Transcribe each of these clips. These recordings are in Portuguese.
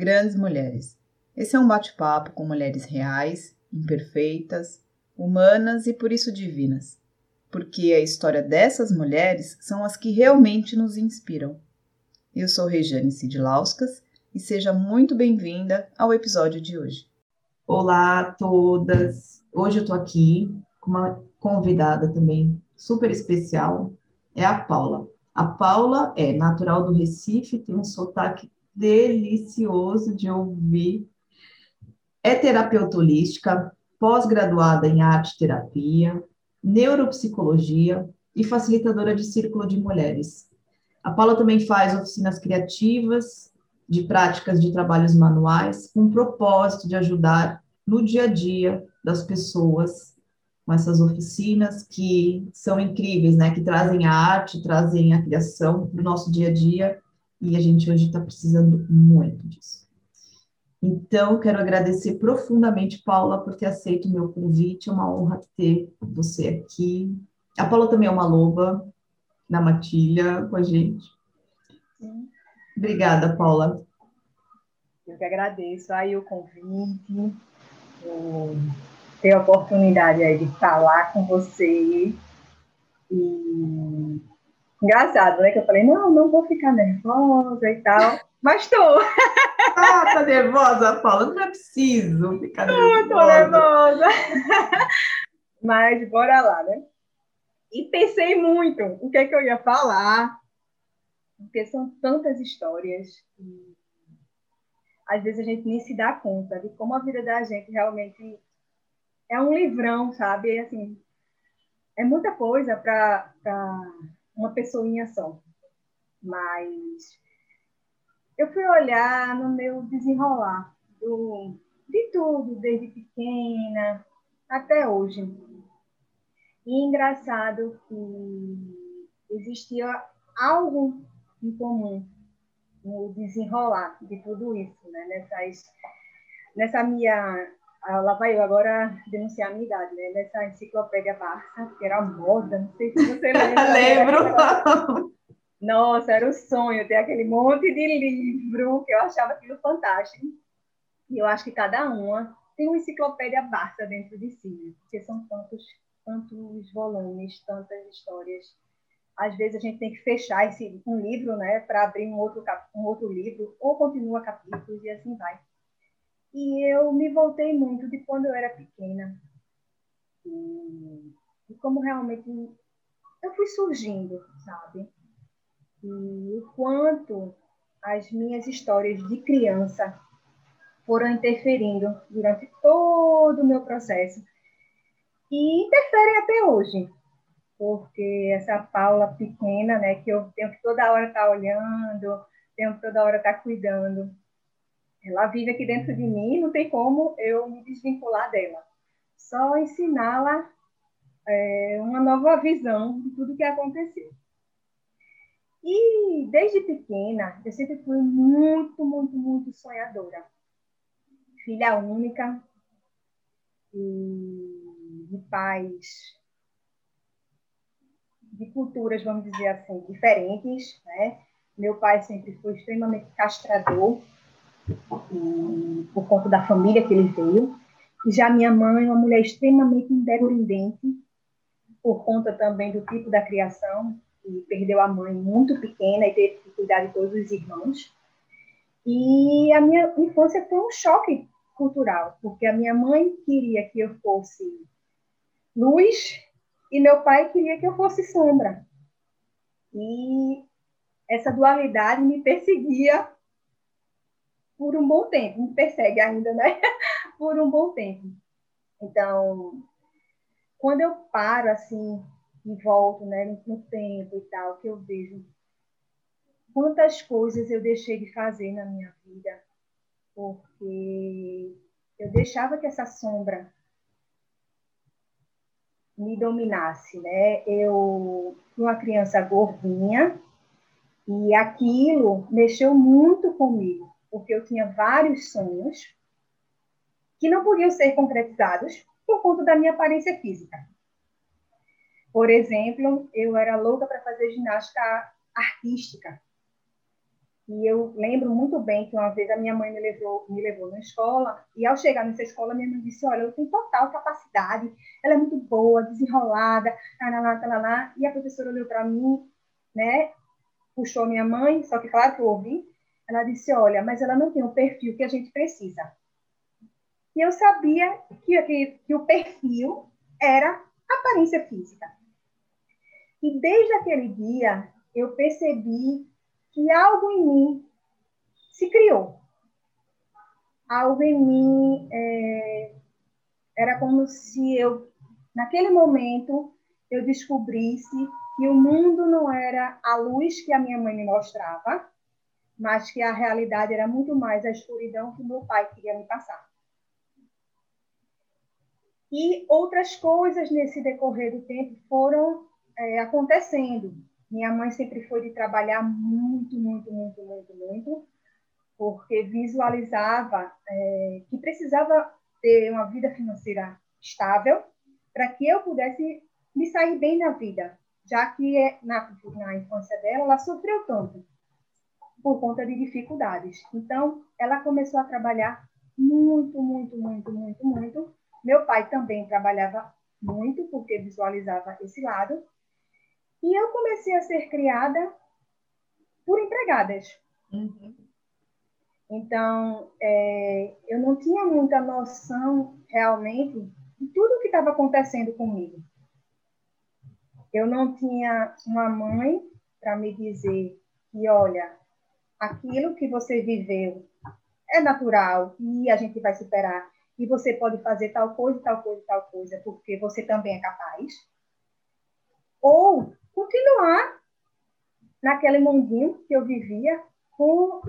Grandes Mulheres. Esse é um bate-papo com mulheres reais, imperfeitas, humanas e por isso divinas. Porque a história dessas mulheres são as que realmente nos inspiram. Eu sou Rejane Sidlauskas e seja muito bem-vinda ao episódio de hoje. Olá a todas! Hoje eu tô aqui com uma convidada também super especial, é a Paula. A Paula é natural do Recife, tem um sotaque delicioso de ouvir. É terapeuta holística, pós-graduada em arte terapia, neuropsicologia e facilitadora de círculo de mulheres. A Paula também faz oficinas criativas de práticas de trabalhos manuais com o propósito de ajudar no dia a dia das pessoas com essas oficinas que são incríveis, né? Que trazem a arte, trazem a criação para o nosso dia a dia e a gente hoje está precisando muito disso. Então, quero agradecer profundamente, Paula, por ter aceito o meu convite. É uma honra ter você aqui. A Paula também é uma loba na matilha com a gente. Obrigada, Paula. Eu que agradeço aí o convite, o ter a oportunidade aí de falar com você. E engraçado, né? Que eu falei, não, não vou ficar nervosa e tal. Mas tô. Ah, tá nervosa, Paula? Não é preciso ficar nervosa. Tô nervosa. Mas bora lá, né? E pensei muito o que é que eu ia falar, porque são tantas histórias e às vezes a gente nem se dá conta de como a vida da gente realmente é um livrão, sabe? Assim, é muita coisa para uma pessoinha só. Mas eu fui olhar no meu desenrolar do, de tudo, desde pequena até hoje. E engraçado que existia algo em comum no desenrolar de tudo isso, né? Nessas, nessa minha lá vai eu agora denunciar a minha idade, né? Nessa enciclopédia Barça, que era moda, não sei se você lembra. Lembro! Nossa, era o sonho ter aquele monte de livro que eu achava aquilo fantástico. E eu acho que cada uma tem uma enciclopédia Barça dentro de si, né? porque são tantos, tantos volumes, tantas histórias. Às vezes a gente tem que fechar esse, um livro, né, para abrir um outro, um outro livro, ou continua capítulos e assim vai. E eu me voltei muito de quando eu era pequena. E, e como realmente eu fui surgindo, sabe? E o quanto as minhas histórias de criança foram interferindo durante todo o meu processo. E interferem até hoje, porque essa Paula pequena, né, que eu tenho que toda hora estar tá olhando, tenho que toda hora estar tá cuidando, ela vive aqui dentro de mim, não tem como eu me desvincular dela. Só ensiná-la é, uma nova visão de tudo que aconteceu. E desde pequena, eu sempre fui muito, muito, muito sonhadora. Filha única e de pais de culturas, vamos dizer assim, diferentes. Né? Meu pai sempre foi extremamente castrador, por conta da família que ele veio. E já minha mãe, uma mulher extremamente independente, por conta também do tipo da criação, e perdeu a mãe muito pequena e teve que cuidar de todos os irmãos. E a minha infância foi um choque cultural, porque a minha mãe queria que eu fosse luz e meu pai queria que eu fosse sombra. E essa dualidade me perseguia por um bom tempo, me persegue ainda, né? por um bom tempo. Então, quando eu paro assim e volto, né, no tempo e tal, que eu vejo quantas coisas eu deixei de fazer na minha vida, porque eu deixava que essa sombra me dominasse, né? Eu fui uma criança gordinha e aquilo mexeu muito comigo porque eu tinha vários sonhos que não podiam ser concretizados por conta da minha aparência física. Por exemplo, eu era louca para fazer ginástica artística. E eu lembro muito bem que uma vez a minha mãe me levou, me levou na escola, e ao chegar nessa escola, minha mãe disse: Olha, eu tenho total capacidade, ela é muito boa, desenrolada, lá, lá, lá. E a professora olhou para mim, né, puxou minha mãe, só que, claro que eu ouvi, ela disse: Olha, mas ela não tem o perfil que a gente precisa. E eu sabia que, que, que o perfil era aparência física. E desde aquele dia, eu percebi que algo em mim se criou. Algo em mim é, era como se eu, naquele momento, eu descobrisse que o mundo não era a luz que a minha mãe me mostrava, mas que a realidade era muito mais a escuridão que meu pai queria me passar. E outras coisas nesse decorrer do tempo foram é, acontecendo. Minha mãe sempre foi de trabalhar muito, muito, muito, muito, muito, porque visualizava é, que precisava ter uma vida financeira estável para que eu pudesse me sair bem na vida, já que é, na, na infância dela ela sofreu tanto por conta de dificuldades. Então, ela começou a trabalhar muito, muito, muito, muito, muito. Meu pai também trabalhava muito, porque visualizava esse lado. E eu comecei a ser criada por empregadas. Uhum. Então, é, eu não tinha muita noção realmente de tudo que estava acontecendo comigo. Eu não tinha uma mãe para me dizer que, olha, aquilo que você viveu é natural e a gente vai superar. E você pode fazer tal coisa, tal coisa, tal coisa, porque você também é capaz. Ou continuar naquele mundinho que eu vivia com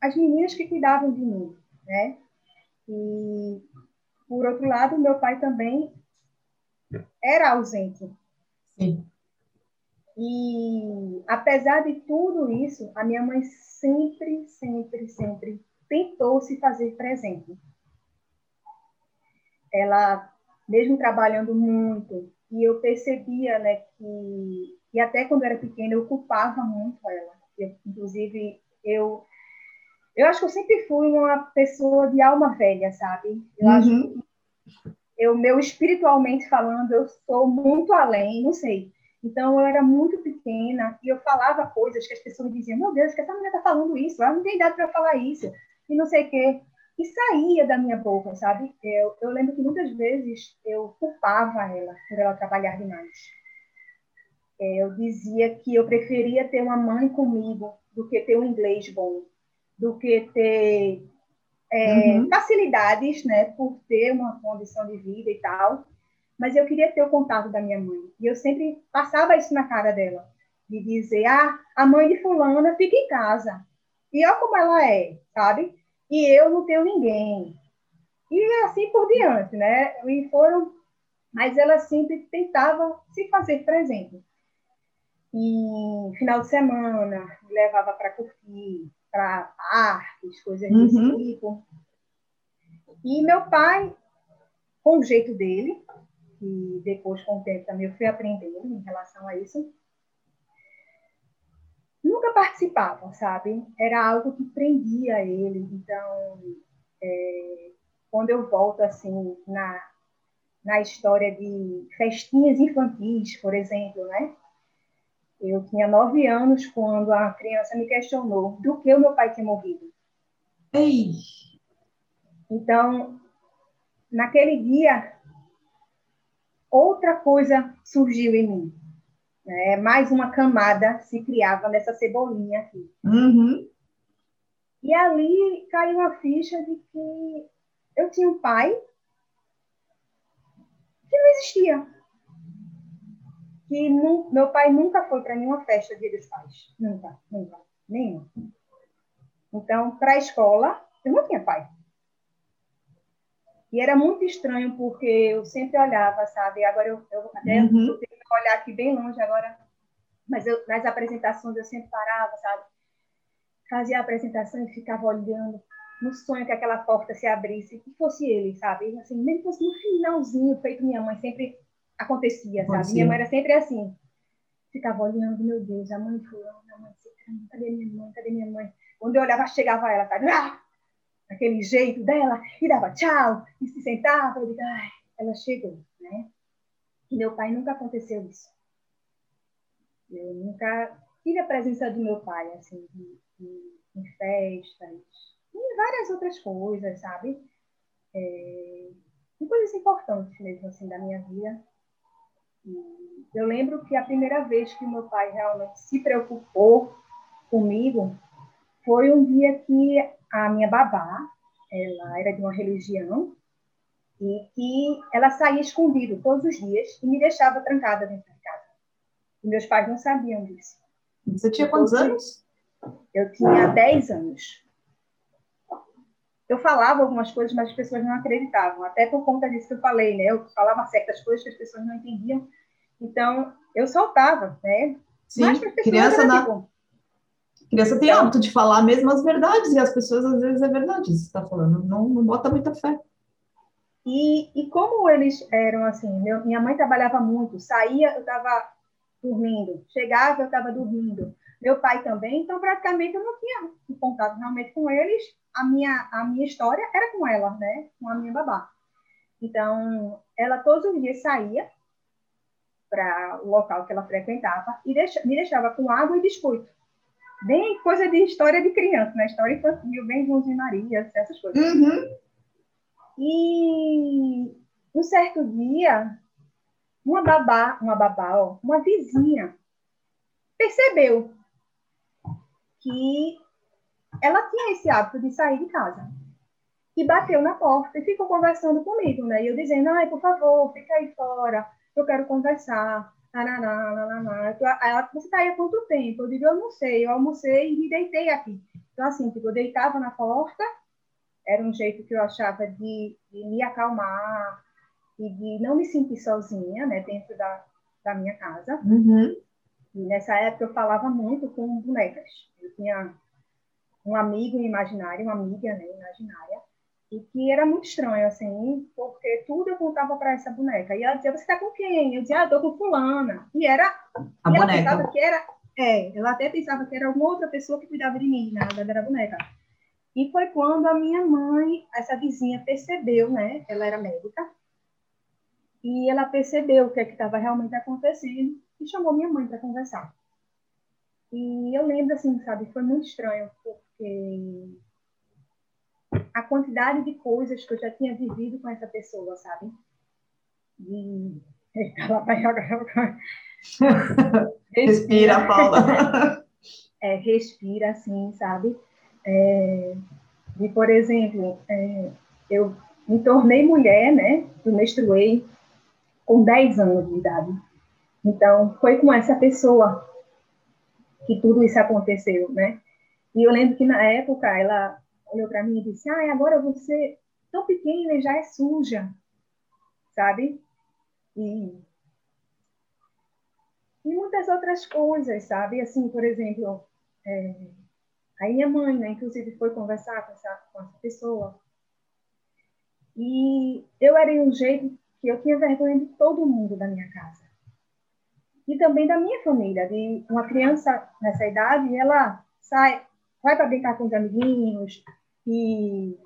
as meninas que cuidavam de mim, né? E por outro lado, meu pai também era ausente. Sim. E apesar de tudo isso, a minha mãe sempre, sempre, sempre tentou se fazer presente. Ela, mesmo trabalhando muito, e eu percebia, né, que e até quando eu era pequena eu culpava muito ela. Eu, inclusive eu eu acho que eu sempre fui uma pessoa de alma velha, sabe? Eu uhum. acho que eu meu espiritualmente falando eu sou muito além, não sei. Então eu era muito pequena e eu falava coisas que as pessoas me diziam: "Meu Deus, que essa mulher está falando isso? Ela não tem idade para falar isso". E não sei o quê e saía da minha boca, sabe? Eu, eu lembro que muitas vezes eu culpava ela por ela trabalhar demais. É, eu dizia que eu preferia ter uma mãe comigo do que ter um inglês bom, do que ter é, uhum. facilidades, né, por ter uma condição de vida e tal. Mas eu queria ter o contato da minha mãe. E eu sempre passava isso na cara dela, de dizer: ah, a mãe de fulana fica em casa. E olha como ela é, sabe? e eu não tenho ninguém. E assim por diante, né? E foram, mas ela sempre tentava se fazer presente. E final de semana, me levava para curtir, para parques, coisas uhum. desse tipo. E meu pai, com o jeito dele, que depois com o tempo também eu fui aprendendo em relação a isso, nunca participavam, sabe? Era algo que prendia ele. Então, é, quando eu volto assim na, na história de festinhas infantis, por exemplo, né? Eu tinha nove anos quando a criança me questionou do que o meu pai tinha morrido. Ei. Então, naquele dia, outra coisa surgiu em mim né? Mais uma camada se criava nessa cebolinha aqui. Uhum. E ali caiu a ficha de que eu tinha um pai que não existia. Que não, meu pai nunca foi para nenhuma festa de dos pais. Nunca, nunca, nenhuma. Então, para a escola, eu não tinha pai. E era muito estranho, porque eu sempre olhava, sabe? Agora eu, eu até uhum olhar aqui bem longe agora, mas eu, nas apresentações eu sempre parava, sabe? Fazia a apresentação e ficava olhando no sonho que aquela porta se abrisse e fosse ele, sabe? Assim, mesmo fosse no finalzinho, feito minha mãe, sempre acontecia, sabe? Minha mãe era sempre assim. Ficava olhando, meu Deus, a mãe fulano, a mãe ciclano, cadê minha mãe? Cadê minha mãe? Quando eu olhava, chegava ela, tá? Ah! Aquele jeito dela, e dava tchau, e se sentava, digo, ai, ela chegou, né? E meu pai nunca aconteceu isso. Eu nunca tive a presença do meu pai, assim, em festas, e várias outras coisas, sabe? É, coisas importantes mesmo, assim, da minha vida. E eu lembro que a primeira vez que meu pai realmente se preocupou comigo foi um dia que a minha babá, ela era de uma religião, e que ela saía escondido todos os dias e me deixava trancada dentro de casa. E meus pais não sabiam disso. Você tinha quantos anos? Eu tinha 10 anos. Eu falava algumas coisas, mas as pessoas não acreditavam. Até por conta disso que eu falei, né? Eu falava certas coisas que as pessoas não entendiam. Então, eu soltava, né? Sim, criança na... Criança tem então, hábito de falar mesmo as verdades, e as pessoas, às vezes, é verdade isso que está falando. Não, não bota muita fé. E, e como eles eram assim, meu, minha mãe trabalhava muito, saía, eu estava dormindo, chegava, eu estava dormindo. Meu pai também, então praticamente eu não tinha contato realmente com eles. A minha, a minha história era com ela, né? Com a minha babá. Então, ela todos os dias saía para o local que ela frequentava e deixa, me deixava com água e biscoito. Bem coisa de história de criança, né? História infantil, bem Joãozinho e Maria, essas coisas. Uhum. E um certo dia, uma babá, uma babá, ó, uma vizinha, percebeu que ela tinha esse hábito de sair de casa. E bateu na porta e ficou conversando comigo, né? E eu dizendo, ai, por favor, fica aí fora, eu quero conversar. Ela, você está aí há quanto tempo? Eu digo, eu não sei, eu almocei e me deitei aqui. Então, assim, tipo, eu deitava na porta era um jeito que eu achava de, de me acalmar e de não me sentir sozinha, né, dentro da, da minha casa. Uhum. E nessa época eu falava muito com bonecas. Eu tinha um amigo imaginário, uma amiga né, imaginária, e que era muito estranho, assim, porque tudo eu contava para essa boneca. E ela dizia, você está com quem? Eu dizia, ah, estou com fulana. E era... A e boneca. ela pensava que era... É, ela até pensava que era alguma outra pessoa que cuidava de mim, na verdade era a boneca. E foi quando a minha mãe, essa vizinha, percebeu, né? Ela era médica. E ela percebeu o que é estava realmente acontecendo e chamou minha mãe para conversar. E eu lembro, assim, sabe, foi muito estranho, porque a quantidade de coisas que eu já tinha vivido com essa pessoa, sabe? E. Ela vai jogar. Respira, Paula. É, respira, assim, sabe? É, de, por exemplo, é, eu me tornei mulher, né? Eu menstruei com 10 anos de idade. Então, foi com essa pessoa que tudo isso aconteceu, né? E eu lembro que na época ela olhou para mim e disse: Ah, agora você tão pequena e já é suja, sabe? E, e muitas outras coisas, sabe? Assim, por exemplo, é, Aí minha mãe, né, inclusive, foi conversar com essa, com essa pessoa. E eu era de um jeito que eu tinha vergonha de todo mundo da minha casa. E também da minha família, de uma criança nessa idade, ela sai, vai para brincar com os amiguinhos e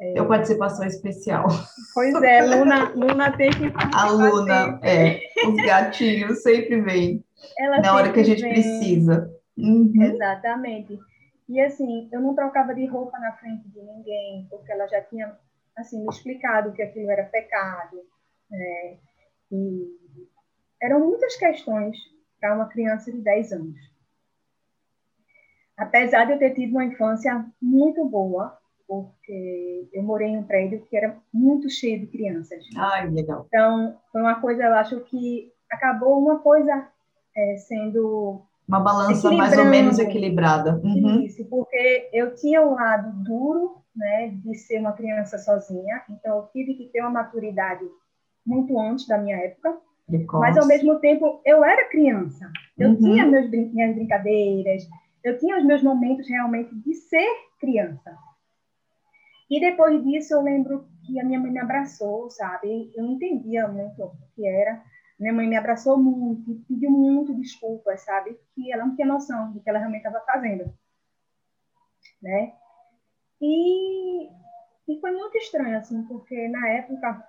é... Eu participação especial. Pois é, Luna, Luna tem que A Luna, é. Os gatinhos sempre vêm. na hora que a gente vem. precisa. Uhum. Exatamente. E assim, eu não trocava de roupa na frente de ninguém, porque ela já tinha assim me explicado que aquilo era pecado, né? E eram muitas questões para uma criança de 10 anos. Apesar de eu ter tido uma infância muito boa, porque eu morei em um prédio que era muito cheio de crianças. Ai, legal. Então, foi uma coisa, eu acho que acabou uma coisa é, sendo uma balança mais ou menos equilibrada. Uhum. Isso, porque eu tinha um lado duro, né, de ser uma criança sozinha, então eu tive que ter uma maturidade muito antes da minha época, mas ao mesmo tempo eu era criança, eu uhum. tinha meus, minhas brincadeiras, eu tinha os meus momentos realmente de ser criança. E depois disso eu lembro que a minha mãe me abraçou, sabe? Eu não entendia muito o que era, minha mãe me abraçou muito, pediu muito desculpas, sabe? Que ela não tinha noção do que ela realmente estava fazendo. né? E, e foi muito estranho, assim, porque na época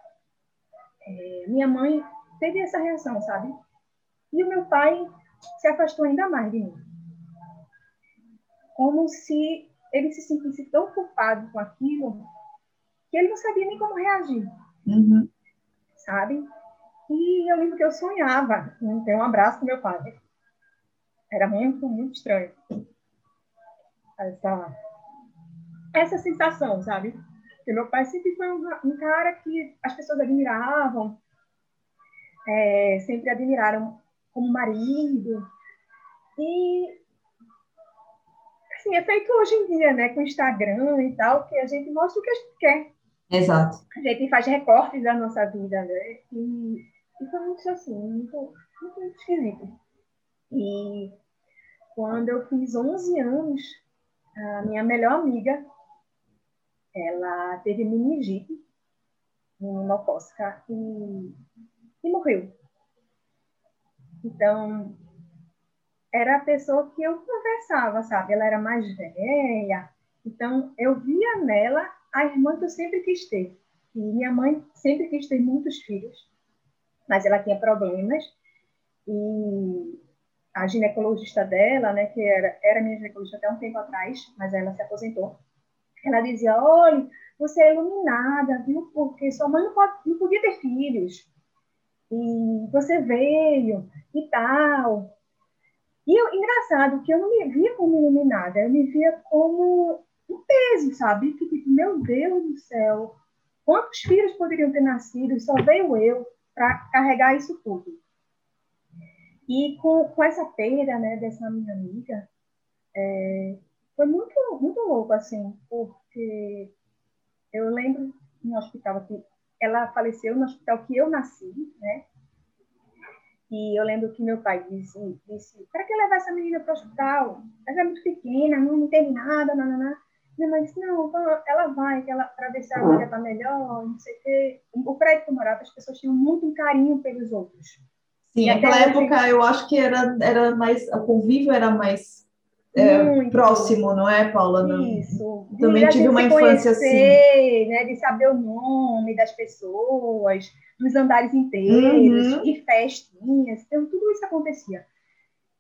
é, minha mãe teve essa reação, sabe? E o meu pai se afastou ainda mais de mim. Como se ele se sentisse tão culpado com aquilo que ele não sabia nem como reagir. Uhum. Sabe? E eu lembro que eu sonhava em ter um abraço com meu pai. Era muito, muito estranho. Essa, essa sensação, sabe? Porque meu pai sempre foi um, um cara que as pessoas admiravam, é, sempre admiraram como marido. E assim, é feito hoje em dia, né, com Instagram e tal, que a gente mostra o que a gente quer. Exato. A gente faz recortes da nossa vida, né? E, e foi muito assim, muito, muito, muito esquisito. E quando eu fiz 11 anos, a minha melhor amiga, ela teve meningite meningocócica e, e morreu. Então, era a pessoa que eu conversava, sabe? Ela era mais velha, então eu via nela a irmã que eu sempre quis ter. E minha mãe sempre quis ter muitos filhos, mas ela tinha problemas. E a ginecologista dela, né, que era, era minha ginecologista até um tempo atrás, mas ela se aposentou, ela dizia: olha, você é iluminada, viu? Porque sua mãe não, pode, não podia ter filhos. E você veio e tal. E eu, engraçado que eu não me via como iluminada, eu me via como um peso, sabe? Que tipo, meu Deus do céu, quantos filhos poderiam ter nascido e só veio eu para carregar isso tudo. E com, com essa perda, né, dessa minha amiga, é, foi muito, muito louco, assim, porque eu lembro no hospital aqui, ela faleceu no hospital que eu nasci, né? E eu lembro que meu pai disse, disse para que levar essa menina para o hospital? Ela é muito pequena, não, não tem nada, não, não, não. Minha mãe disse, não, ela vai, para ver se a vida está melhor, não sei o quê. O prédio que eu morava, as pessoas tinham muito carinho pelos outros. Sim, naquela época eu acho que era, era mais, o convívio era mais é, próximo, não é, Paula? Isso. Também tive uma infância conhecer, assim. Né, de saber o nome das pessoas, dos andares inteiros, uhum. e festinhas, então tudo isso acontecia.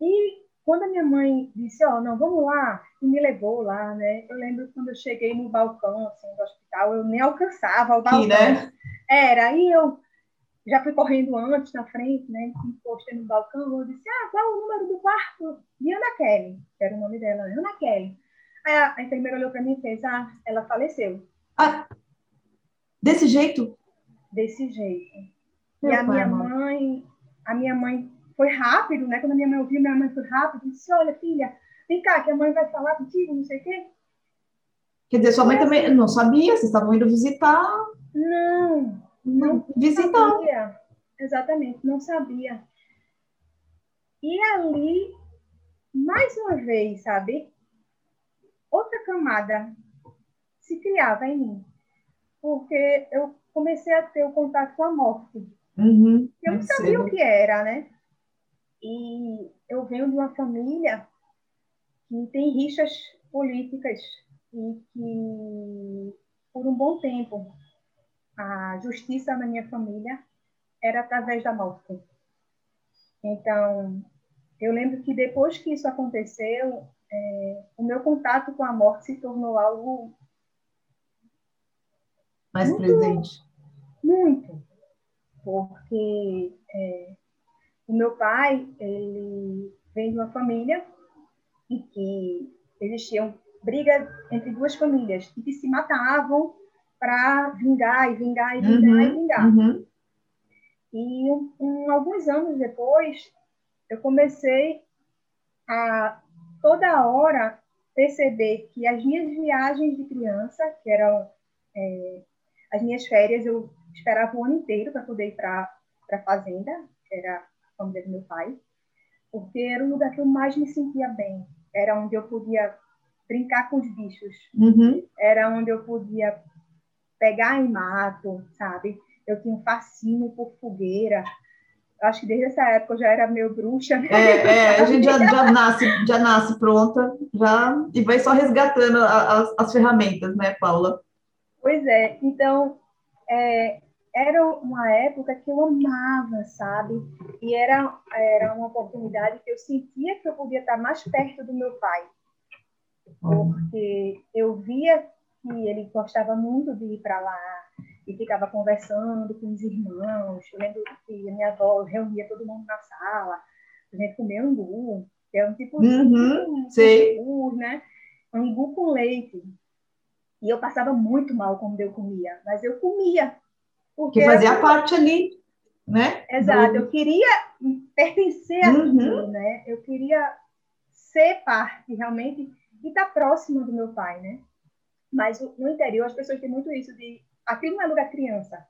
E quando a minha mãe disse, ó, oh, não, vamos lá, e me levou lá, né? Eu lembro quando eu cheguei no balcão, assim, do hospital, eu nem alcançava o balcão. Que, né? Era, aí eu já fui correndo antes, na frente, né? Encostei no balcão, eu disse, ah, qual é o número do quarto de Ana Kelly? Que era o nome dela, né? Ana Kelly. Aí a, a enfermeira olhou para mim e fez, ah, ela faleceu. Ah, desse jeito? Desse jeito. Meu e a minha mãe, a minha mãe foi rápido, né? Quando a minha mãe ouviu, minha mãe foi rápido, disse, olha, filha, vem cá, que a mãe vai falar contigo, não sei o quê. Quer dizer, sua mãe também não sabia, vocês estavam indo visitar. Não, não visitar. Sabia. Exatamente, não sabia. E ali, mais uma vez, sabe, outra camada se criava em mim. Porque eu comecei a ter o contato com a morte. Uhum, eu não sabia o que era, né? E eu venho de uma família que tem rixas políticas e que, por um bom tempo, a justiça na minha família era através da morte. Então, eu lembro que depois que isso aconteceu, é, o meu contato com a morte se tornou algo mais muito, presente. Muito, porque é, o meu pai, ele vem de uma família em que existiam brigas entre duas famílias e que se matavam para vingar e vingar e vingar uhum, e vingar. Uhum. E um, alguns anos depois, eu comecei a toda hora perceber que as minhas viagens de criança, que eram é, as minhas férias, eu esperava o ano inteiro para poder ir para a fazenda, que era família do meu pai, porque era o lugar que eu mais me sentia bem. Era onde eu podia brincar com os bichos. Uhum. Era onde eu podia pegar em mato, sabe? Eu tinha um fascínio por fogueira. acho que desde essa época eu já era meio bruxa. Né? É, é, a gente já, já, nasce, já nasce pronta, já e vai só resgatando as, as ferramentas, né, Paula? Pois é, então é, era uma época que eu amava, sabe? E era, era uma oportunidade que eu sentia que eu podia estar mais perto do meu pai. Porque eu via que ele gostava muito de ir para lá e ficava conversando com os irmãos. Eu lembro que a minha avó reunia todo mundo na sala, a gente comia angu, que é um tipo uhum, de angu, né? Angu com leite. E eu passava muito mal quando eu comia, mas eu comia porque que fazia parte ali, né? Exato, do... eu queria pertencer uhum. né? Eu queria ser parte realmente e estar próxima do meu pai, né? Mas no interior as pessoas têm muito isso de aqui não é lugar criança.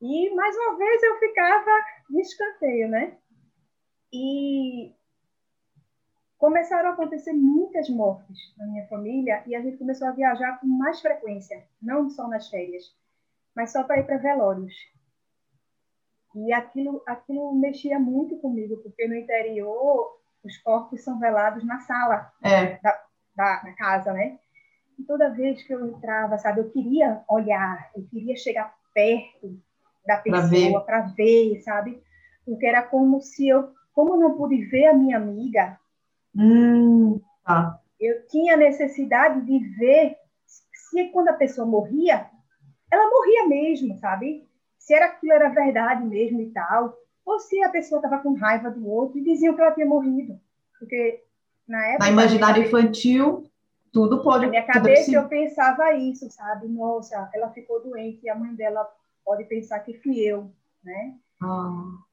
E mais uma vez eu ficava de escanteio, né? E começaram a acontecer muitas mortes na minha família e a gente começou a viajar com mais frequência, não só nas férias mas só para ir para velórios. E aquilo, aquilo mexia muito comigo, porque no interior os corpos são velados na sala é. da, da, da casa, né? E toda vez que eu entrava, sabe, eu queria olhar, eu queria chegar perto da pessoa para ver. ver. sabe? Porque era como se eu, como eu não pude ver a minha amiga, hum, tá. eu tinha necessidade de ver se quando a pessoa morria, ela morria mesmo, sabe? Se era aquilo era verdade mesmo e tal, ou se a pessoa estava com raiva do outro e diziam que ela tinha morrido. Porque na época. Na imaginário infantil, tudo pode. Na minha cabeça eu pensava isso, sabe? Nossa, ela ficou doente e a mãe dela pode pensar que fui eu, né? Ah.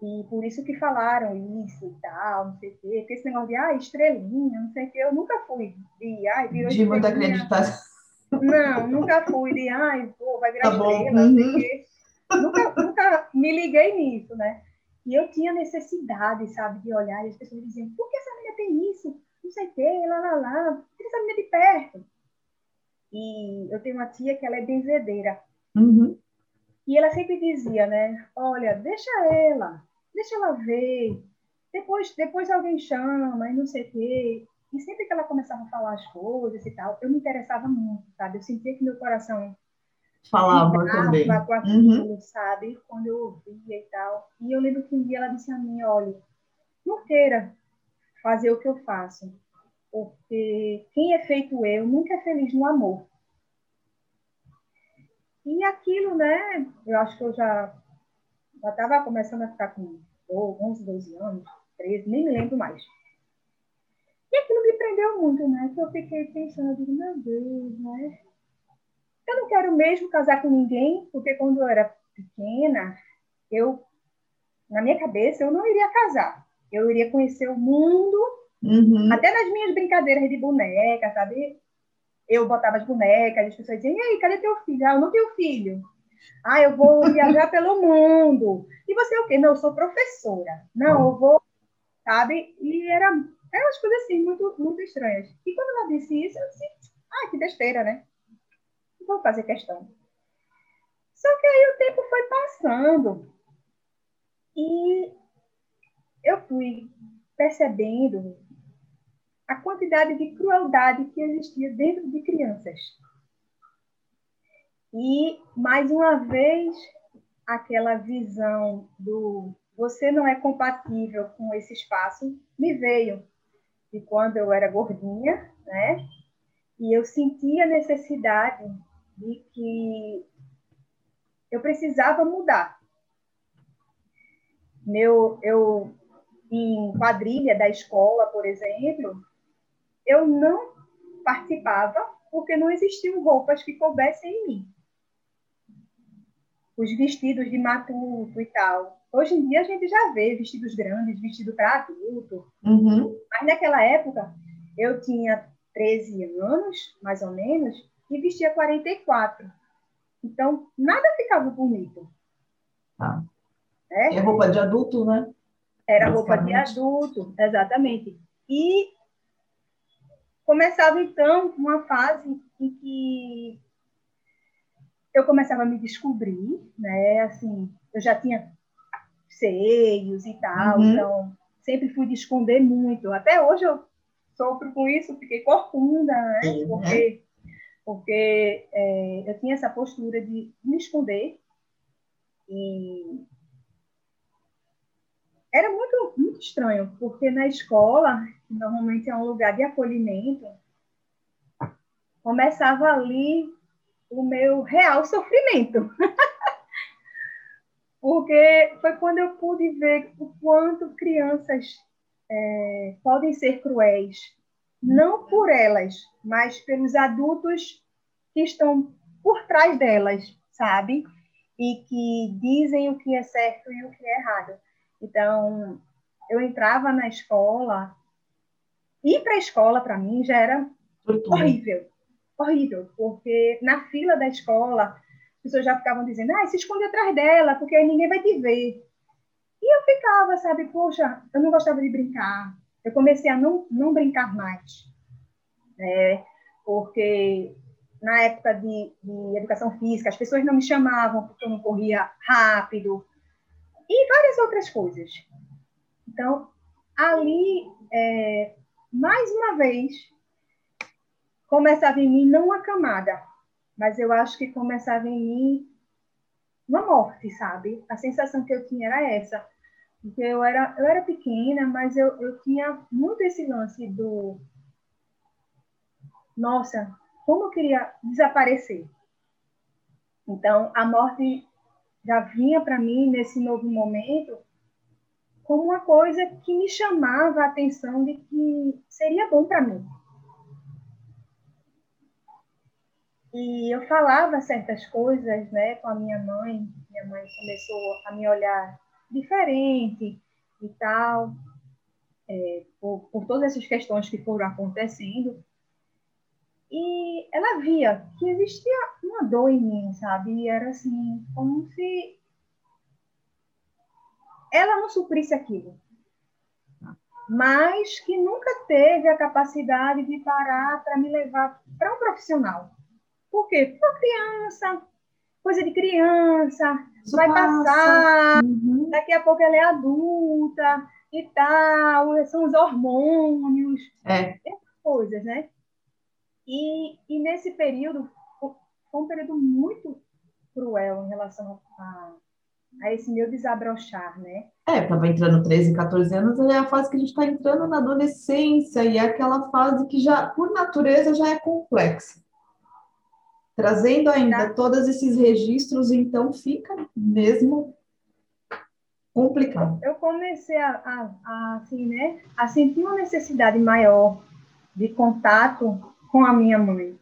E por isso que falaram isso e tal, não sei o quê. Porque esse negócio de, ah, estrelinha, não sei o quê, eu nunca fui de, ah, virou De muita acreditação. Não, nunca fui de, ai, pô, vai virar tá estrela, uhum. nunca, nunca me liguei nisso, né? E eu tinha necessidade, sabe, de olhar e as pessoas diziam, por que essa menina tem isso? Não sei o quê, lá, lá, lá. Tira essa menina de perto. E eu tenho uma tia que ela é benzedeira. Uhum. E ela sempre dizia, né? Olha, deixa ela, deixa ela ver. Depois, depois alguém chama e não sei o quê. E sempre que ela começava a falar as coisas e tal, eu me interessava muito, sabe? Eu sentia que meu coração falava também com aquilo, uhum. sabe? Quando eu ouvia e tal. E eu lembro que um dia ela disse a mim, olha, não queira fazer o que eu faço, porque quem é feito eu nunca é feliz no amor. E aquilo, né? Eu acho que eu já já estava começando a ficar com 11, 12 anos, 13, nem me lembro mais. E aquilo me prendeu muito, né? Que eu fiquei pensando, digo, meu Deus, né? Eu não quero mesmo casar com ninguém, porque quando eu era pequena, eu, na minha cabeça, eu não iria casar. Eu iria conhecer o mundo, uhum. até nas minhas brincadeiras de boneca, sabe? Eu botava as bonecas, as pessoas diziam, e aí, cadê teu filho? Ah, eu não tenho filho. Ah, eu vou viajar pelo mundo. E você é o quê? Não, eu sou professora. Não, eu vou, sabe? E era é umas coisas assim, muito, muito estranhas. E quando ela disse isso, eu disse, ah, que besteira, né? Não vou fazer questão. Só que aí o tempo foi passando. E eu fui percebendo a quantidade de crueldade que existia dentro de crianças. E, mais uma vez, aquela visão do você não é compatível com esse espaço me veio de quando eu era gordinha, né? E eu sentia a necessidade de que eu precisava mudar. Meu, eu em quadrilha da escola, por exemplo, eu não participava porque não existiam roupas que coubessem em mim. Os vestidos de matuto e tal, Hoje em dia a gente já vê vestidos grandes, vestido para adulto. Uhum. Mas naquela época eu tinha 13 anos, mais ou menos, e vestia 44. Então, nada ficava bonito. Ah. É? é roupa de adulto, né? Era roupa de adulto, exatamente. E começava, então, uma fase em que eu começava a me descobrir, né? Assim, eu já tinha seios e tal, uhum. então sempre fui de esconder muito. Até hoje eu sofro com isso, fiquei corcunda, né? Uhum. Porque, porque é, eu tinha essa postura de me esconder e era muito, muito estranho, porque na escola, que normalmente é um lugar de acolhimento, começava ali o meu real sofrimento. porque foi quando eu pude ver o quanto crianças é, podem ser cruéis, não por elas, mas pelos adultos que estão por trás delas, sabe? E que dizem o que é certo e o que é errado. Então, eu entrava na escola, ir para a escola para mim já era horrível, horrível, porque na fila da escola as pessoas já ficavam dizendo, ah, se esconde atrás dela, porque aí ninguém vai te ver. E eu ficava, sabe, poxa, eu não gostava de brincar. Eu comecei a não, não brincar mais, né? porque na época de, de educação física as pessoas não me chamavam porque eu não corria rápido, e várias outras coisas. Então, ali, é, mais uma vez, começava em mim não uma camada, mas eu acho que começava em mim uma morte, sabe? A sensação que eu tinha era essa. Porque eu era, eu era pequena, mas eu, eu tinha muito esse lance do. Nossa, como eu queria desaparecer. Então, a morte já vinha para mim nesse novo momento como uma coisa que me chamava a atenção de que seria bom para mim. E eu falava certas coisas, né, com a minha mãe. Minha mãe começou a me olhar diferente e tal, é, por, por todas essas questões que foram acontecendo. E ela via que existia uma dor em mim, sabe? E era assim, como se ela não suprisse aquilo. Mas que nunca teve a capacidade de parar para me levar para um profissional. Por quê? Uma criança, coisa de criança, Isso vai passa. passar, uhum. daqui a pouco ela é adulta e tal, são os hormônios, é. essas coisas, né? E, e nesse período, foi um período muito cruel em relação a, a esse meu desabrochar, né? É, estava entrando 13, 14 anos, é a fase que a gente está entrando na adolescência, e é aquela fase que já, por natureza, já é complexa. Trazendo ainda tá. todos esses registros, então fica mesmo complicado. Eu comecei a, a, a, assim, né, a sentir uma necessidade maior de contato com a minha mãe.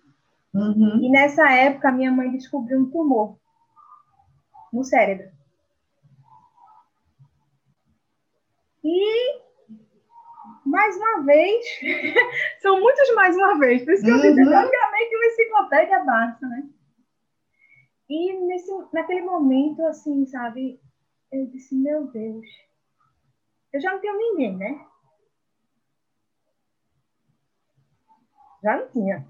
Uhum. E nessa época, a minha mãe descobriu um tumor no cérebro. E, mais uma vez, são muitos mais uma vez, por isso que eu disse uhum. praticamente uma enciclopédia basta, né? E nesse, naquele momento, assim, sabe, eu disse, meu Deus, eu já não tenho ninguém, né? Já não tinha.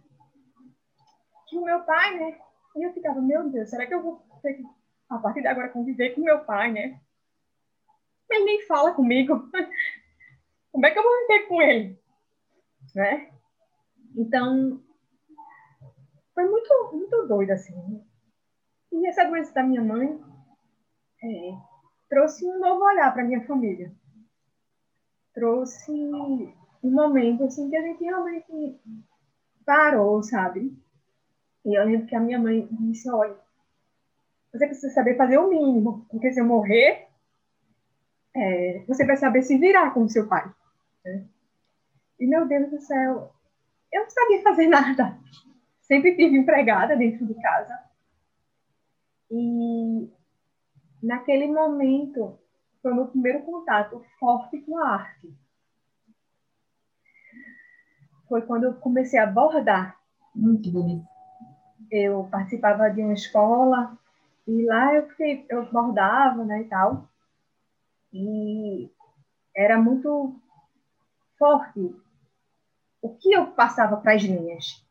Tinha o meu pai, né? E eu ficava, meu Deus, será que eu vou ter que, a partir de agora, conviver com meu pai, né? Ele nem fala comigo. Como é que eu vou viver com ele? Né? Então, foi muito, muito doido, assim. E essa doença da minha mãe é, trouxe um novo olhar para minha família. Trouxe um momento, assim, que a gente realmente parou, sabe? E eu lembro que a minha mãe disse: olha, você precisa saber fazer o mínimo, porque se eu morrer, é, você vai saber se virar com o seu pai. Né? E meu Deus do céu, eu não sabia fazer nada. Sempre tive empregada dentro de casa. E naquele momento foi o meu primeiro contato forte com a arte foi quando eu comecei a bordar. Muito bonito. Eu participava de uma escola e lá eu, fiquei, eu bordava, né, e tal. E era muito forte o que eu passava para as linhas,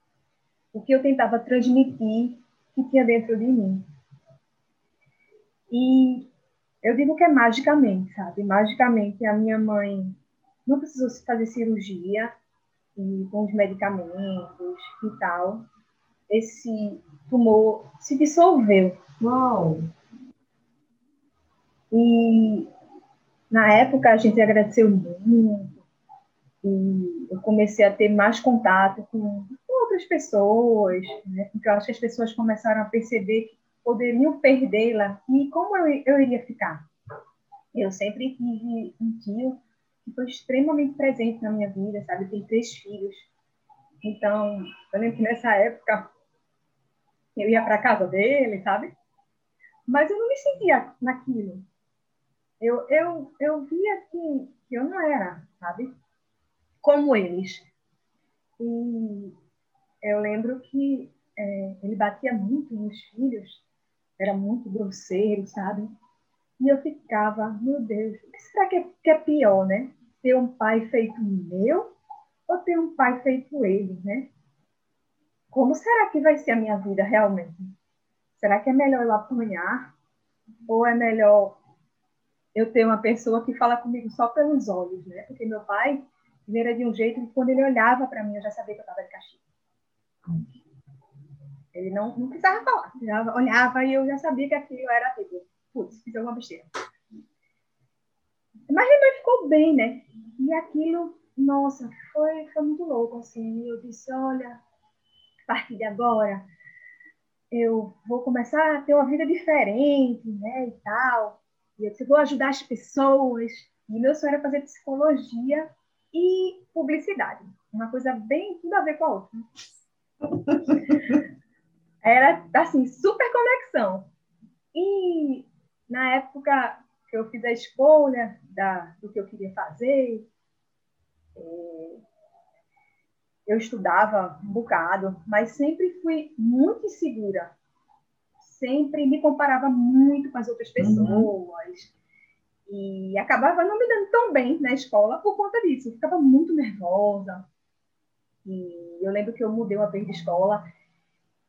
o que eu tentava transmitir que tinha dentro de mim. E eu digo que é magicamente, sabe? Magicamente a minha mãe não precisou se fazer cirurgia e com os medicamentos e tal. Esse tumor se dissolveu. Uau! E na época a gente agradeceu muito e eu comecei a ter mais contato com outras pessoas, né? porque eu acho que as pessoas começaram a perceber que poderiam perdê-la e como eu, eu iria ficar. Eu sempre tive um tio que foi extremamente presente na minha vida, sabe? Tem três filhos. Então, eu lembro que nessa época eu ia para casa dele, sabe? Mas eu não me sentia naquilo. Eu, eu, eu via que eu não era, sabe? Como eles. E eu lembro que é, ele batia muito nos filhos, era muito grosseiro, sabe? E eu ficava, meu Deus, o que será que é, que é pior, né? Ter um pai feito meu ou ter um pai feito ele, né? Como será que vai ser a minha vida realmente? Será que é melhor eu apanhar? Ou é melhor eu ter uma pessoa que fala comigo só pelos olhos, né? Porque meu pai ele era de um jeito que quando ele olhava para mim eu já sabia que eu estava de castigo. Ele não, não precisava falar, já olhava e eu já sabia que aquilo era tipo, putz, fiz alguma besteira. Mas mãe ficou bem, né? E aquilo, nossa, foi, foi muito louco, assim. Eu disse, olha, a partir de agora, eu vou começar a ter uma vida diferente, né, e tal. E eu disse, vou ajudar as pessoas. E meu sonho era fazer psicologia e publicidade. Uma coisa bem, tudo a ver com a outra. Era, assim, super conexão. E na época que eu fiz a escolha da, do que eu queria fazer, é, eu estudava um bocado, mas sempre fui muito insegura. Sempre me comparava muito com as outras uhum. pessoas. Uhum. E acabava não me dando tão bem na escola por conta disso. Eu ficava muito nervosa. E eu lembro que eu mudei uma vez de escola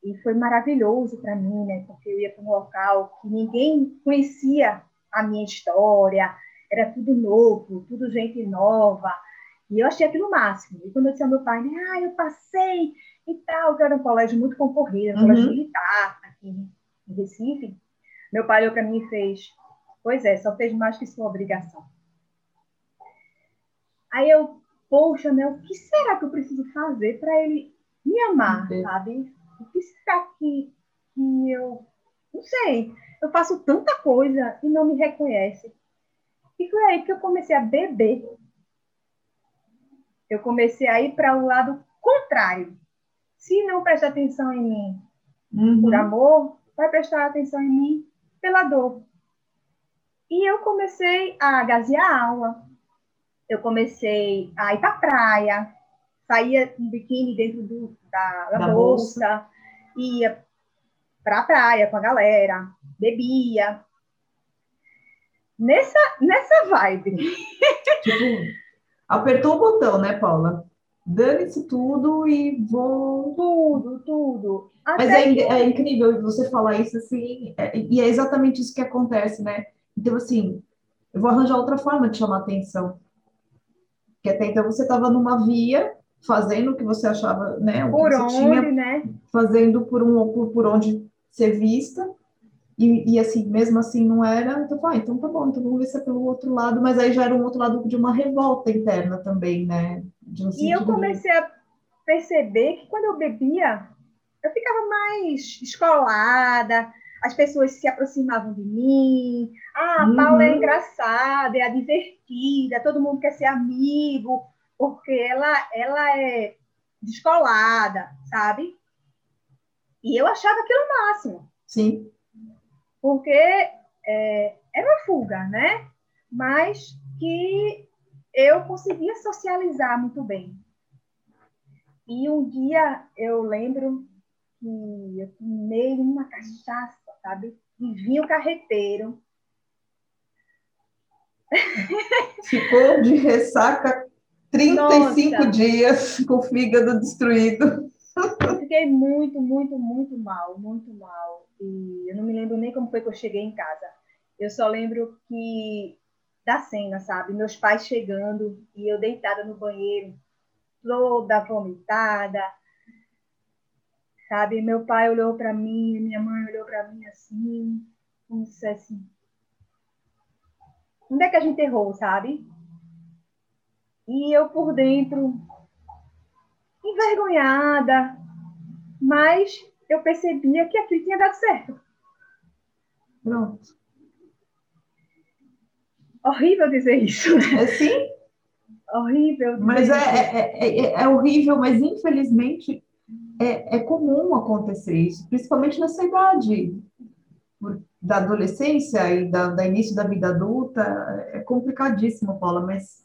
e foi maravilhoso para mim, né? Porque eu ia para um local que ninguém conhecia a minha história, era tudo novo, tudo gente nova. E eu achei aquilo máximo. E quando eu disse ao meu pai, né, ah, eu passei e tal, que era um colégio muito concorrido, um uhum. colégio militar aqui em Recife, meu pai olhou para mim e fez, pois é, só fez mais que sua obrigação. Aí eu, poxa, né, o que será que eu preciso fazer para ele me amar, uhum. sabe? O que será que, que eu. Não sei. Eu faço tanta coisa e não me reconhece. E foi aí que eu comecei a beber. Eu comecei a ir para o lado contrário. Se não presta atenção em mim uhum. por amor, vai prestar atenção em mim pela dor. E eu comecei a gasear aula. Eu comecei a ir para praia, saía um biquíni dentro do, da, da, da bolsa, bolsa, ia para a praia com a galera, bebia. Nessa, nessa vibe. Tipo, apertou o botão, né, Paula? Dane-se tudo e vou. Tudo, tudo. Até Mas é, que... é, incrível você falar isso assim, é, e é exatamente isso que acontece, né? Então, assim, eu vou arranjar outra forma de chamar atenção. Porque até então você estava numa via fazendo o que você achava, né? O por que onde, tinha, né? Fazendo por um por, por onde ser vista. E, e assim, mesmo assim não era, então, ah, então tá bom, então vamos ver se é pelo outro lado, mas aí já era um outro lado de uma revolta interna também, né? Um e eu comecei a perceber que quando eu bebia, eu ficava mais escolada, as pessoas se aproximavam de mim. Ah, a Paula é uhum. engraçada, é divertida, todo mundo quer ser amigo porque ela, ela é descolada, sabe? E eu achava aquilo o máximo. Sim. Porque é, era uma fuga, né? Mas que eu conseguia socializar muito bem. E um dia eu lembro que eu tomei uma cachaça, sabe? E vinha o carreteiro. Ficou de ressaca 35 Nossa. dias com o fígado destruído. Eu fiquei muito, muito, muito mal, muito mal. E eu não me lembro nem como foi que eu cheguei em casa. Eu só lembro que da cena, sabe? Meus pais chegando e eu deitada no banheiro, toda vomitada, sabe? Meu pai olhou para mim, minha mãe olhou para mim assim, como se assim, onde é que a gente errou, sabe? E eu por dentro, envergonhada, mas eu percebia que aquilo tinha dado certo. Pronto. Horrível dizer isso. Né? É sim? Horrível. Mas é, é, é, é, horrível, mas infelizmente é, é comum acontecer isso, principalmente nessa idade da adolescência e da, da início da vida adulta. É complicadíssimo, Paula, mas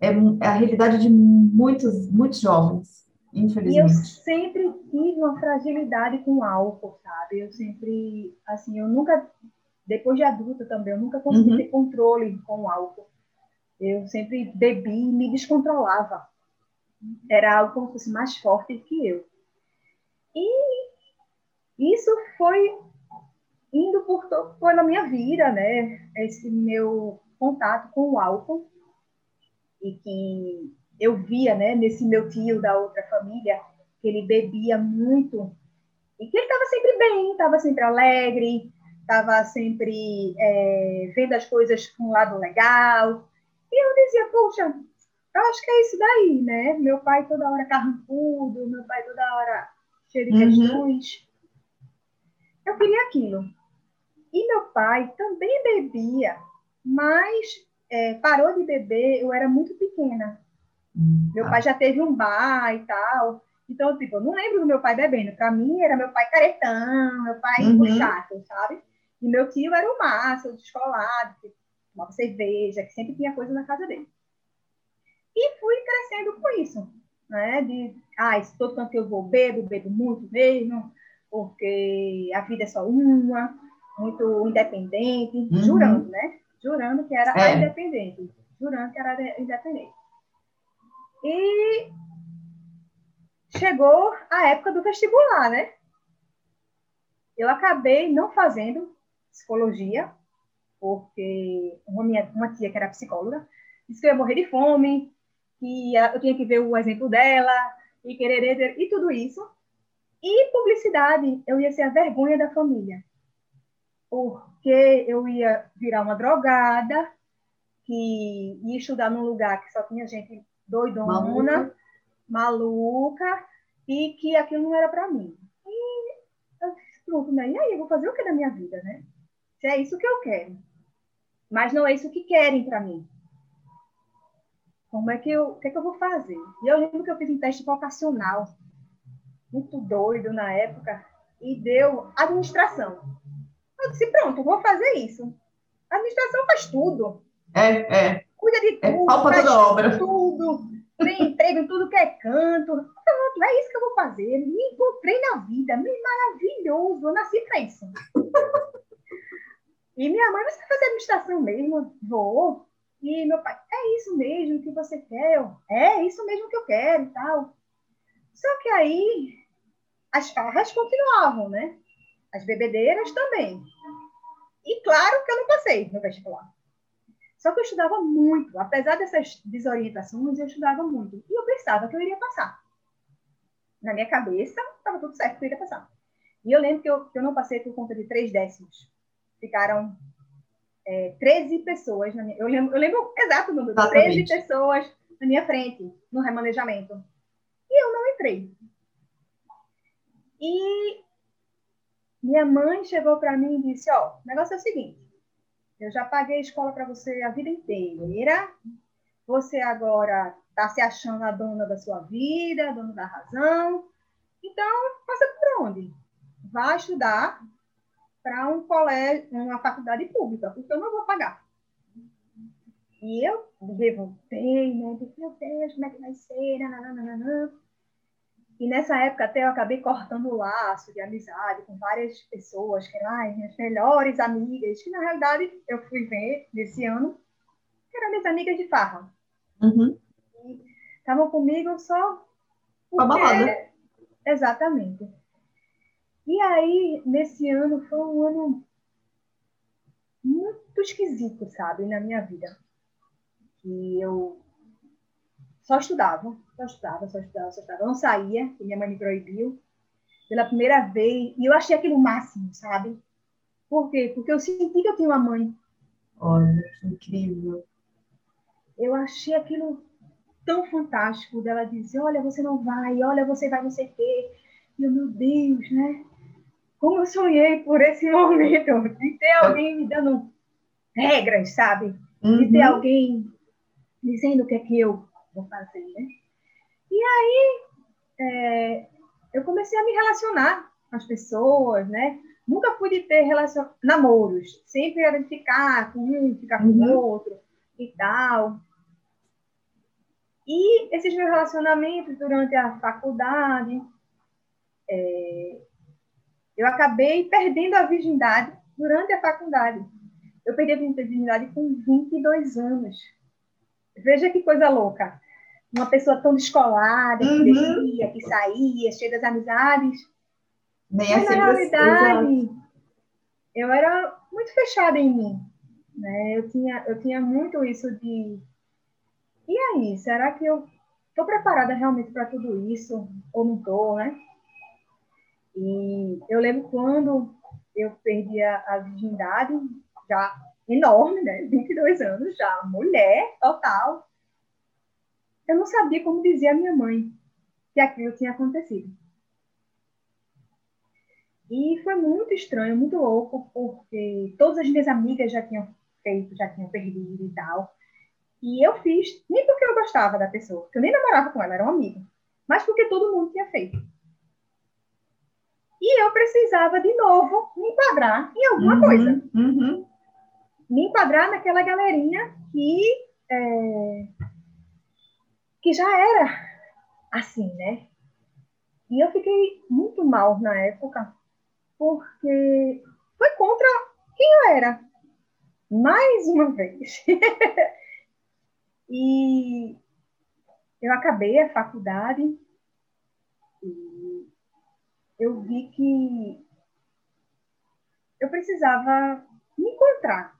é, é a realidade de muitos, muitos jovens, infelizmente. E eu sempre tive uma fragilidade com álcool, sabe? Eu sempre, assim, eu nunca, depois de adulta também, eu nunca consegui uhum. ter controle com o álcool. Eu sempre bebi e me descontrolava. Era algo como se fosse mais forte que eu. E isso foi indo por na minha vida, né? Esse meu contato com o álcool e que eu via, né, nesse meu tio da outra família, que ele bebia muito e que ele estava sempre bem, estava sempre alegre, estava sempre é, vendo as coisas com um lado legal. E eu dizia, poxa, eu acho que é isso daí, né? Meu pai toda hora carrancudo, meu pai toda hora de uhum. Eu queria aquilo. E meu pai também bebia, mas é, parou de beber, eu era muito pequena. Meu pai já teve um bar e tal. Então, tipo, eu não lembro do meu pai bebendo. Para mim, era meu pai caretão, meu pai uhum. chato, sabe? E meu tio era o massa, o descolado, que tomava cerveja, que sempre tinha coisa na casa dele. E fui crescendo com isso, né? De, ah, todo tanto que eu vou, bebo, bebo muito mesmo, porque a vida é só uma, muito independente, uhum. jurando, né? jurando que era é. independente. Jurando que era independente. E chegou a época do vestibular, né? Eu acabei não fazendo psicologia, porque uma, minha, uma tia que era psicóloga disse que eu ia morrer de fome, que eu tinha que ver o exemplo dela, e querer e tudo isso. E publicidade, eu ia ser a vergonha da família porque eu ia virar uma drogada, que ia estudar num lugar que só tinha gente doidona, maluca, maluca e que aquilo não era para mim. E eu disse, pronto, né? E aí, eu vou fazer o que da minha vida, né? Se é isso que eu quero. Mas não é isso que querem para mim. Como é que eu, o que, é que eu vou fazer? E eu lembro que eu fiz um teste vocacional, muito doido na época, e deu administração. Eu disse, pronto, vou fazer isso. A administração faz tudo. É, é. Cuida de é tudo. É faz toda obra. Tudo. Tem emprego em tudo que é canto. Pronto, é isso que eu vou fazer. Me encontrei na vida. Me maravilhoso. Eu nasci para isso. e minha mãe, você vai fazer administração mesmo? Vou. E meu pai, é isso mesmo que você quer? Eu, é isso mesmo que eu quero e tal. Só que aí as farras continuavam, né? As bebedeiras também. E claro que eu não passei no vestibular. Só que eu estudava muito. Apesar dessas desorientações, eu estudava muito. E eu pensava que eu iria passar. Na minha cabeça, estava tudo certo que eu iria passar. E eu lembro que eu, que eu não passei por conta de três décimos. Ficaram é, 13 pessoas. Na minha, eu, lembro, eu lembro exato o número. 13 pessoas na minha frente, no remanejamento. E eu não entrei. E minha mãe chegou para mim e disse: Ó, o negócio é o seguinte, eu já paguei a escola para você a vida inteira, você agora está se achando a dona da sua vida, a dona da razão, então passa por onde? Vá estudar para um colégio, uma faculdade pública, porque eu não vou pagar. E eu levantei, né? Disse, meu Deus, como é que vai ser? Nananana. E nessa época até eu acabei cortando o laço de amizade com várias pessoas, que eram minhas melhores amigas, que na realidade eu fui ver nesse ano, que eram minhas amigas de farra. Uhum. Estavam comigo só. Porque... balada. Exatamente. E aí, nesse ano, foi um ano muito esquisito, sabe, na minha vida. Que eu só estudava, só estudava, só estudava, só estudava. Eu não saía, que minha mãe me proibiu pela primeira vez, e eu achei aquilo máximo, sabe? Por quê? Porque eu senti que eu tinha uma mãe. Olha, que incrível. Eu achei aquilo tão fantástico dela dizer, olha, você não vai, olha, você vai não sei o quê. E eu, meu Deus, né? Como eu sonhei por esse momento de ter alguém me dando regras, sabe? De ter uhum. alguém dizendo o que é que eu vou fazer, né? E aí, é, eu comecei a me relacionar com as pessoas, né? Nunca fui de ter relacion... namoros, sempre era de ficar com um, ficar com o uhum. outro e tal. E esses meus relacionamentos durante a faculdade, é... eu acabei perdendo a virgindade durante a faculdade. Eu perdi a virgindade com 22 anos. Veja que coisa louca uma pessoa tão descolada, que uhum. descia, que saía, cheia das amizades. Nem Mas, assim na realidade, eu era muito fechada em mim. Né? Eu, tinha, eu tinha muito isso de. E aí, será que eu estou preparada realmente para tudo isso? Ou não estou, né? E eu lembro quando eu perdi a, a virgindade, já enorme, né? 22 anos, já mulher total eu não sabia como dizer à minha mãe que aquilo tinha acontecido. E foi muito estranho, muito louco, porque todas as minhas amigas já tinham feito, já tinham perdido e tal. E eu fiz, nem porque eu gostava da pessoa, porque eu nem namorava com ela, era uma amiga, mas porque todo mundo tinha feito. E eu precisava, de novo, me enquadrar em alguma uhum, coisa. Uhum. Me enquadrar naquela galerinha que é, que já era assim, né? E eu fiquei muito mal na época, porque foi contra quem eu era. Mais uma vez. e eu acabei a faculdade e eu vi que eu precisava me encontrar.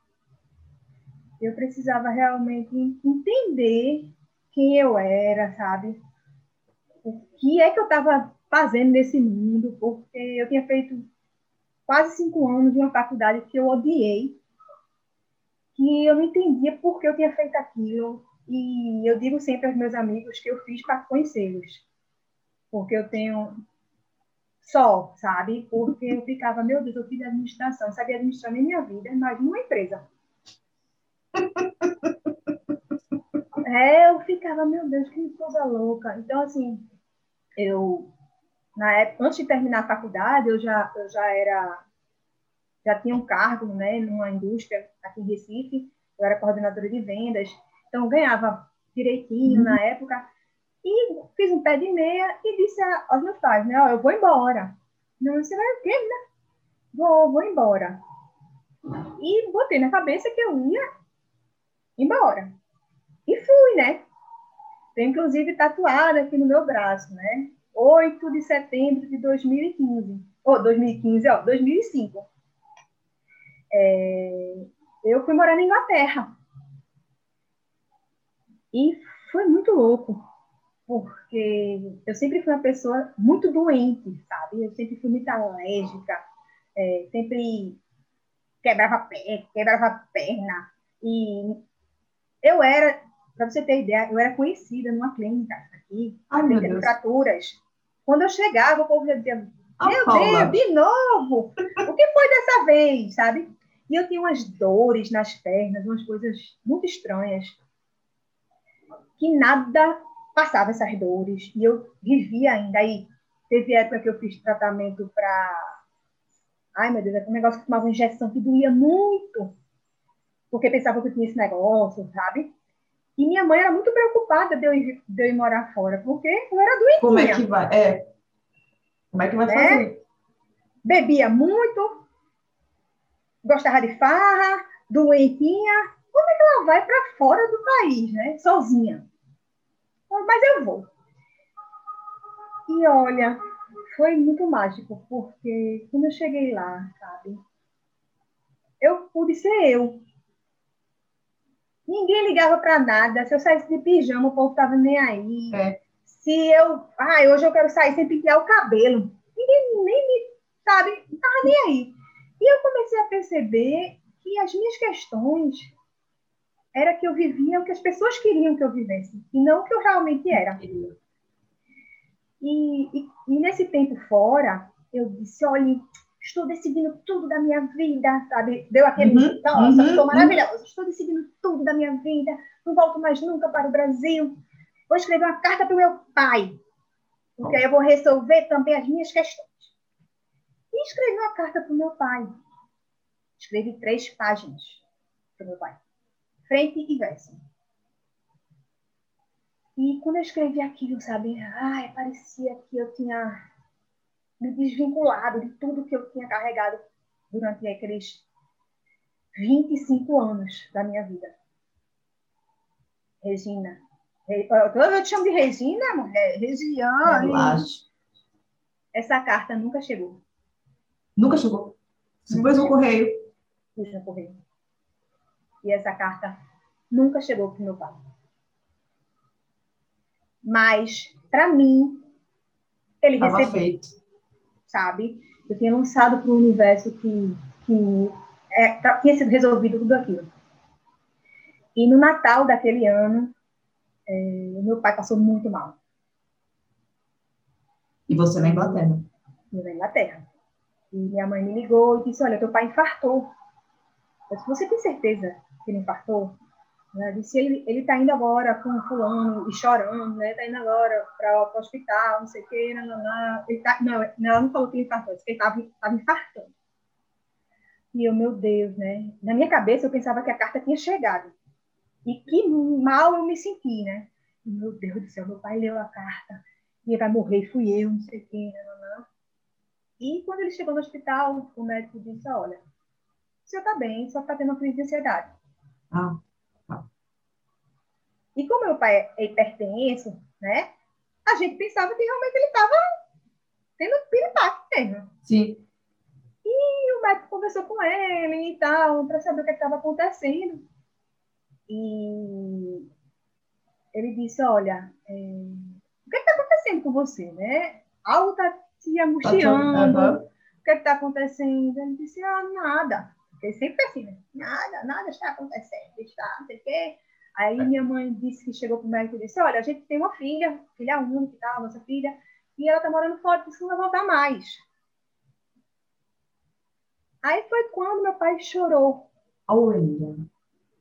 Eu precisava realmente entender quem eu era, sabe? O que é que eu estava fazendo nesse mundo, porque eu tinha feito quase cinco anos de uma faculdade que eu odiei, que eu não entendia por que eu tinha feito aquilo, e eu digo sempre aos meus amigos que eu fiz para conhecê-los, porque eu tenho só, sabe? Porque eu ficava, meu Deus, eu fiz administração, eu sabia administrar minha vida, mas numa empresa. É, eu ficava, meu Deus, que coisa louca. Então, assim, eu, na época, antes de terminar a faculdade, eu já, eu já era, já tinha um cargo, né, numa indústria aqui em Recife, eu era coordenadora de vendas, então ganhava direitinho uhum. na época, e fiz um pé de meia e disse aos meus pais, né, eu vou embora. Não, você vai o quê, né? Vou, vou embora. E botei na cabeça que eu ia embora. E fui, né? Tem inclusive tatuada aqui no meu braço, né? 8 de setembro de 2015. Ou oh, 2015, ó, 2005. É, eu fui morar na Inglaterra. E foi muito louco, porque eu sempre fui uma pessoa muito doente, sabe? Eu sempre fui muito alérgica, é, sempre quebrava pé, quebrava perna. E eu era para você ter ideia, eu era conhecida numa clínica aqui, atendendo fraturas. Quando eu chegava, o povo já dizia, meu Deus, de novo! O que foi dessa vez, sabe? E eu tinha umas dores nas pernas, umas coisas muito estranhas, que nada passava essas dores. E eu vivia ainda. Aí teve época que eu fiz tratamento para. Ai, meu Deus, é um negócio que tomava injeção que doía muito, porque pensava que eu tinha esse negócio, sabe? E minha mãe era muito preocupada de eu ir, de eu ir morar fora, porque eu era doentinha. Como é que vai? É. Como é que vai né? fazer? Bebia muito, gostava de farra, doentinha. Como é que ela vai para fora do país, né? Sozinha. Mas eu vou. E olha, foi muito mágico, porque quando eu cheguei lá, sabe? eu pude ser eu. Ninguém ligava para nada. Se eu saísse de pijama, o povo tava nem aí. É. Se eu, ah, hoje eu quero sair sem pentear o cabelo. Ninguém nem me, sabe, não tava nem aí. E eu comecei a perceber que as minhas questões era que eu vivia o que as pessoas queriam que eu vivesse, e não o que eu realmente era. E, e, e nesse tempo fora, eu disse, olha, estou decidindo tudo da minha vida, sabe? Deu aquele, Uhum, nossa, uhum, estou uhum. maravilhosa, estou decidindo tudo da minha vida, não volto mais nunca para o Brasil. Vou escrever uma carta para o meu pai, porque aí eu vou resolver também as minhas questões. E escrevi uma carta para o meu pai. Escrevi três páginas para o meu pai, frente e verso. E quando eu escrevi aquilo, sabe, ai, parecia que eu tinha me desvinculado de tudo que eu tinha carregado durante aqueles 25 anos da minha vida. Regina. Re- Eu te chamo de Regina, mulher. Regiane. Relaxa. Essa carta nunca chegou. Nunca chegou. Depois no correio. Fiz no correio. E essa carta nunca chegou para meu pai. Mas, para mim, ele Estava recebeu. feito. sabe? Eu tinha lançado para o universo que, que é, tinha sido resolvido tudo aquilo. E no Natal daquele ano, é, meu pai passou muito mal E você na Inglaterra. na Inglaterra. E minha mãe me ligou e disse: Olha, teu pai infartou. Eu disse: Você tem certeza que ele infartou? Ela disse: Ele ele está indo agora com fulano e chorando, né? Está indo agora para o hospital, não sei o quê. Não, não, não. Ele tá, não, ela não falou que ele infartou, disse que ele estava infartando. E eu, meu Deus, né? Na minha cabeça eu pensava que a carta tinha chegado. E que mal eu me senti, né? Meu Deus do céu, meu pai leu a carta e ele vai morrer, fui eu, não sei o quê. Não, não, não. E quando ele chegou no hospital, o médico disse: Olha, o senhor está bem, só está tendo uma crise de ansiedade. Ah, E como meu pai é hipertenso, né? A gente pensava que realmente ele estava tendo piripaque mesmo. sim. E o médico conversou com ele e tal, para saber o que estava acontecendo. E ele disse: Olha, é, o que está acontecendo com você, né? Algo está te angustiando. Aham. O que está acontecendo? Ele disse: Ah, nada. Ele sempre é assim, né? Nada, nada está acontecendo. Está, não sei o quê. Aí minha mãe disse que chegou para o médico e disse: Olha, a gente tem uma filha, filha única e tal, nossa filha, e ela está morando fora, disse que não vai voltar mais. Aí foi quando meu pai chorou, Olha.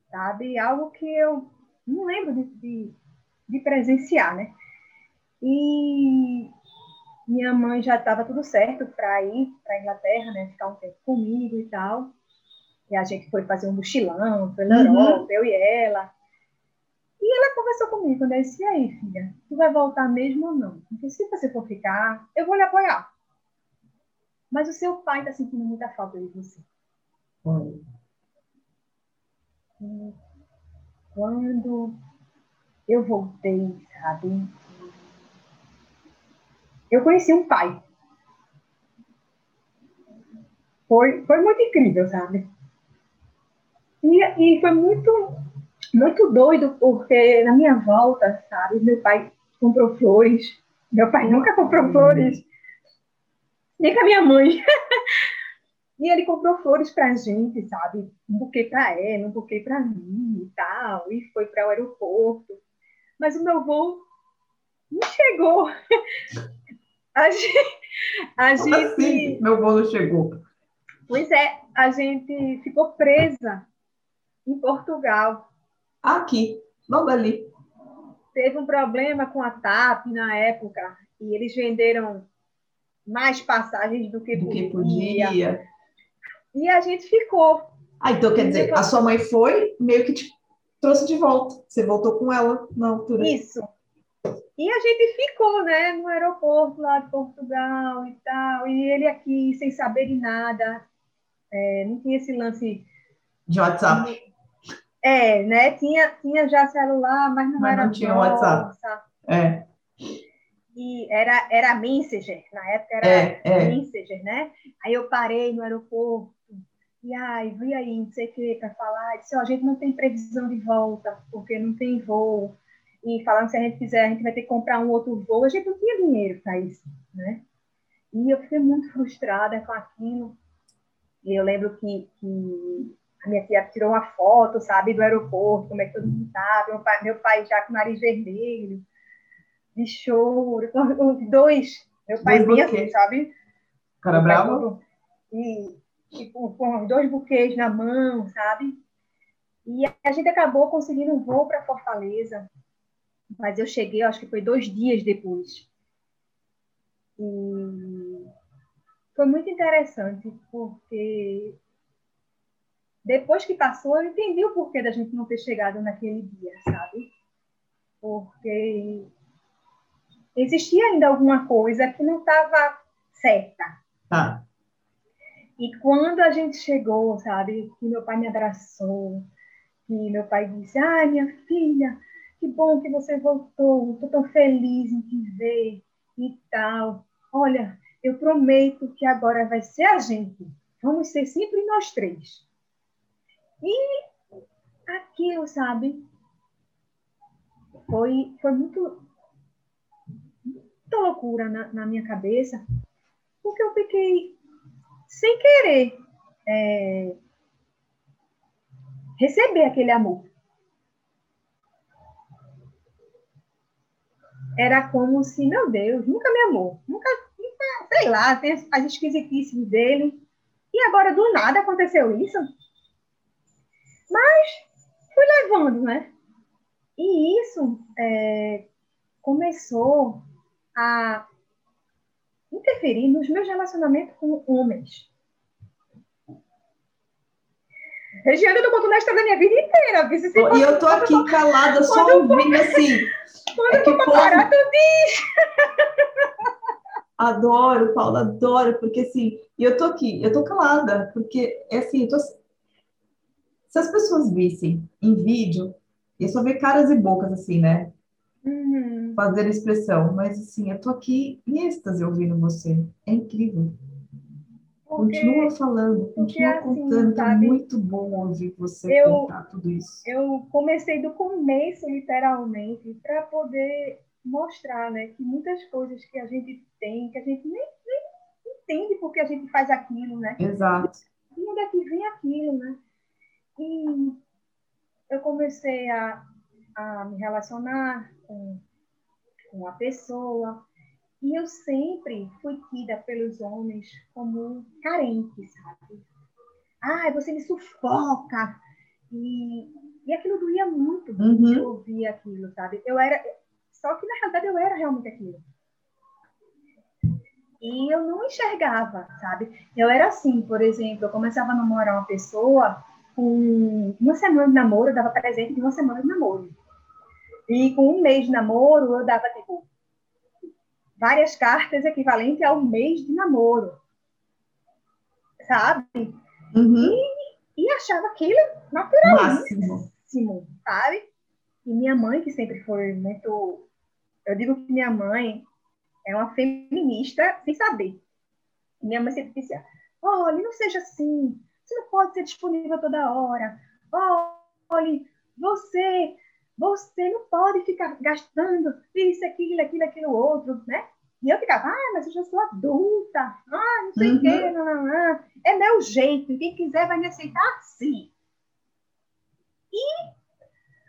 sabe? Algo que eu não lembro de, de, de presenciar, né? E minha mãe já estava tudo certo para ir para a Inglaterra, né? Ficar um tempo comigo e tal. E a gente foi fazer um mochilão pela Uhum. Europa, eu e ela. E ela conversou comigo, né? Disse, e aí, filha, tu vai voltar mesmo ou não? Porque se você for ficar, eu vou lhe apoiar. Mas o seu pai está sentindo muita falta de você. E quando eu voltei, sabe? Eu conheci um pai. Foi, foi muito incrível, sabe? E, e foi muito, muito doido, porque na minha volta, sabe, meu pai comprou flores. Meu pai nunca comprou flores. Nem com a minha mãe. E ele comprou flores pra gente, sabe? Um buquê pra ela, um buquê pra mim e tal. E foi para o aeroporto. Mas o meu voo não chegou. A gente. A gente assim? Meu bolo chegou. pois é, a gente ficou presa em Portugal. Aqui, logo ali. Teve um problema com a TAP na época. E eles venderam mais passagens do que Do que podia. podia. E a gente ficou. Ah, então quer dizer, a sua mãe foi, meio que te trouxe de volta. Você voltou com ela na altura. Isso. E a gente ficou, né, no aeroporto lá de Portugal e tal, e ele aqui sem saber de nada, É, não tinha esse lance, De WhatsApp. É, né, tinha, tinha já celular, mas não Mas era não tinha nossa. WhatsApp. É, E era, era Messenger, na época era é, é. Messenger, né? Aí eu parei no aeroporto E ai, vi aí, não sei o que, para falar. Disse, oh, a gente não tem previsão de volta, porque não tem voo. E falando se a gente quiser, a gente vai ter que comprar um outro voo. A gente não tinha dinheiro para isso, né? E eu fiquei muito frustrada com aquilo. E eu lembro que, que a minha tia tirou uma foto, sabe, do aeroporto, como é que todo mundo estava. Meu pai, meu pai já com o nariz vermelho, de choro, dois. Meu pai vinha assim, sabe? Cara bravo? E, tipo, com dois buquês na mão, sabe? E a gente acabou conseguindo um voo para Fortaleza. Mas eu cheguei, acho que foi dois dias depois. E foi muito interessante, porque depois que passou, eu entendi o porquê da gente não ter chegado naquele dia, sabe? Porque existia ainda alguma coisa que não estava certa. Tá. E quando a gente chegou, sabe, que meu pai me abraçou, que meu pai disse: Ai, minha filha, que bom que você voltou, estou tão feliz em te ver e tal. Olha, eu prometo que agora vai ser a gente. Vamos ser sempre nós três. E aquilo, sabe? Foi, foi muito, muita loucura na, na minha cabeça, porque eu fiquei sem querer é, receber aquele amor. Era como se, meu Deus, nunca me amou, nunca, nunca sei lá, tem as esquisitices dele, e agora do nada aconteceu isso. Mas fui levando, né? E isso é, começou a interferir nos meus relacionamentos com homens. Regiane, eu tô contando a história da minha vida inteira. Viu? E eu tô aqui eu... calada, só ouvindo assim. Quando é vou parar, tu diz. Adoro, Paula, adoro, porque assim, e eu tô aqui, eu tô calada, porque é assim, eu tô se as pessoas vissem em vídeo, ia só ver caras e bocas assim, né? Uhum. Fazer expressão. Mas assim, eu tô aqui em êxtase ouvindo você. É incrível. Porque, continua falando, continua assim, contando, tá muito bom ouvir você eu, contar tudo isso. Eu comecei do começo, literalmente, para poder mostrar, né, que muitas coisas que a gente tem, que a gente nem, nem entende porque a gente faz aquilo, né? Exato. E onde é que vem aquilo, né? E eu comecei a, a me relacionar com, com a pessoa, e eu sempre fui tida pelos homens como carente, sabe? Ah, você me sufoca. E, e aquilo doía muito uhum. eu ouvir aquilo, sabe? Eu era. Só que na realidade eu era realmente aquilo. E eu não enxergava, sabe? Eu era assim, por exemplo, eu começava a namorar uma pessoa, com uma semana de namoro, eu dava presente de uma semana de namoro. E com um mês de namoro, eu dava, tipo, várias cartas equivalentes ao mês de namoro. Sabe? Uhum. E, e, achava aquilo naturalíssimo, sabe? E minha mãe, que sempre foi muito. Eu digo que minha mãe é uma feminista sem saber. Minha mãe sempre dizia: olha, não seja assim, você não pode ser disponível toda hora. Olha, você, você não pode ficar gastando isso, aquilo, aquilo, aquilo outro, né? E eu ficava, ah, mas eu já sou adulta, ah, não sei o uhum. quê, não, não, não. é meu jeito, quem quiser vai me aceitar assim. E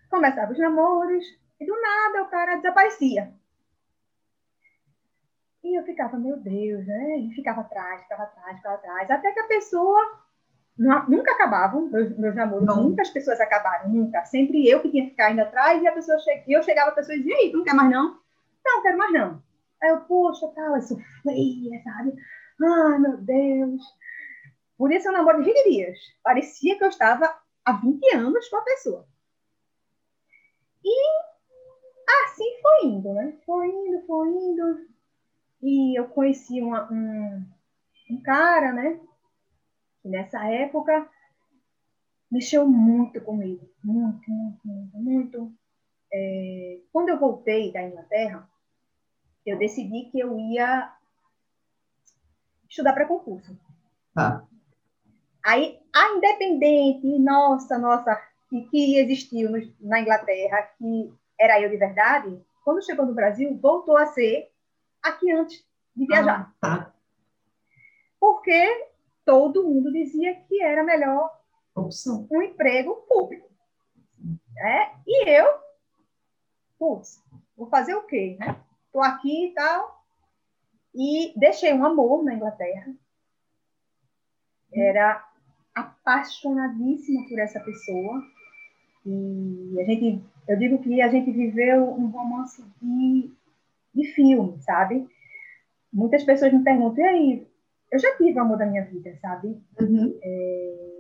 começava os namoros, e do nada o cara desaparecia. E eu ficava, meu Deus, né? E ficava atrás, ficava atrás, ficava atrás, até que a pessoa nunca acabavam meus, meus namoros, não. nunca as pessoas acabaram, nunca. Sempre eu que tinha que ficar indo atrás e a pessoa che... eu chegava a pessoa e dizia, e aí, tu não quer mais não? Não, quero mais não. Aí eu, poxa, tal, eu sofria, sabe? Ai, meu Deus. Por isso eu namoro de 20 dias. Parecia que eu estava há 20 anos com a pessoa. E assim foi indo, né? Foi indo, foi indo. E eu conheci uma, um, um cara, né? Nessa época mexeu muito comigo, muito, muito, muito, muito. É, quando eu voltei da Inglaterra, eu decidi que eu ia estudar para concurso. Tá. Aí, a independente, nossa, nossa, que, que existiu no, na Inglaterra, que era eu de verdade, quando chegou no Brasil, voltou a ser aqui antes de viajar. Ah, tá. Porque todo mundo dizia que era melhor Opção. um emprego público. Né? E eu, putz, vou fazer o quê? Né? Tô aqui e tal. E deixei um amor na Inglaterra. Era apaixonadíssima por essa pessoa. E a gente, eu digo que a gente viveu um romance de, de filme, sabe? Muitas pessoas me perguntam, e aí, eu já tive o amor da minha vida, sabe? Uhum. É...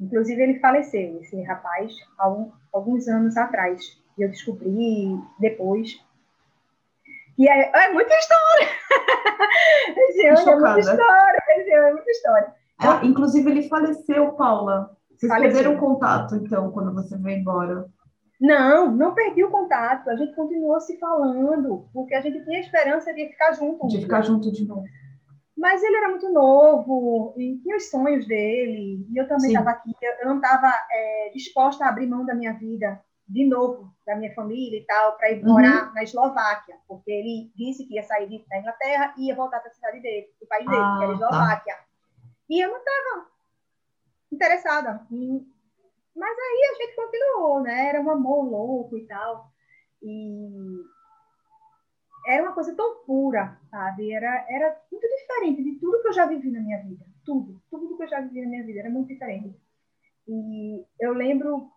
Inclusive, ele faleceu, esse rapaz, há um, alguns anos atrás. E eu descobri depois. E é, é muita história! Ano é muita história! É muita história. Inclusive, ele faleceu, Paula. Vocês Faleceu. perderam contato, então, quando você veio embora. Não, não perdi o contato. A gente continuou se falando, porque a gente tinha esperança de ficar junto. De ficar junto de novo. Mas ele era muito novo e tinha os sonhos dele. E eu também estava aqui. Eu não estava disposta a abrir mão da minha vida de novo, da minha família e tal, para ir Uhum. morar na Eslováquia. Porque ele disse que ia sair da Inglaterra e ia voltar para a cidade dele, o país dele, Ah, que era a tá. Eslováquia. E eu não estava interessada. Mas aí a gente continuou, né? Era um amor louco e tal. E era uma coisa tão pura, sabe? Era, era muito diferente de tudo que eu já vivi na minha vida. Tudo, tudo que eu já vivi na minha vida era muito diferente. E eu lembro,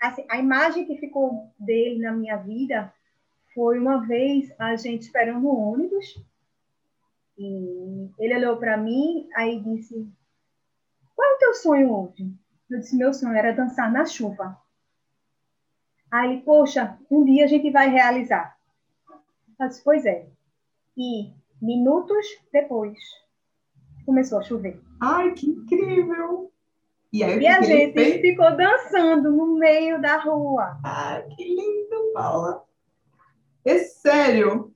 assim, a imagem que ficou dele na minha vida foi uma vez a gente esperando o ônibus e ele olhou para mim, aí disse: Qual é o teu sonho hoje? Eu disse: Meu sonho era dançar na chuva. Aí, poxa, um dia a gente vai realizar. Eu disse, pois é. E minutos depois começou a chover. Ai, que incrível! E aí, E a gente ficou dançando no meio da rua. Ai, que lindo, Paula! É sério?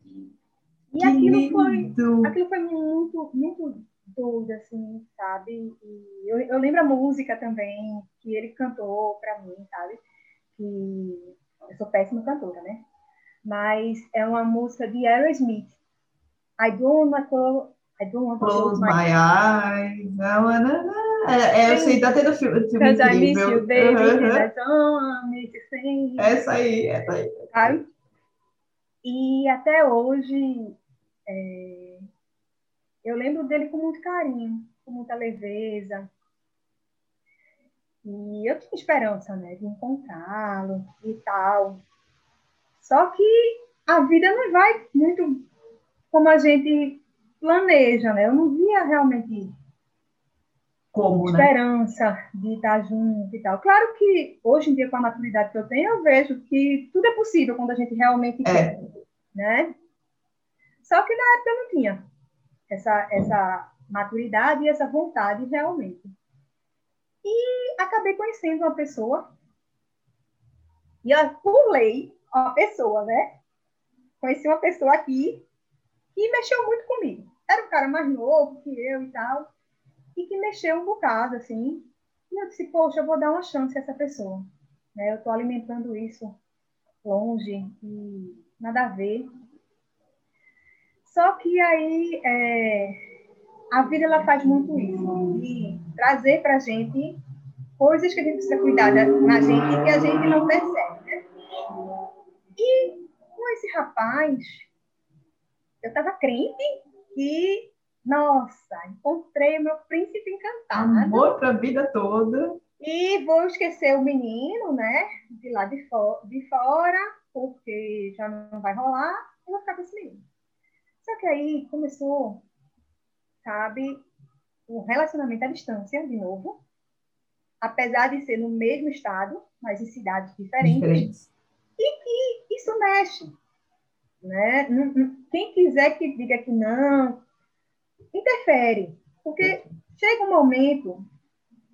E que aquilo foi, lindo! aquilo foi muito, muito doido, assim, sabe? E eu, eu lembro a música também que ele cantou para mim, sabe? Que eu sou péssima cantora, né? Mas é uma música de Aerosmith. I don't want to, I don't want to Close my eyes. Não, não, não. É, é, eu sei, tá tendo filme, filme I miss incrível. you, baby. Uhum. I don't miss you. Essa aí, essa aí. sabe? E até hoje é, eu lembro dele com muito carinho, com muita leveza. E eu tinha esperança, né, de encontrá-lo e tal. Só que a vida não vai muito como a gente planeja, né? Eu não via realmente Como, né? esperança de estar junto e tal. Claro que hoje em dia, com a maturidade que eu tenho, eu vejo que tudo é possível quando a gente realmente quer, É, né? Só que na época eu não tinha essa, essa maturidade e essa vontade realmente. E acabei conhecendo uma pessoa, e eu pulei uma pessoa, né? Conheci uma pessoa aqui que mexeu muito comigo. Era um cara mais novo que eu e tal e que mexeu um bocado, assim. E eu disse, poxa, eu vou dar uma chance a essa pessoa. Né? Eu estou alimentando isso longe e nada a ver. Só que aí é, a vida ela faz muito isso, de trazer para a gente coisas que a gente precisa cuidar da, na gente e que a gente não percebe. Né? E com esse rapaz, eu estava crente que nossa, encontrei o meu príncipe encantado. amor pra vida toda. E vou esquecer o menino, né? De lá de, fo de fora, porque já não vai rolar, e vou ficar com esse menino. Só que aí começou, sabe, o relacionamento à distância, de novo. Apesar de ser no mesmo estado, mas em cidades diferentes Diferentes. Isso mexe. Né? Quem quiser que diga que não, interfere. Porque chega um momento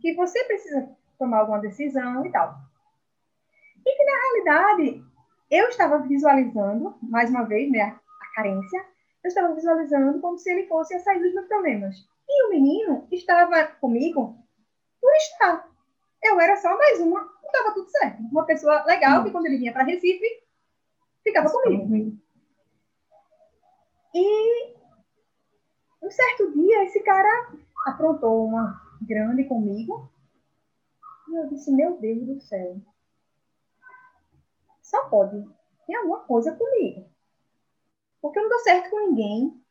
que você precisa tomar alguma decisão e tal. E que, na realidade, eu estava visualizando, mais uma vez, né, a carência, eu estava visualizando como se ele fosse a sair dos meus problemas. E o menino estava comigo por estar. Eu era só mais uma, estava tudo certo. Uma pessoa legal que quando ele vinha para Recife, ficava comigo. E um certo dia, esse cara aprontou uma grande comigo. E eu disse, meu Deus do céu. Só pode. Tem alguma coisa comigo. Porque eu não dou certo com ninguém.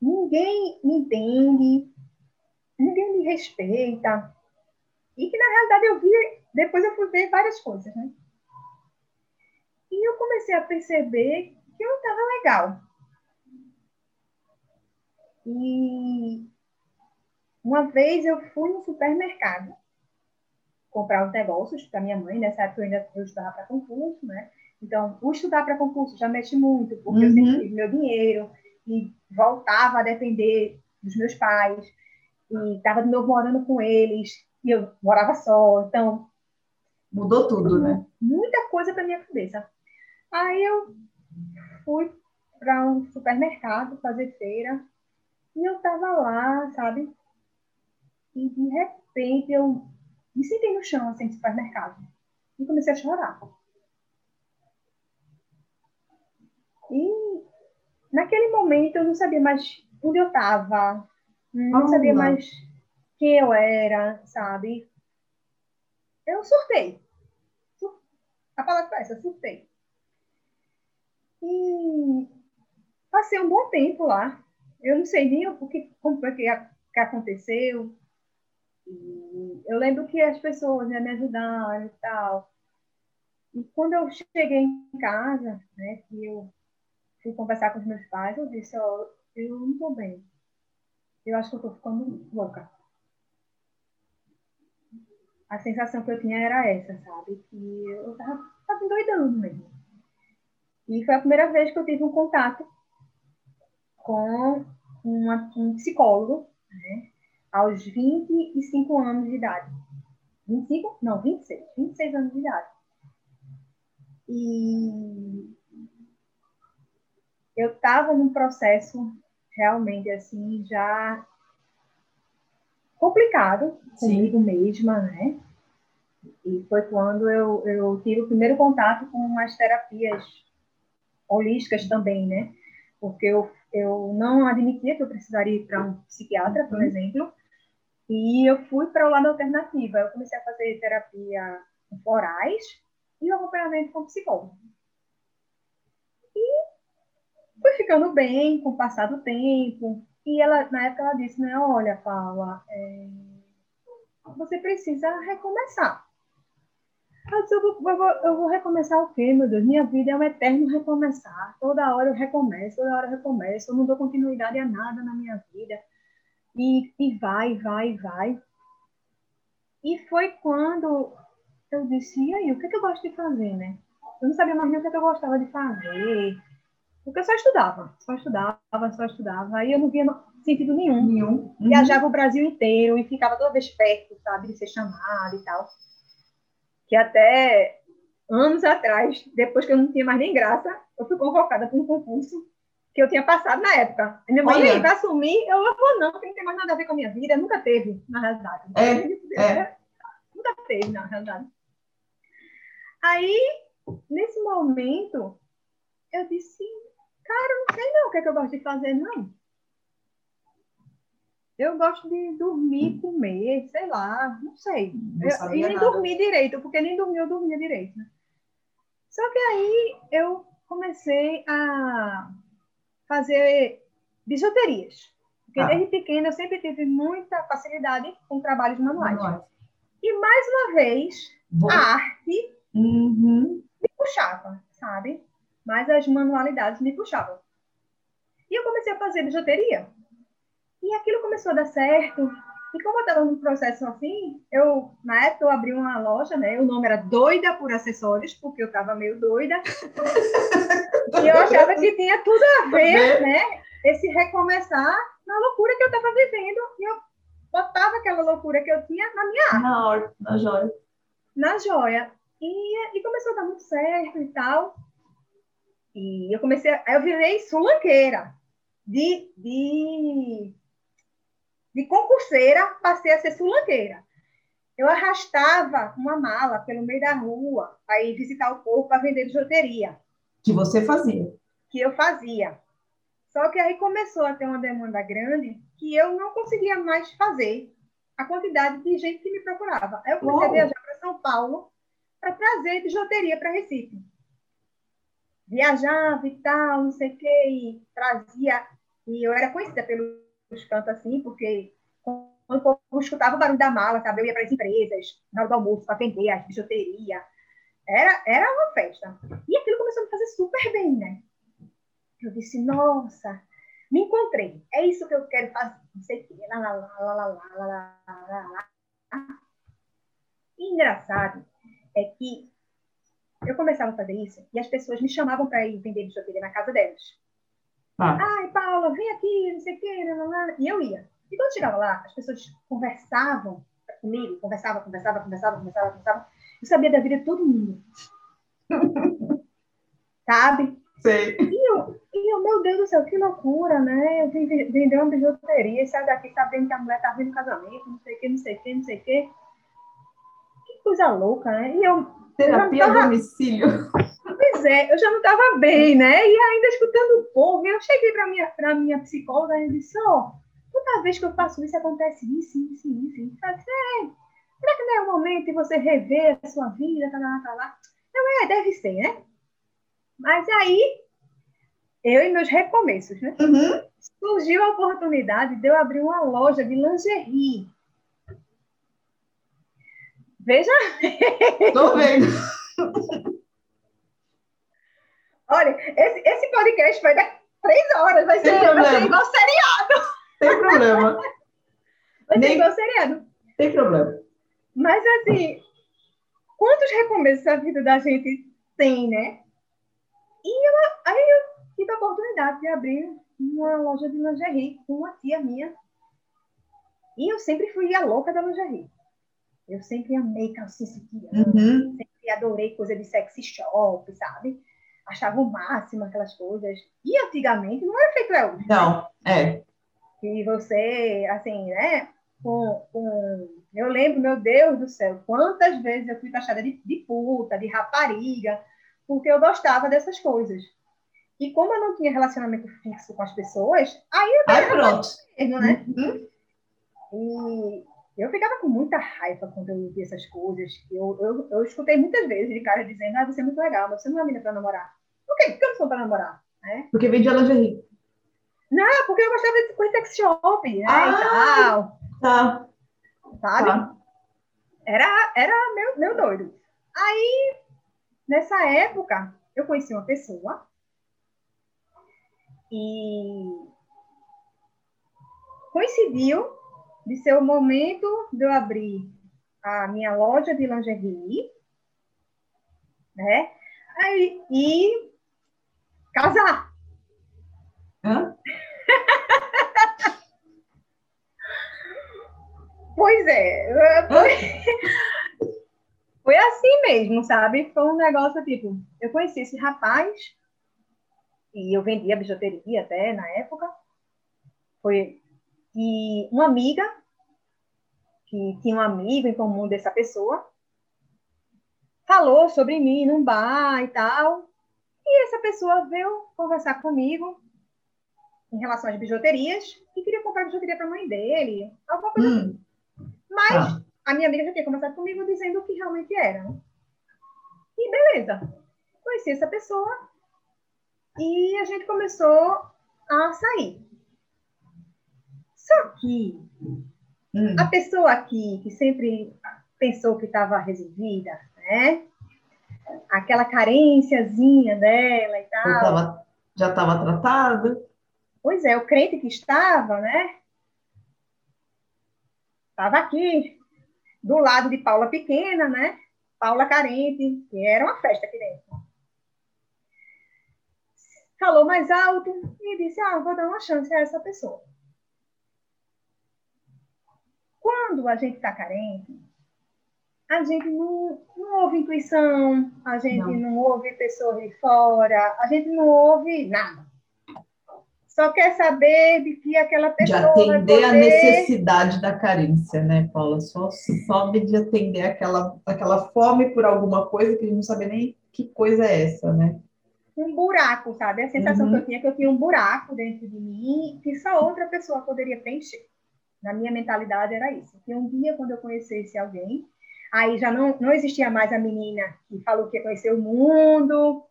Ninguém me entende. Ninguém me respeita. E que, na realidade, eu vi... Depois eu fui ver várias coisas, né? E eu comecei a perceber que eu estava legal. E uma vez eu fui no supermercado comprar os negócios para minha mãe, nessa época eu ainda eu estudava para concurso, né? Então, o estudar para concurso já mexe muito, porque uhum. eu sempre tive meu dinheiro e voltava a depender dos meus pais, e estava de novo morando com eles, e eu morava só, então... Mudou tudo, né? Muita coisa para minha cabeça. Aí eu fui para um supermercado fazer feira, e eu tava lá, sabe? E de repente eu me sentei no chão, assim, no supermercado. E comecei a chorar. E naquele momento eu não sabia mais onde eu estava, não oh, sabia não. mais quem eu era, sabe? Eu surtei. A palavra foi essa, surtei. E passei um bom tempo lá, eu não sei nem o que, como foi que, que aconteceu. E eu lembro que as pessoas né, me ajudaram e tal. E quando eu cheguei em casa, né, que eu fui conversar com os meus pais, eu disse, ó, eu não estou bem. Eu acho que eu estou ficando louca. A sensação que eu tinha era essa, sabe? Que eu estava endoidando mesmo. E foi a primeira vez que eu tive um contato com uma, um psicólogo né, aos 25 anos de idade. 25? Não, 26. 26 anos de idade. E eu estava num processo realmente assim, já complicado comigo Sim. mesma, né? E foi quando eu, eu tive o primeiro contato com as terapias holísticas também, né? Porque eu eu não admitia que eu precisaria ir para um psiquiatra, por uhum. exemplo, e eu fui para o lado alternativo. Eu comecei a fazer terapia com florais e acompanhamento com psicólogo. E fui ficando bem com o passar do tempo. E ela, na época, ela disse, né, olha, Paula, é... você precisa recomeçar. Eu, disse, eu, vou, eu, vou, eu vou recomeçar o quê, meu Deus? Minha vida é um eterno recomeçar. Toda hora eu recomeço, toda hora eu recomeço. Eu não dou continuidade a nada na minha vida. E, e vai, vai, vai. E foi quando eu disse, e aí, o que, é que eu gosto de fazer, né? Eu não sabia mais nem o que, é que eu gostava de fazer. Porque eu só estudava, só estudava, só estudava. Aí eu não via sentido nenhum. nenhum. Uhum. Viajava o Brasil inteiro e ficava toda vez perto, sabe, de ser chamada e tal que até anos atrás, depois que eu não tinha mais nem graça, eu fui convocada para um concurso que eu tinha passado na época. minha mãe, Olha. vai assumir? Eu vou, não, porque não tem mais nada a ver com a minha vida. Nunca teve, na realidade. É, é. Nunca teve, na realidade. Aí, nesse momento, eu disse, cara, não sei não o que, é que eu gosto de fazer, não. Eu gosto de dormir, comer, sei lá, não sei. Não eu, e nem nada. dormir direito, porque nem dormir eu dormia direito. Né? Só que aí eu comecei a fazer bijuterias. Porque ah. desde pequena eu sempre tive muita facilidade com trabalhos manuais. E mais uma vez, Bom. a arte uhum. me puxava, sabe? Mas as manualidades me puxavam. E eu comecei a fazer bijuteria. E aquilo começou a dar certo. E como eu estava num processo assim, eu, na época, eu abri uma loja, né? O nome era Doida por Acessórios, porque eu estava meio doida. e eu achava que tinha tudo a ver, né? Esse recomeçar na loucura que eu estava vivendo. E eu botava aquela loucura que eu tinha na minha arte. Na hora, na joia. Na joia. E, e começou a dar muito certo e tal. E eu comecei, aí eu virei sulanqueira de, de de concurseira, passei a ser sulanqueira. Eu arrastava uma mala pelo meio da rua para ir visitar o povo para vender bijuteria. Que você fazia. Que eu fazia. Só que aí começou a ter uma demanda grande que eu não conseguia mais fazer a quantidade de gente que me procurava. Aí eu comecei Uou. a viajar para São Paulo para trazer bijuteria para Recife. Viajava e tal, não sei o quê, e trazia. E eu era conhecida os cantos assim, porque quando o povo escutava o barulho da mala, sabe? Eu ia para as empresas, na hora do almoço, para vender as bijuterias. Era, era uma festa. E aquilo começou a me fazer super bem, né? Eu disse, nossa, me encontrei. É isso que eu quero fazer. Não sei o quê. Lá, lá, lá, lá, lá, lá, lá, lá. Engraçado é que eu começava a fazer isso e as pessoas me chamavam para ir vender bijuteria na casa delas. Ah. Ai, Paula, vem aqui, não sei o quê. Lá, lá. E eu ia. E quando chegava lá, as pessoas conversavam comigo, conversavam, conversavam, conversavam, conversavam, conversavam. Eu sabia da vida de todo mundo. Sabe? Sei. E eu, e eu, meu Deus do céu, que loucura, né? Eu vim vender uma bijuteria sai daqui sabendo que a mulher tá vindo casamento, não sei o que, não sei o que, não sei o que. Que coisa louca, né? E eu. Terapia a domicílio. Pois é, eu já não estava bem, né? E ainda escutando o povo. Eu cheguei para minha, pra minha psicóloga e disse: Ó, oh, toda vez que eu faço isso, acontece isso, isso, isso. isso. Ela disse: É, será que não é o momento de você rever a sua vida? Tá lá, tá lá. Eu, é, deve ser, né? Mas aí, eu e meus recomeços, né? Uhum. Surgiu a oportunidade de eu abrir uma loja de lingerie. Veja. Estou vendo. Olha, esse, esse podcast vai dar três horas, vai ser, vai ser igual seriado. Tem problema. Vai ser igual seriado. Tem problema. Mas assim, quantos recomeços a vida da gente tem, né? E ela, aí eu tive a oportunidade de abrir uma loja de lingerie com uma tia minha. E eu sempre fui a louca da lingerie. Eu sempre amei calcinha uhum. sempre adorei coisa de sexy shop, sabe? Achava o máximo aquelas coisas. E antigamente não era feito é hoje. Não, é. Que você, assim, né? Com, com... Eu lembro, meu Deus do céu, quantas vezes eu fui taxada de, de puta, de rapariga, porque eu gostava dessas coisas. E como eu não tinha relacionamento fixo com as pessoas, aí eu aí pronto. mesmo, né? Uhum. E eu ficava com muita raiva quando eu vi essas coisas. Eu, eu, eu escutei muitas vezes de cara dizendo, ah, você é muito legal, mas você não é menina para namorar. Por quê? Por que eu não sou para namorar? É? Porque vende lingerie. Não, porque eu gostava de coisa sex shop, né? Ah, e tal. Tá. Sabe? Tá. Era, era meu, meu doido. Aí Nessa época, eu conheci uma pessoa e coincidiu de ser o momento de eu abrir a minha loja de lingerie, né? Aí, e casar. Hã? pois é. Foi assim mesmo, sabe? Foi um negócio tipo, eu conheci esse rapaz e eu vendia bijuteria até na época. Foi e uma amiga que tinha um amigo em comum dessa pessoa falou sobre mim num bar e tal. E essa pessoa veio conversar comigo em relação às bijuterias e queria comprar bijuteria para a mãe dele, alguma coisa hum. assim. Mas ah a minha amiga já tinha conversado comigo dizendo o que realmente era. E beleza. Conheci essa pessoa e a gente começou a sair. Só que hum. a pessoa aqui, que sempre pensou que estava resolvida, né? Aquela carênciazinha dela e tal. já estava tratada. Pois é, o crente que estava, né? Estava aqui, do lado de Paula Pequena, né? Paula Carente, que era uma festa aqui dentro. Falou mais alto e disse: Ah, vou dar uma chance a essa pessoa. Quando a gente está carente, a gente não, não ouve intuição, a gente não. não ouve pessoas de fora, a gente não ouve nada. só quer saber de que aquela pessoa. De atender poder... a necessidade da carência, né, Paula? Só sobe de atender aquela, aquela fome por alguma coisa que a gente não sabe nem que coisa é essa, né? Um buraco, sabe? A sensação uhum. que eu tinha é que eu tinha um buraco dentro de mim que só outra pessoa poderia preencher. Na minha mentalidade era isso. Que um dia, quando eu conhecesse alguém, aí já não, não existia mais a menina que falou que ia conhecer o mundo,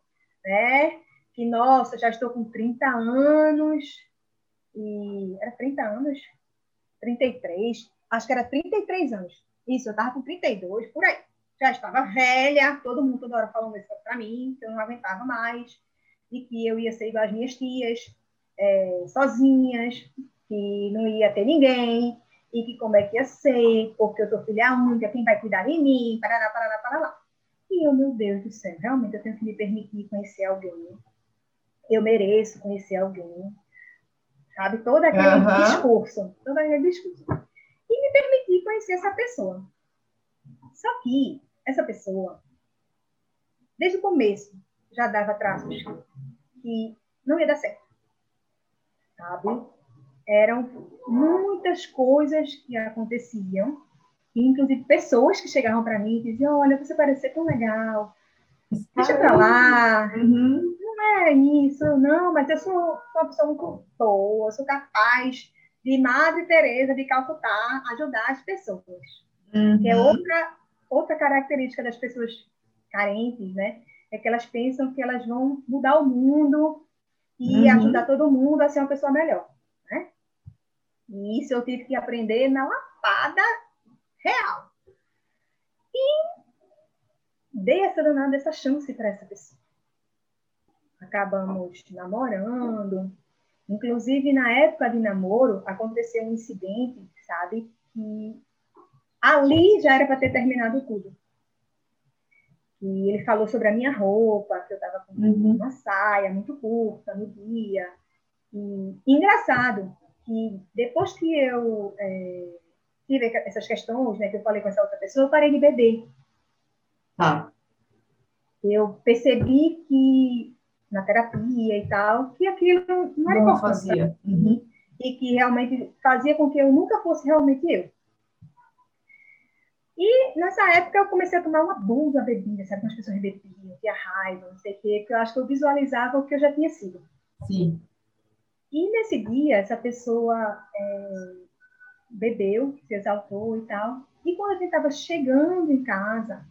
né? Que, nossa, já estou com 30 anos, e era 30 anos? 33, acho que era 33 anos. Isso, eu estava com 32, por aí. Já estava velha, todo mundo toda hora falando isso para mim, que eu não aguentava mais, e que eu ia ser igual as minhas tias, é, sozinhas, que não ia ter ninguém, e que como é que ia ser, porque eu sou filha única, quem vai cuidar de mim, parará, parará, parará. E eu, meu Deus do céu, realmente eu tenho que me permitir conhecer alguém. Eu mereço conhecer alguém. Sabe? Todo aquele uhum. discurso. Todo aquele discurso. E me permitir conhecer essa pessoa. Só que essa pessoa, desde o começo, já dava traços que não ia dar certo. Sabe? Eram muitas coisas que aconteciam, inclusive pessoas que chegavam para mim e diziam: Olha, você parece ser tão legal, deixa para lá, uhum. não é isso, não, mas eu sou uma pessoa muito boa, sou capaz de Madre Teresa de Calcutá ajudar as pessoas. Uhum. Que é outra, outra característica das pessoas carentes, né? É que elas pensam que elas vão mudar o mundo e uhum. ajudar todo mundo a ser uma pessoa melhor. E isso eu tive que aprender na lapada real. E dei essa danada, essa chance para essa pessoa. Acabamos namorando. Inclusive, na época de namoro, aconteceu um incidente, sabe? Que ali já era para ter terminado tudo. E ele falou sobre a minha roupa, que eu estava com uhum. uma saia muito curta no dia. E engraçado, que depois que eu é, tive essas questões, né, que eu falei com essa outra pessoa, eu parei de beber. Tá. Eu percebi que na terapia e tal, que aquilo não era não fazia. Uhum. E que realmente fazia com que eu nunca fosse realmente eu. E nessa época eu comecei a tomar uma da bebida, sabe? As pessoas bebiam, tinha raiva, não sei o quê, porque eu acho que eu visualizava o que eu já tinha sido. Sim. E nesse dia, essa pessoa é, bebeu, se exaltou e tal. E quando a gente estava chegando em casa,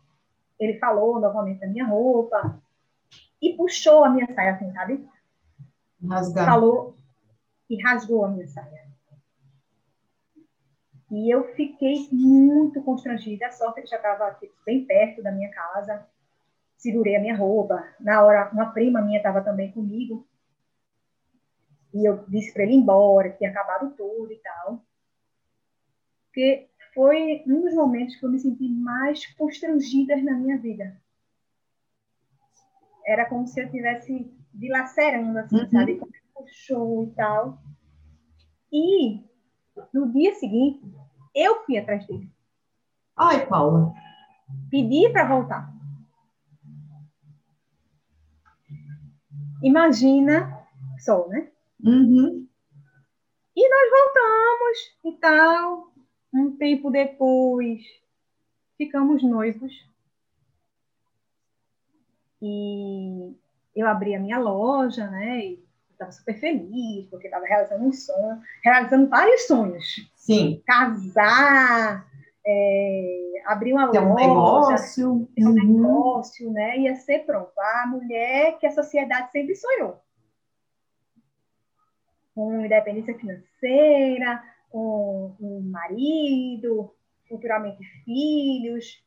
ele falou novamente da minha roupa e puxou a minha saia, assim, sabe? Rasgar. Falou e rasgou a minha saia. E eu fiquei muito constrangida. A sorte é que já estava bem perto da minha casa. Segurei a minha roupa. Na hora, uma prima minha estava também comigo. E eu disse para ele ir embora, que tinha acabado tudo e tal. Porque foi um dos momentos que eu me senti mais constrangida na minha vida. Era como se eu estivesse dilacerando, assim, uhum. sabe? Como puxou e tal. E no dia seguinte, eu fui atrás dele. Ai, Paula. Pedi para voltar. Imagina só, né? Uhum. E nós voltamos e tal. Um tempo depois, ficamos noivos. E eu abri a minha loja, né? E estava super feliz, porque estava realizando um sonho, realizando vários sonhos. Sim. Casar, é, abrir uma ter loja, um negócio, ter um uhum. negócio, né? Ia ser pronto. A mulher que a sociedade sempre sonhou com independência financeira, com um marido, futuramente filhos.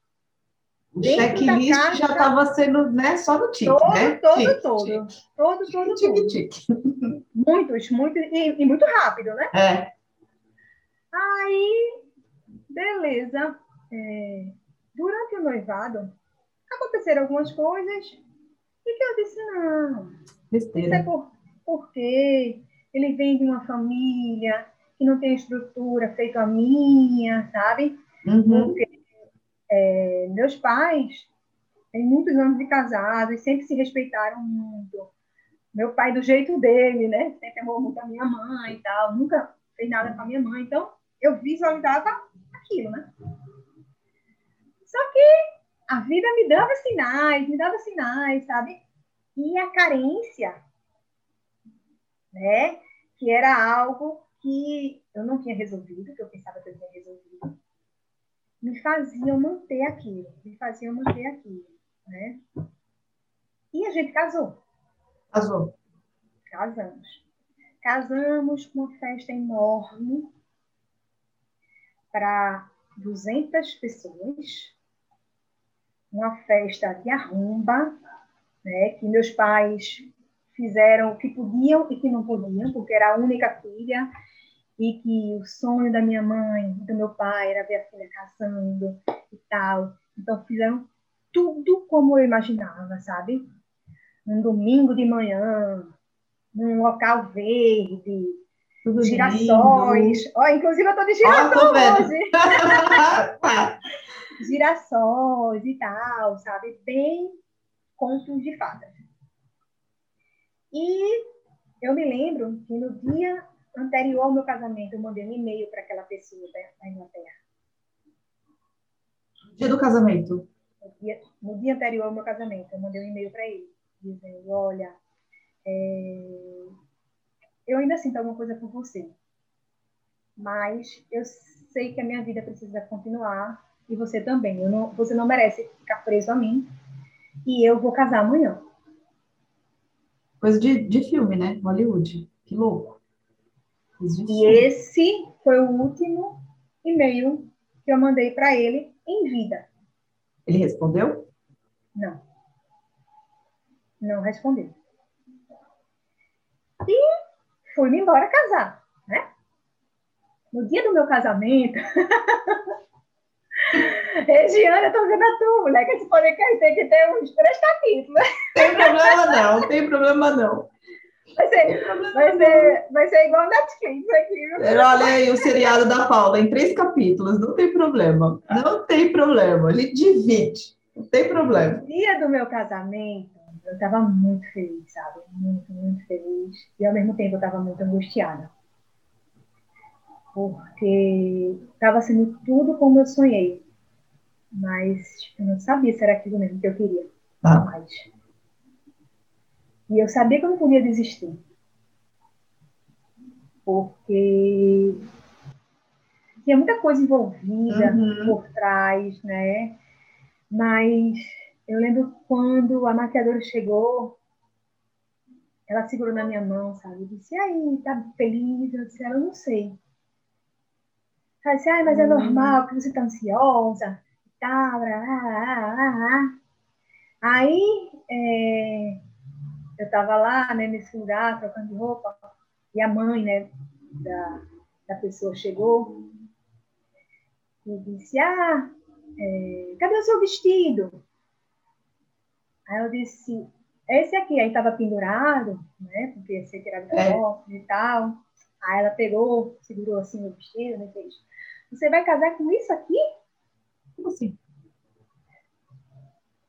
O checklist já estava sendo né, só no tique, todo, né? Todo, tique, todo. Tique. Todo, todo, tique, todo. Tique. Muitos, muitos, e, e, muito rápido, né? É. Aí, beleza. É, durante o noivado, aconteceram algumas coisas e que eu disse, não, Besteira. isso é por, porque ele vem de uma família que não tem estrutura feita a minha, sabe? Uhum. Porque é, meus pais têm muitos anos de casados, sempre se respeitaram muito. Meu pai do jeito dele, né? Sempre amou muito a minha mãe e tal, nunca fez nada com a minha mãe. Então, eu visualizava aquilo, né? Só que a vida me dava sinais, me dava sinais, sabe? E a carência, né? Que era algo que eu não tinha resolvido, que eu pensava que eu tinha resolvido, me faziam manter aquilo, me faziam manter aquilo, né? E a gente casou. Casou. Casamos. Casamos com uma festa enorme para 200 pessoas, uma festa de arromba, né, que meus pais fizeram o que podiam e que não podiam, porque era a única filha, e que o sonho da minha mãe, do meu pai, era ver a filha casando e tal. Então fizeram tudo como eu imaginava, sabe? Um domingo de manhã, num local verde, tudo girassóis. Ó, inclusive eu tô de girassol oh, hoje. girassóis e tal, sabe? Bem contos de fadas. E eu me lembro que no dia anterior ao meu casamento, eu mandei um e-mail para aquela pessoa da Inglaterra. Dia do casamento? No dia, no dia anterior ao meu casamento, eu mandei um e-mail para ele, dizendo: Olha, é, eu ainda sinto alguma coisa por você, mas eu sei que a minha vida precisa continuar e você também. Eu não, você não merece ficar preso a mim e eu vou casar amanhã. Coisa de, de filme, né? Hollywood. Que louco. E esse foi o último e-mail que eu mandei para ele em vida. Ele respondeu? Não. Não respondeu. E fui-me embora casar, né? No dia do meu casamento, Regiana, eu tô vendo a tua, mulher, que esse podcast tem que ter uns três capítulos. Tem problema não, tem problema não. Vai ser, vai ser, vai ser igual Netflix aqui. Olha aí o seriado da Paula em três capítulos, não tem problema. Não tem problema, ele divide, não tem problema. No dia do meu casamento, eu estava muito feliz, sabe? Muito, muito feliz. E ao mesmo tempo eu estava muito angustiada. Porque estava sendo tudo como eu sonhei. Mas tipo, eu não sabia se era aquilo mesmo que eu queria. Ah. Mas e eu sabia que eu não podia desistir. Porque tinha muita coisa envolvida uhum. por trás, né? Mas eu lembro quando a maquiadora chegou, ela segurou na minha mão, sabe? Eu disse, e aí, tá feliz? Eu disse, ela não sei. Ela disse, ai, mas é uhum. normal que você tá ansiosa e tal. Aí, é, eu estava lá, né, nesse lugar, trocando de roupa, e a mãe, né, da, da pessoa chegou e disse, ah, é, cadê o seu vestido? Aí eu disse, esse aqui, aí estava pendurado, né, porque esse aqui era da é. e tal. Aí ela pegou, segurou assim o vestido, né, fez, você vai casar com isso aqui? Como assim?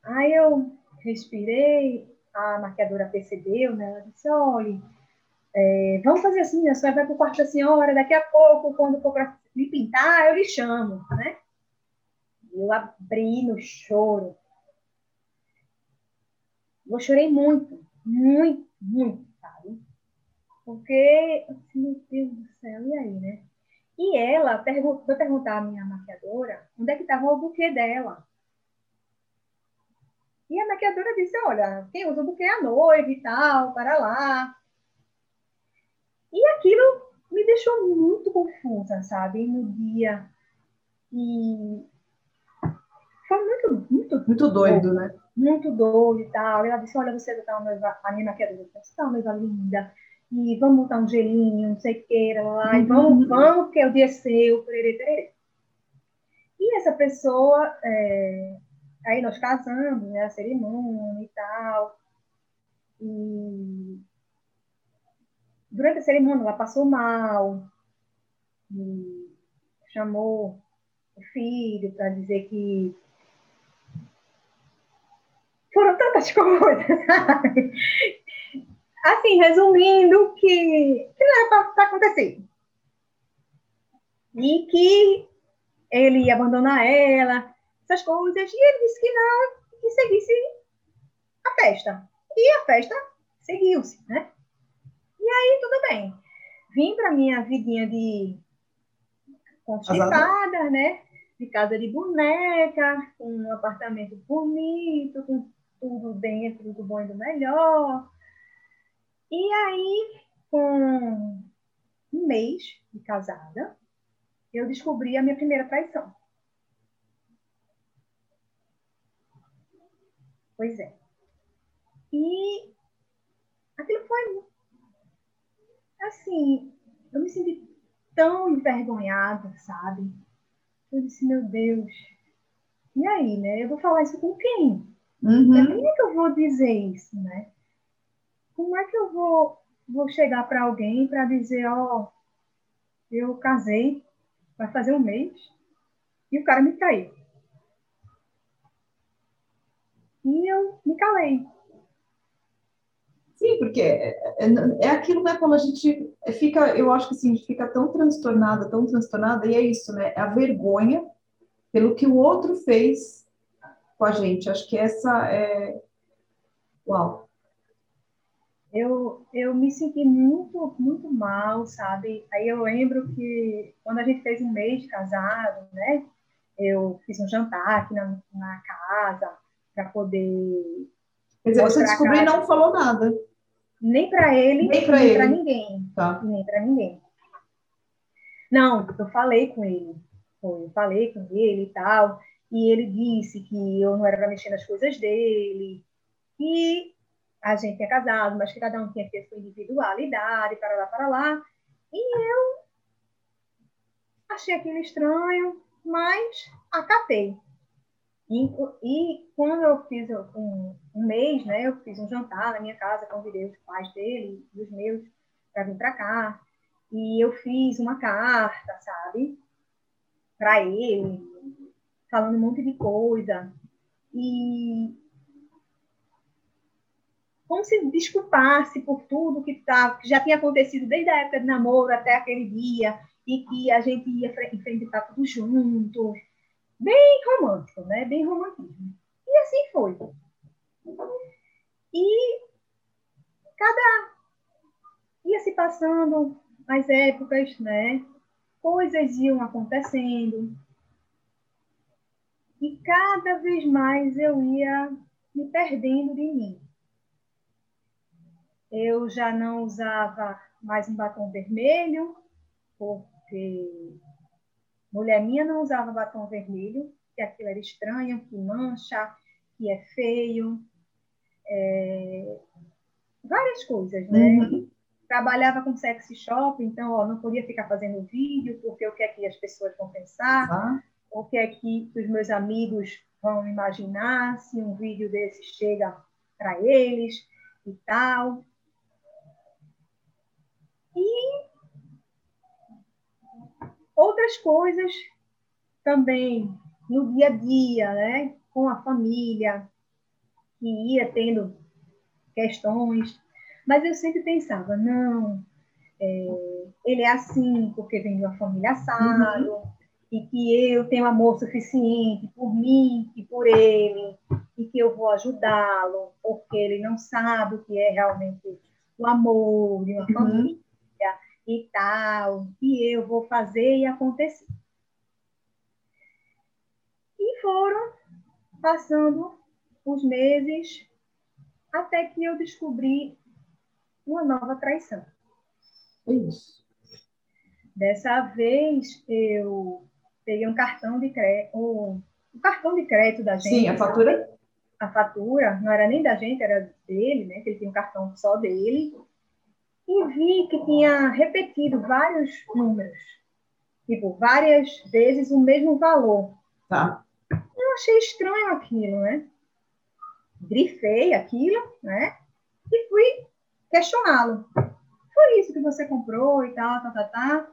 Aí eu respirei, a maquiadora percebeu, né? Ela disse, olha, é, vamos fazer assim, a senhora vai para o quarto da senhora, daqui a pouco, quando for para me pintar, eu lhe chamo, né? Eu abri no choro. Eu chorei muito, muito, muito, sabe? Porque, assim, meu Deus do céu, e aí, né? E ela foi perguntar à minha maquiadora onde é que estava o buquê dela. E a maquiadora disse, olha, quem usa o buquê é a noiva e tal, para lá. E aquilo me deixou muito confusa, sabe, no dia. E foi muito, muito, muito doido, né? Muito doido e tal. E ela disse, olha, você tá uma noiva, a minha maquiadora disse, tá uma noiva linda, e vamos botar um gelinho, não sei o que, lá, uhum. e vamos, vamos, porque o dia é seu, perere, perere. E essa pessoa, é, Aí nós casamos, né, a cerimônia e tal. E durante a cerimônia ela passou mal, e chamou o filho para dizer que foram tantas coisas, sabe? Assim, resumindo, que, que não era para acontecer. E que ele ia abandonar ela, essas coisas, e ele disse que não, que seguisse a festa. E a festa seguiu-se, né? E aí, tudo bem. Vim para minha vidinha de constipada, né? De casa de boneca, com um apartamento bonito, com tudo dentro do bom e do melhor. E aí, com um mês de casada, eu descobri a minha primeira traição. Pois é. E aquilo foi assim, eu me senti tão envergonhada, sabe? Eu disse, meu Deus, e aí, né? Eu vou falar isso com quem? Uhum. Quem é que eu vou dizer isso, né? Como é que eu vou, vou chegar para alguém para dizer, ó, oh, eu casei, vai fazer um mês, e o cara me traiu. E eu me calei. Sim, porque é, é, é aquilo, né, quando a gente fica, eu acho que assim, a gente fica tão transtornada, tão transtornada, e é isso, né, é a vergonha pelo que o outro fez com a gente. Acho que essa é. Uau! Eu, eu me senti muito, muito mal, sabe? Aí eu lembro que quando a gente fez um mês de casado, né? Eu fiz um jantar aqui na, na casa para poder. Quer dizer, você descobriu e não falou nada. Nem para ele, nem para ninguém. Tá. Nem para ninguém. Não, eu falei com ele. Eu falei com ele e tal. E ele disse que eu não era para mexer nas coisas dele. Que a gente é casado, mas que cada um tinha que ter sua individualidade, para lá, para lá. E eu achei aquilo estranho, mas acatei. E, e quando eu fiz um, um, mês, né, eu fiz um jantar na minha casa, convidei os pais dele e os meus para vir para cá. E eu fiz uma carta, sabe, para ele, falando um monte de coisa. E como se desculpasse por tudo que, tá, que já tinha acontecido desde a época de namoro até aquele dia, e que a gente ia enfrentar tudo junto, bem romântico, né? Bem romantismo. E assim foi. E cada ia se passando as épocas, né? Coisas iam acontecendo. E cada vez mais eu ia me perdendo de mim. Eu já não usava mais um batom vermelho, porque Mulher minha não usava batom vermelho, que aquilo era estranho, que mancha, que é feio. É... Várias coisas, né? Uhum. Trabalhava com sexy shop, então ó, não podia ficar fazendo vídeo, porque o que é que as pessoas vão pensar, uhum. o que é que os meus amigos vão imaginar se um vídeo desse chega para eles e tal. E outras coisas também no dia a dia, né? com a família, que ia tendo questões, mas eu sempre pensava, não, é, ele é assim porque vem de uma família assado, uhum. e que eu tenho amor suficiente por mim e por ele, e que eu vou ajudá-lo, porque ele não sabe o que é realmente o amor de uma uhum. E tal, e eu vou fazer e acontecer. E foram passando os meses até que eu descobri uma nova traição. Isso. Dessa vez eu peguei um cartão de crédito, o cartão de crédito da gente. Sim, a fatura. A fatura não era nem da gente, era dele, né? Que ele tinha um cartão só dele e vi que tinha repetido vários números, tipo, várias vezes o mesmo valor. Tá. Eu achei estranho aquilo, né? Grifei aquilo, né? E fui questioná-lo. Foi isso que você comprou e tal, tá, tá, tá.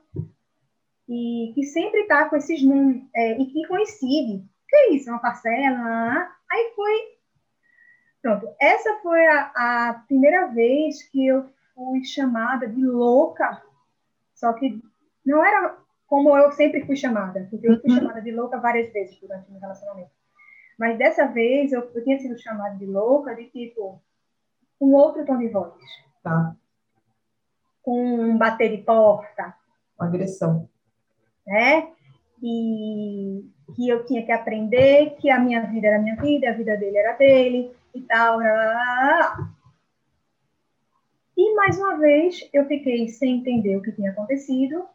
E que sempre tá com esses números, é, e que coincide. Que é isso? Uma parcela? Aí foi Pronto, essa foi a, a primeira vez que eu fui chamada de louca, só que não era como eu sempre fui chamada, porque eu fui uhum. chamada de louca várias vezes durante o meu relacionamento. Mas dessa vez eu, eu tinha sido chamada de louca de tipo um outro tom de voz. Tá. Com um bater de porta. agressão. Né? E que eu tinha que aprender que a minha vida era minha vida, a vida dele era dele e tal. E mais uma vez eu fiquei sem entender o que tinha acontecido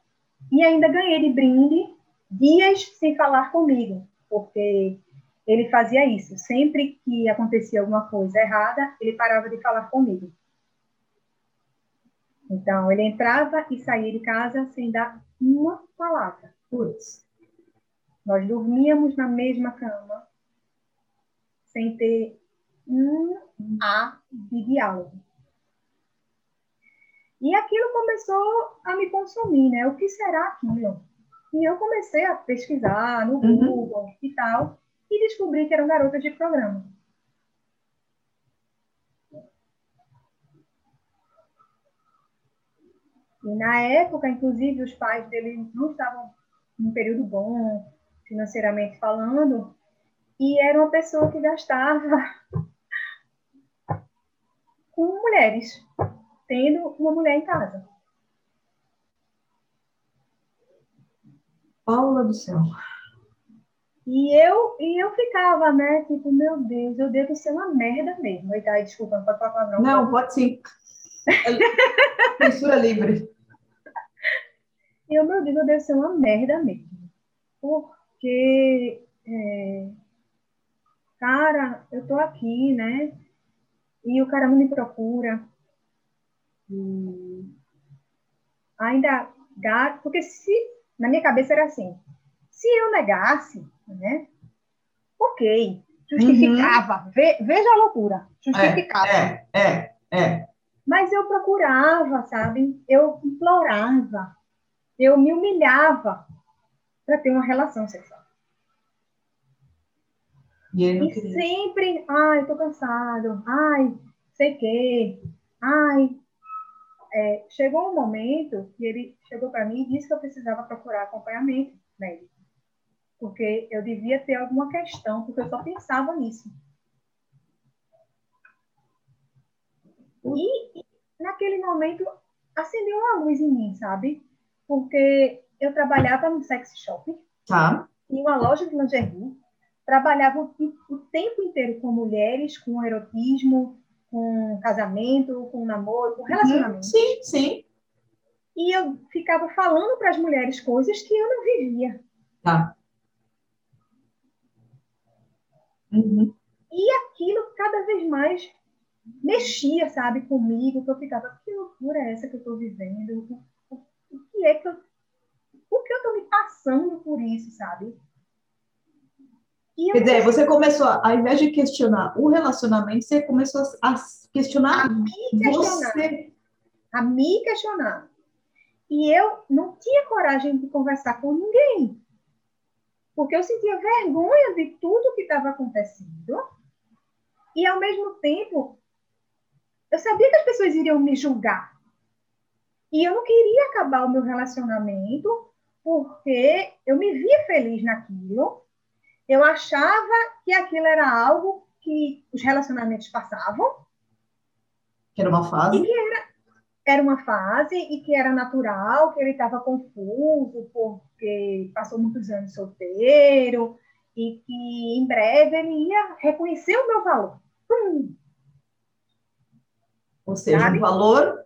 e ainda ganhei de brinde dias sem falar comigo, porque ele fazia isso. Sempre que acontecia alguma coisa errada, ele parava de falar comigo. Então, ele entrava e saía de casa sem dar uma palavra. Putz. Nós dormíamos na mesma cama, sem ter um A de diálogo. E aquilo começou a me consumir, né? O que será aquilo? E eu comecei a pesquisar no uhum. Google uhum. e tal, e descobri que era um garoto de programa. E na época, inclusive, os pais dele não estavam num período bom, financeiramente falando, e era uma pessoa que gastava com mulheres tendo uma mulher em casa. Paula do céu. E eu, e eu ficava, né? Tipo, meu Deus, eu devo ser uma merda mesmo. Eita, aí, desculpa, não pode falar não. Não, pode sim. Censura livre. E eu, meu Deus, eu devo ser uma merda mesmo. Porque, é, cara, eu tô aqui, né? E o cara não me procura. E ainda gato, porque se na minha cabeça era assim, se eu negasse, né? Ok, justificava, uhum. Ve, veja a loucura, justificava. É, é, é, Mas eu procurava, sabe? Eu implorava, eu me humilhava para ter uma relação sexual. E, e sempre, ai, tô cansado, ai, sei que, ai, é, chegou um momento que ele chegou para mim e disse que eu precisava procurar acompanhamento médico, porque eu devia ter alguma questão, porque eu só pensava nisso. E, naquele momento acendeu uma luz em mim, sabe? Porque eu trabalhava no sex shop, tá. em uma loja de lingerie, trabalhava o, o tempo inteiro com mulheres, com erotismo, com casamento, com namoro, com relacionamento. Sim, sim. E eu ficava falando para as mulheres coisas que eu não vivia. Tá. Uhum. E aquilo cada vez mais mexia, sabe, comigo, que eu ficava, que loucura é essa que eu estou vivendo? O, o, o, que é que eu. Por que eu estou me passando por isso, sabe? Quer dizer, você começou, ao invés de questionar o relacionamento, você começou a questionar a me questionar. Você. A me questionar. E eu não tinha coragem de conversar com ninguém. Porque eu sentia vergonha de tudo que estava acontecendo. E, ao mesmo tempo, eu sabia que as pessoas iriam me julgar. E eu não queria acabar o meu relacionamento porque eu me via feliz naquilo eu achava que aquilo era algo que os relacionamentos passavam. Que era uma fase. E que era, era uma fase e que era natural, que ele estava confuso porque passou muitos anos solteiro e que em breve ele ia reconhecer o meu valor. Hum. Ou seja, Sabe? um valor,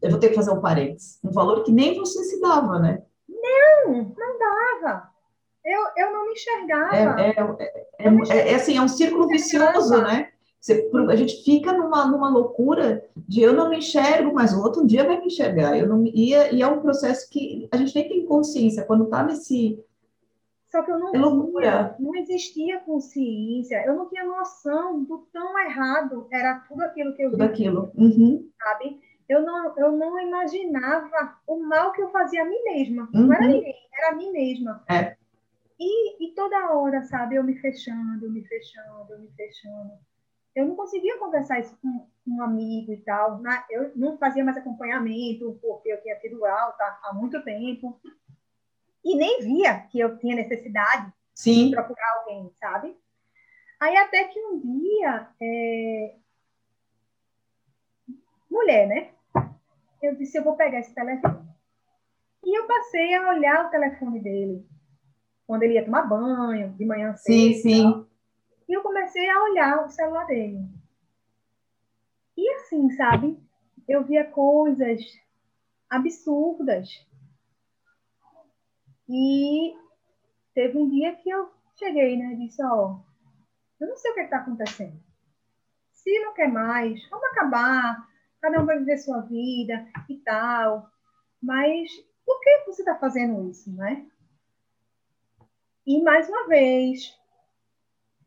eu vou ter que fazer um parênteses, um valor que nem você se dava, né? Não, não dava. Eu, eu não me enxergava. É, é, é, é, é assim, é um círculo vicioso, né? Você, a gente fica numa, numa loucura de eu não me enxergo, mas o outro um dia vai me enxergar. Eu não e, e é um processo que a gente nem tem consciência quando está nesse só que eu não, é loucura. não existia consciência, eu não tinha noção do tão errado era tudo aquilo que eu tudo aquilo, uhum. sabe? Eu não, eu não imaginava o mal que eu fazia a mim mesma. Uhum. Não era uhum. ninguém, era a mim mesma. É. E, e toda hora, sabe, eu me fechando, me fechando, me fechando. eu não conseguia conversar isso com um amigo e tal. Eu não fazia mais acompanhamento, porque eu tinha tido alta há muito tempo. E nem via que eu tinha necessidade Sim. de procurar alguém, sabe? Aí até que um dia, é... mulher, né? Eu disse, eu vou pegar esse telefone. E eu passei a olhar o telefone dele, quando ele ia tomar banho, de manhã cedo. Sim, sim. E eu comecei a olhar o celular dele. E assim, sabe? Eu via coisas absurdas. E teve um dia que eu cheguei, né? Disse, ó, oh, eu não sei o que é está acontecendo. Se não quer mais, vamos acabar. Cada um vai viver sua vida e tal. Mas por que você está fazendo isso, né? E mais uma vez,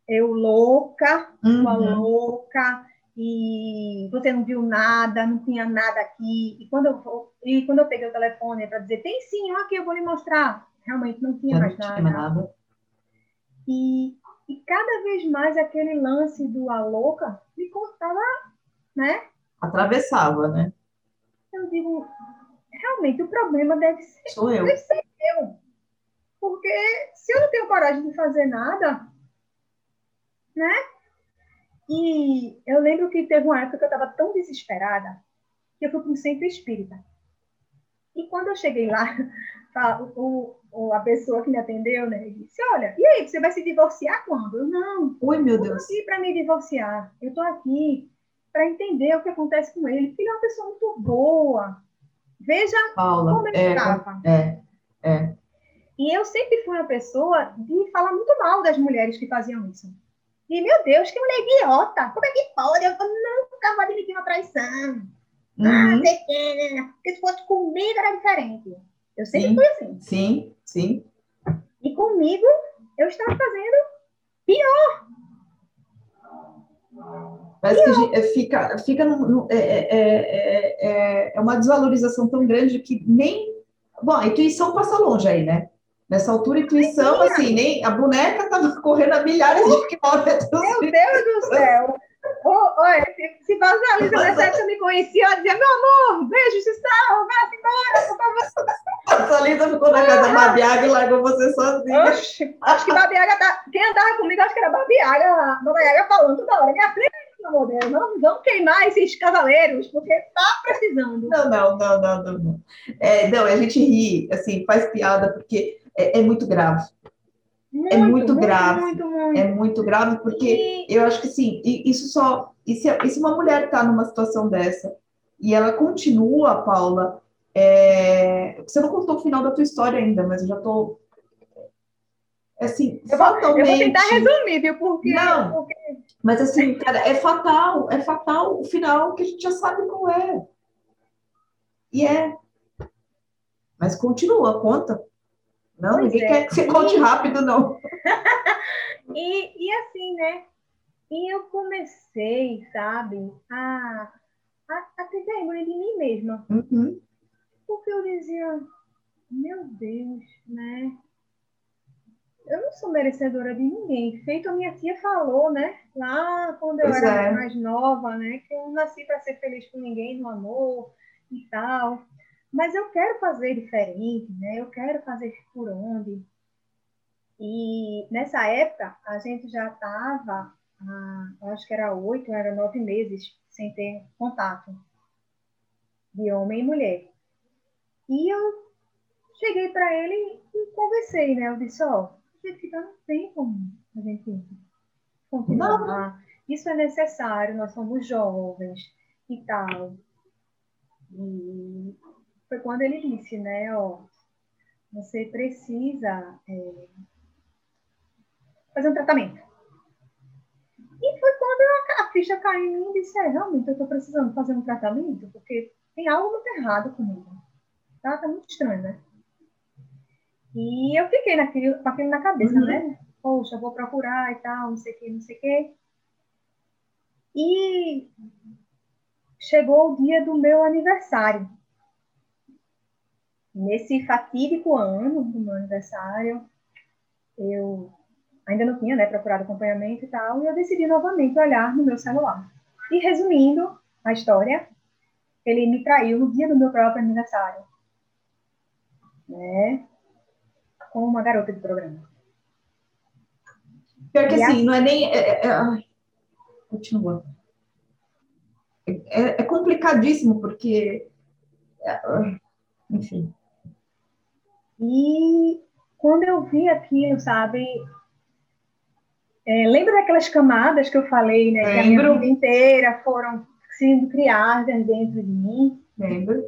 eu louca, uhum. uma louca, e você não viu nada, não tinha nada aqui. E quando eu, e quando eu peguei o telefone para dizer, tem sim, aqui eu vou lhe mostrar. Realmente não tinha mais nada. Tinha nada. E, e cada vez mais aquele lance do a louca me cortava, né? Atravessava, né? Eu digo, realmente o problema deve ser, Sou eu. Deve ser eu. Porque se eu não tenho coragem de fazer nada, né? E eu lembro que teve uma época que eu estava tão desesperada que eu fui para um centro espírita. E quando eu cheguei lá, a, o, o, a pessoa que me atendeu, né, disse: Olha, e aí, você vai se divorciar quando? Eu, não. Oi, meu Deus. Eu estou aqui para me divorciar. Eu estou aqui para entender o que acontece com ele. Ele é uma pessoa muito boa. Veja Paula, como ele é, estava. É, é. E eu sempre fui uma pessoa de falar muito mal das mulheres que faziam isso. E, meu Deus, que mulher idiota! Como é que pode? Eu nunca vou admitir uma traição. Ah, uhum. Ah, sei que, né? Porque se fosse comigo era diferente. Eu sempre sim, fui assim. Sim, sim. E comigo, eu estava fazendo pior. Parece pior. que fica, fica no, no, é, é, é, é uma desvalorização tão grande que nem. Bom, a intuição passa longe aí, né? Nessa altura, intuição, assim, nem a boneca estava correndo a milhares de quilômetros. Meu Deus do céu! Oh, olha, se, se Vasalisa nessa época me conhecia, ela dizia, meu amor, beijo, se salva, vai embora, por favor. Vasalisa ficou na casa da Babiaga e largou você sozinha. Oxe, acho que Babiaga, tá... quem andava comigo, acho que era Babiaga, Babiaga falando toda hora, minha filha, pelo amor de não queimar esses cavaleiros, porque tá precisando. Não, não, não, não, não. Não, é, não a gente ri, assim, faz piada, porque é, é muito grave. Muito, é muito, muito grave. Muito. É muito grave, porque e... eu acho que sim, isso só. E se, e se uma mulher está numa situação dessa e ela continua, Paula, é, você não contou o final da tua história ainda, mas eu já estou assim, eu vou, fatalmente... eu vou tentar resumir, viu? Porque, não, porque... mas assim, cara, é fatal, é fatal o final que a gente já sabe qual é. E é. Mas continua, conta. Não, pois ninguém é. quer que você conte rápido, não. e, e assim, né? E eu comecei, sabe, a, a, a ter vergonha de mim mesma. Uhum. Porque eu dizia, meu Deus, né? Eu não sou merecedora de ninguém. Feito a minha tia falou, né? Lá quando eu pois era é. mais nova, né? Que eu nasci para ser feliz com ninguém no amor e tal mas eu quero fazer diferente, né? Eu quero fazer por onde. E nessa época a gente já estava, ah, acho que era oito, era nove meses sem ter contato de homem e mulher. E eu cheguei para ele e conversei, né? Eu disse, ó, oh, gente, não tem como a gente continuar. Isso é necessário, nós somos jovens e tal. E foi quando ele disse, né, ó, você precisa é, fazer um tratamento. E foi quando a, a ficha caiu em mim e disse, é, realmente, eu estou precisando fazer um tratamento, porque tem algo muito errado comigo. Tá, tá muito estranho, né? E eu fiquei naquilo, com aquilo na cabeça, uhum. né? Poxa, vou procurar e tal, não sei o que, não sei o que. E chegou o dia do meu aniversário. Nesse fatídico ano do meu aniversário, eu ainda não tinha né, procurado acompanhamento e tal, e eu decidi novamente olhar no meu celular. E resumindo a história, ele me traiu no dia do meu próprio aniversário. Né? Com uma garota de programa. Pior que e assim, a... não é nem. É, é, é... Continua. É, é, complicadíssimo, porque. É, enfim. E quando eu vi aquilo, sabe? É, lembra daquelas camadas que eu falei, né? Lembro. Que a minha vida inteira foram sendo criadas dentro de mim. Lembro.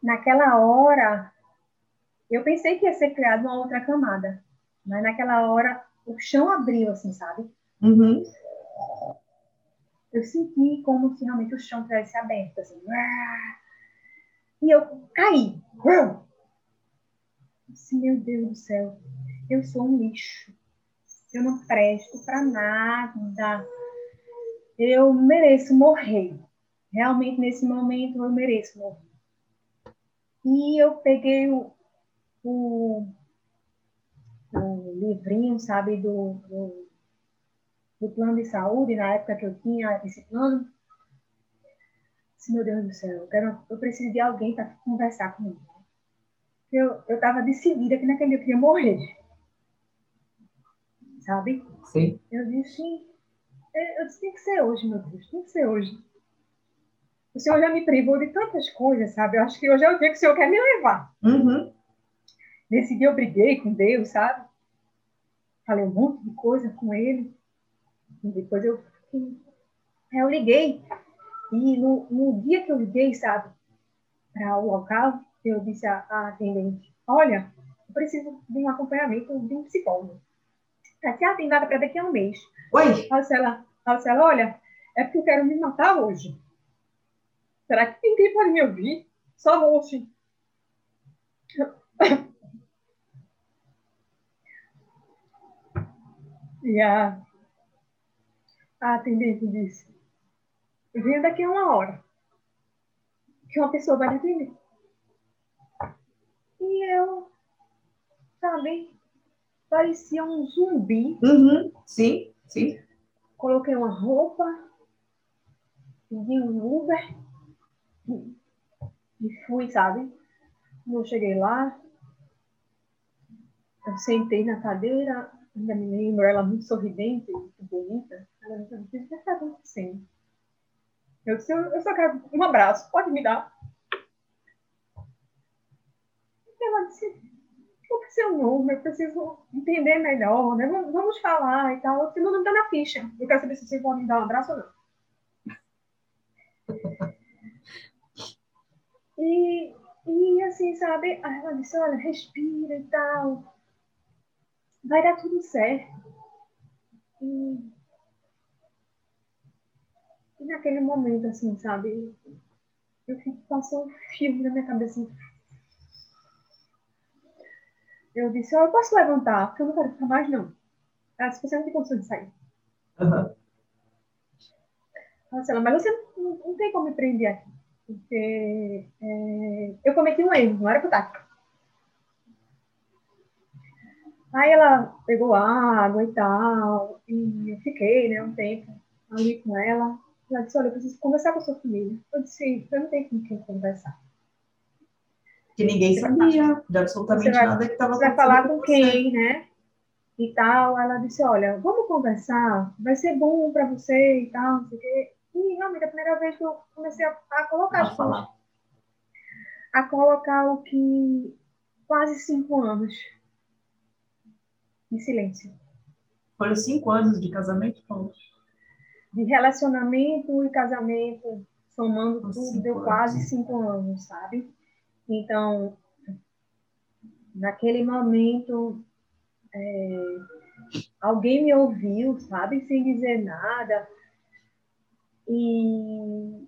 Naquela hora, eu pensei que ia ser criada uma outra camada. Mas naquela hora, o chão abriu, assim, sabe? Uhum. Eu senti como se realmente o chão tivesse aberto, assim. E eu caí. Disse, meu Deus do céu, eu sou um lixo. Eu não presto para nada. Eu mereço morrer. Realmente, nesse momento, eu mereço morrer. E eu peguei o, o, o livrinho, sabe, do, do, do, plano de saúde, na época que eu tinha esse plano. Disse, meu Deus do céu, eu, quero, eu preciso de alguém para conversar comigo. Eu estava decidida que naquele dia eu queria morrer sabe? Sim. Eu disse, eu disse, tem que ser hoje, meu Deus, tem que ser hoje. O Senhor já me privou de tantas coisas, sabe? Eu acho que hoje é o dia que o Senhor quer me levar. Uhum. Nesse dia eu briguei com Deus, sabe? Falei um monte de coisa com Ele. E depois eu, eu liguei. E no, no dia que eu liguei, sabe, para o local, eu disse à, à atendente: Olha, eu preciso de um acompanhamento de um psicólogo. Tá, tem nada para daqui a um mês. Oi? Marcela, Marcela, olha, é porque eu quero me matar hoje. Será que ninguém pode me ouvir? Só hoje. E a, a atendente disse: Venha daqui a uma hora. Que uma pessoa vai me atender. E eu, sabe, parecia um zumbi. Uhum, sim, sim. Coloquei uma roupa, pedi um Uber e fui, sabe? Quando eu cheguei lá, eu sentei na cadeira, ainda me lembro, ela muito sorridente, muito bonita. Ela me disse, o que está acontecendo? Eu disse, eu só quero um abraço, pode me dar? Ela disse, é seu nome? Eu preciso entender melhor, né? Vamos falar e tal. Senão não está na ficha. Eu quero saber se você pode me dar um abraço ou não. E, e assim, sabe? Aí ela disse, olha, respira e tal. Vai dar tudo certo. E, naquele momento, assim, sabe? Eu fico, passou um filme na minha cabeça, assim, eu disse, oh, eu posso levantar, porque eu não quero ficar mais, não. Ela disse, você não tem condição de sair. Uhum. Marcela, mas você não, não, tem como me prender aqui. Porque é, eu cometi um erro, não era estar aqui. Aí ela pegou água e tal, e eu fiquei, né, um tempo ali com ela. Ela disse, olha, eu preciso conversar com a sua família. Eu disse, eu não tenho com quem conversar que ninguém sabia de absolutamente vai, nada que estava acontecendo. Você vai falar com quem, né? E tal. Ela disse: Olha, vamos conversar, vai ser bom para você e tal, não sei o quê. E realmente, a primeira vez que eu comecei a, a colocar a falar. A colocar o que quase cinco anos em silêncio. Foram cinco anos de casamento, Paulo? De relacionamento e casamento, somando tudo, deu anos. quase cinco anos, sabe? Então, naquele momento, é, alguém me ouviu, sabe, sem dizer nada. E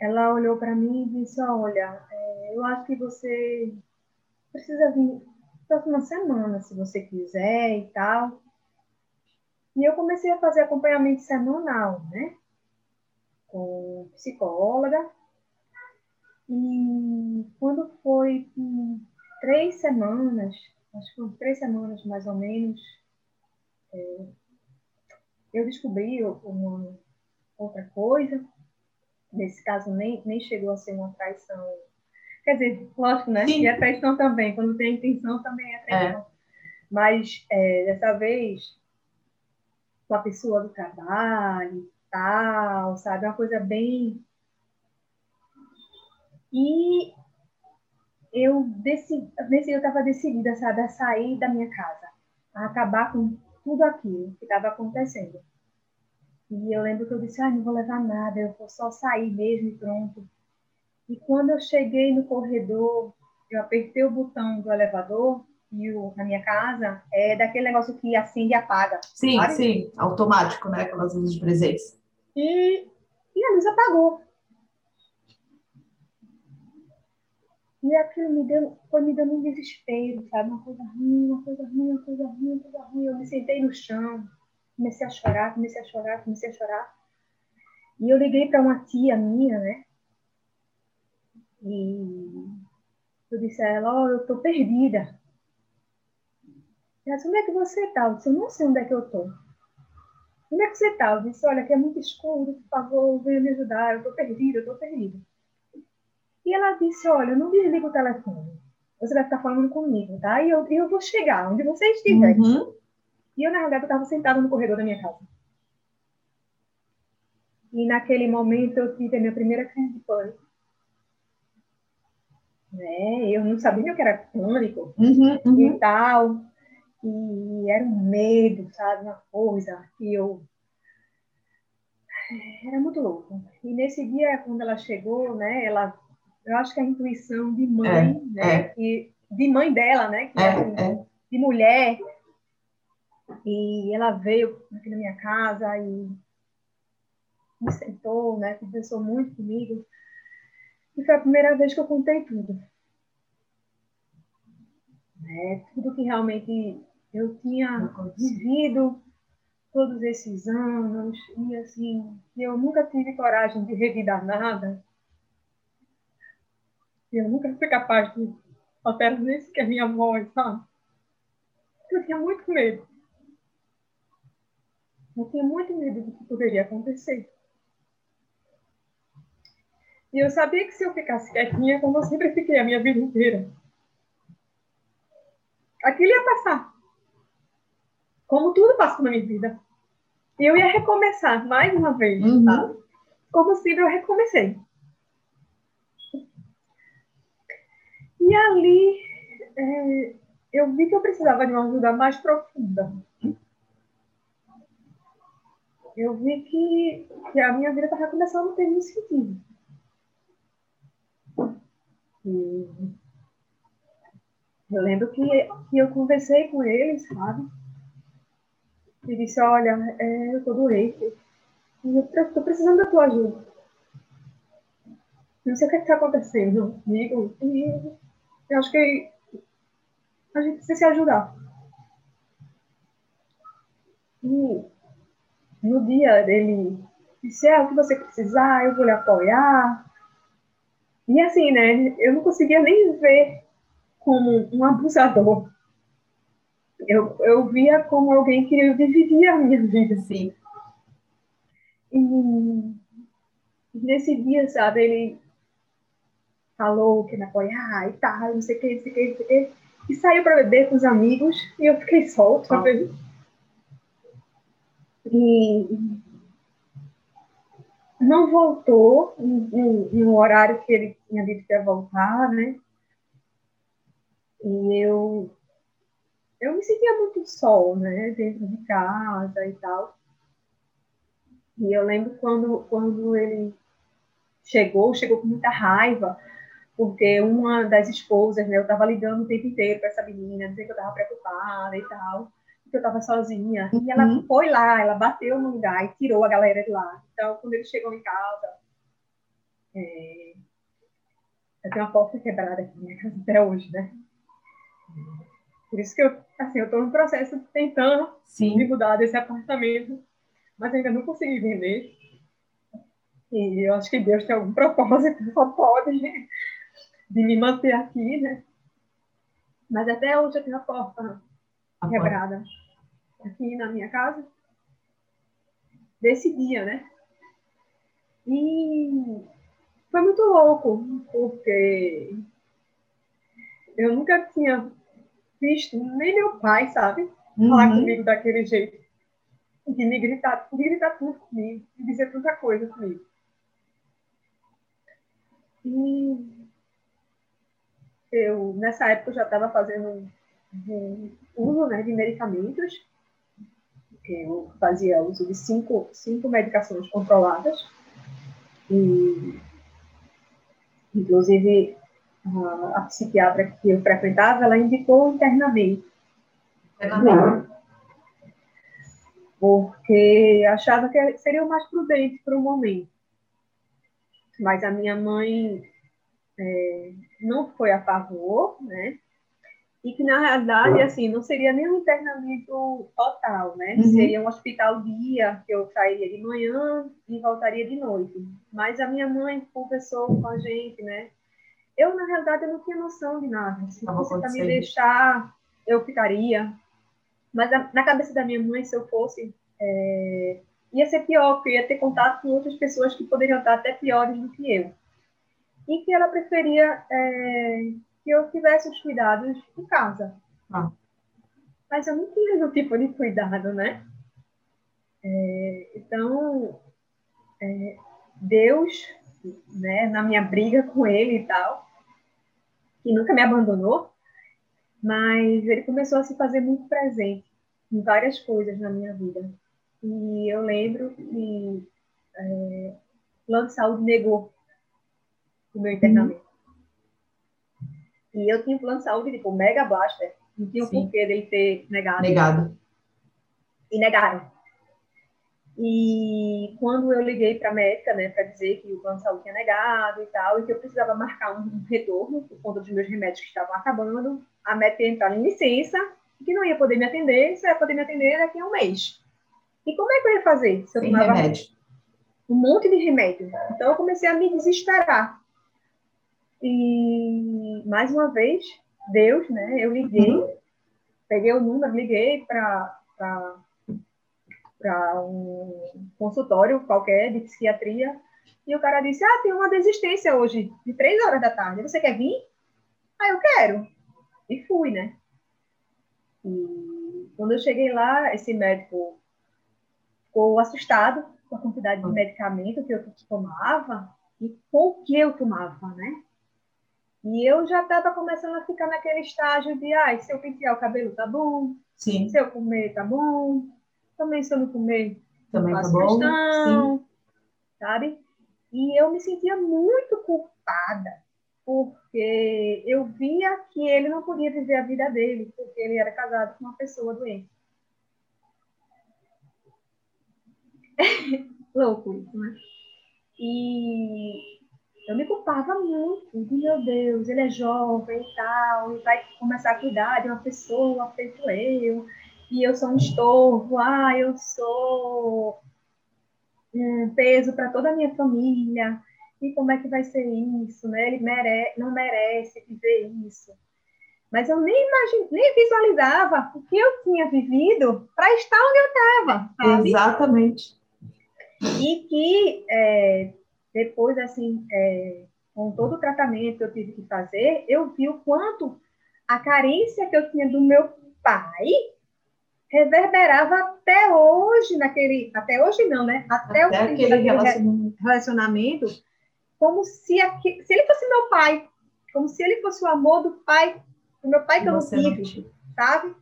ela olhou para mim e disse: Olha, é, eu acho que você precisa vir próxima semana, se você quiser e tal. E eu comecei a fazer acompanhamento semanal, né? Com psicóloga. E quando foi três semanas, acho que uns três semanas mais ou menos, é, eu descobri uma outra coisa. Nesse caso, nem, nem chegou a ser uma traição. Quer dizer, lógico, né? Sim. E a traição também. Quando tem intenção, também é traição. É. Mas, é, dessa vez, com a pessoa do trabalho e tal, sabe? Uma coisa bem. E eu decidi, eu estava decidida, sabe, a sair da minha casa, a acabar com tudo aquilo que estava acontecendo. E eu lembro que eu disse, ah, não vou levar nada, eu vou só sair mesmo e pronto. E quando eu cheguei no corredor, eu apertei o botão do elevador e o, na minha casa é daquele negócio que acende e apaga. Sim, sabe? sim, automático, né? Aquelas luzes de presença. E, e a luz apagou. E aquilo me deu, foi me dando um desespero, sabe? Uma coisa ruim, uma coisa ruim, uma coisa ruim, uma coisa ruim. Eu me sentei no chão, comecei a chorar, comecei a chorar, comecei a chorar. E eu liguei para uma tia minha, né? E eu disse a ela, oh, eu tô perdida. Ela disse, onde é que você tá? Eu disse, eu não sei onde é que eu tô. Onde é que você tá? Eu disse, olha, aqui é muito escuro, por favor, venha me ajudar, eu tô perdida, eu tô perdida. E ela disse: Olha, não desliga o telefone. Você vai ficar falando comigo, tá? E eu, eu vou chegar onde você estiver. Uhum. E eu, na realidade, estava sentada no corredor da minha casa. E naquele momento eu tive a minha primeira crise de pânico. Né? Eu não sabia o que era pânico uhum, uhum. e tal. E era um medo, sabe? Uma coisa que eu. Era muito louco. E nesse dia, quando ela chegou, né? Ela eu acho que a intuição de mãe, é, né? É. Que, de mãe dela, né? Que é. de mulher. E ela veio aqui na minha casa e me sentou, né? Conversou muito comigo. E foi a primeira vez que eu contei tudo. Né? Tudo que realmente eu tinha vivido todos esses anos e assim eu nunca tive coragem de revidar nada eu nunca fui capaz de alterar nem sequer minha voz, sabe? Eu tinha muito medo. Eu tinha muito medo do que poderia acontecer. E eu sabia que se eu ficasse quietinha, como eu sempre fiquei a minha vida inteira, aquilo ia passar. Como tudo passa na minha vida. E eu ia recomeçar mais uma vez, uhum. Tá? Como sempre eu recomecei. E ali é, eu vi que eu precisava de uma ajuda mais profunda. Eu vi que, que a minha vida estava começando a ter um sentido. E eu lembro que, que eu conversei com ele, sabe? E disse, olha, é, eu tô doente. E eu estou precisando da tua ajuda. Não sei o que é está acontecendo comigo. E eu acho que a gente precisa se ajudar. E no dia dele disse, é o que você precisar, eu vou lhe apoiar. E assim, né, eu não conseguia nem ver como um abusador. Eu, eu via como alguém que dividia a minha vida, assim. E nesse dia, sabe, ele falou que me apoiar e tal, não sei o que, não sei o que, não sei o que. E saiu para beber com os amigos e eu fiquei solta. Ah. E não voltou no horário que ele tinha dito que ia voltar, né? E eu, eu me sentia muito sol, né? Dentro de casa e tal. E eu lembro quando, quando ele chegou, chegou com muita raiva, porque uma das esposas, né, eu estava ligando o tempo inteiro para essa menina, dizer que eu estava preocupada e tal, que eu estava sozinha. E ela uhum. foi lá, ela bateu no lugar e tirou a galera de lá. Então, quando eles chegam em casa, é... eu tenho uma porta quebrada aqui na minha casa até hoje, né? Por isso que eu, assim, eu estou no processo tentando Sim. de mudar desse apartamento, mas ainda não consegui vender. E eu acho que Deus tem algum propósito, só pode de me manter aqui, né? Mas até hoje eu tenho a porta a quebrada porta. aqui na minha casa. Desse dia, né? E foi muito louco, porque eu nunca tinha visto nem meu pai, sabe? Falar uhum. comigo daquele jeito. De me gritar, de gritar tudo comigo, de dizer tanta coisa comigo. E eu, nessa época, eu já estava fazendo de uso né, de medicamentos. Eu fazia uso de cinco, cinco medicações controladas. E, inclusive, a, a psiquiatra que eu frequentava, ela indicou internamento. Internamento. Porque achava que seria o mais prudente para o momento. Mas a minha mãe é, não foi a favor, né? E que, na realidade, assim, não seria nem um internamento total, né? Uhum. Seria um hospital dia, que eu sairia de manhã e voltaria de noite. Mas a minha mãe conversou com a gente, né? Eu, na realidade, eu não tinha noção de nada. Se fosse para me deixar, eu ficaria. Mas na cabeça da minha mãe, se eu fosse, é, ia ser pior, porque ia ter contato com outras pessoas que poderiam estar até piores do que eu. E que ela preferia é, que eu tivesse os cuidados em casa. Ah. Mas eu não tinha nenhum tipo de cuidado, né? É, então, é, Deus, né, na minha briga com ele e tal, que nunca me abandonou, mas ele começou a se fazer muito presente em várias coisas na minha vida. E eu lembro que é, o plano de saúde negou o meu internamento. Uhum. E eu tinha um plano de saúde, tipo, mega blaster. Não tinha o porquê dele ter negado. Negado. E negaram. E quando eu liguei para a médica, né, para dizer que o plano de saúde tinha negado e tal, e que eu precisava marcar um retorno por conta dos meus remédios que estavam acabando, a médica ia entrar em licença, que não ia poder me atender, só ia poder me atender daqui a um mês. E como é que eu ia fazer? Se eu Sem tomava remédio. um monte de remédio. Então eu comecei a me desesperar. E mais uma vez, Deus, né? Eu liguei, uhum. peguei o número, liguei para para um consultório qualquer de psiquiatria. E o cara disse: Ah, tem uma desistência hoje, de três horas da tarde. Você quer vir? Ah, eu quero. E fui, né? E quando eu cheguei lá, esse médico ficou assustado com a quantidade de medicamento que eu tomava e com o que eu tomava, né? E eu já estava começando a ficar naquele estágio de, ah, se eu pentear o cabelo tá bom, Sim. se eu comer tá bom, também se eu não comer, também não faço tá bom. questão, Sim. sabe? E eu me sentia muito culpada, porque eu via que ele não podia viver a vida dele, porque ele era casado com uma pessoa doente. Louco isso, né? E eu me culpava muito, de meu Deus, ele é jovem e tal, e vai começar a cuidar de uma pessoa feito eu, e eu sou um estorvo, ah, eu sou um peso para toda a minha família, e como é que vai ser isso, né? Ele mere não merece viver isso. Mas eu nem imagine, nem visualizava o que eu tinha vivido para estar onde eu estava. Exatamente. E que é, depois, assim, é, com todo o tratamento que eu tive que fazer, eu vi o quanto a carência que eu tinha do meu pai reverberava até hoje naquele, até hoje não, né? Até, até o aquele relacionamento. relacionamento, como se, aqui, se ele fosse meu pai, como se ele fosse o amor do pai, do meu pai que eu não tive, sabe?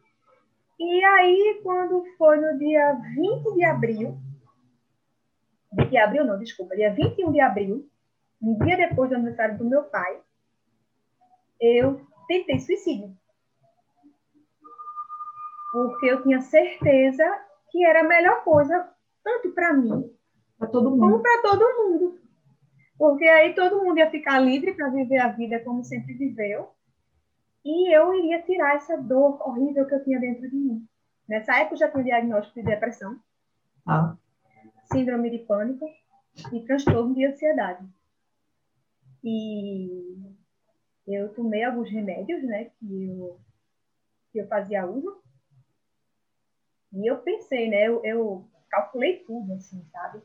E aí, quando foi no dia 20 de abril, de abril não, desculpa, dia 21 de abril, um dia depois do aniversário do meu pai, eu tentei suicídio porque eu tinha certeza que era a melhor coisa, tanto para mim, para todo mundo. como para todo mundo. Porque aí todo mundo ia ficar livre para viver a vida como sempre viveu, e eu iria tirar essa dor horrível que eu tinha dentro de mim. Nessa época eu já tinha diagnóstico de depressão, ah. Síndrome de pânico e transtorno de ansiedade. E eu tomei alguns remédios, né, que eu que eu fazia uso. E eu pensei, né? Eu, eu calculei tudo, assim, sabe?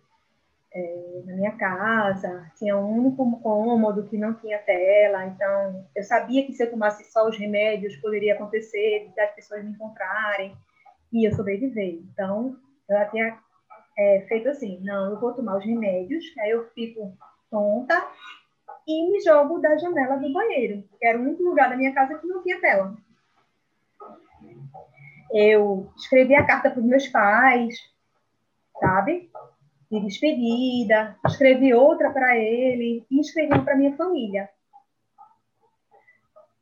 É, na minha casa, tinha um único cômodo que não tinha tela, então eu sabia que se eu tomasse só os remédios poderia acontecer das pessoas me encontrarem e eu sobreviver. Então, eu tinha é, feito assim: não, eu vou tomar os remédios, aí eu fico tonta e me jogo da janela do banheiro, que era o único lugar da minha casa que não tinha tela. Eu escrevi a carta para os meus pais, sabe? De despedida, escrevi outra para ele e escrevi para minha família.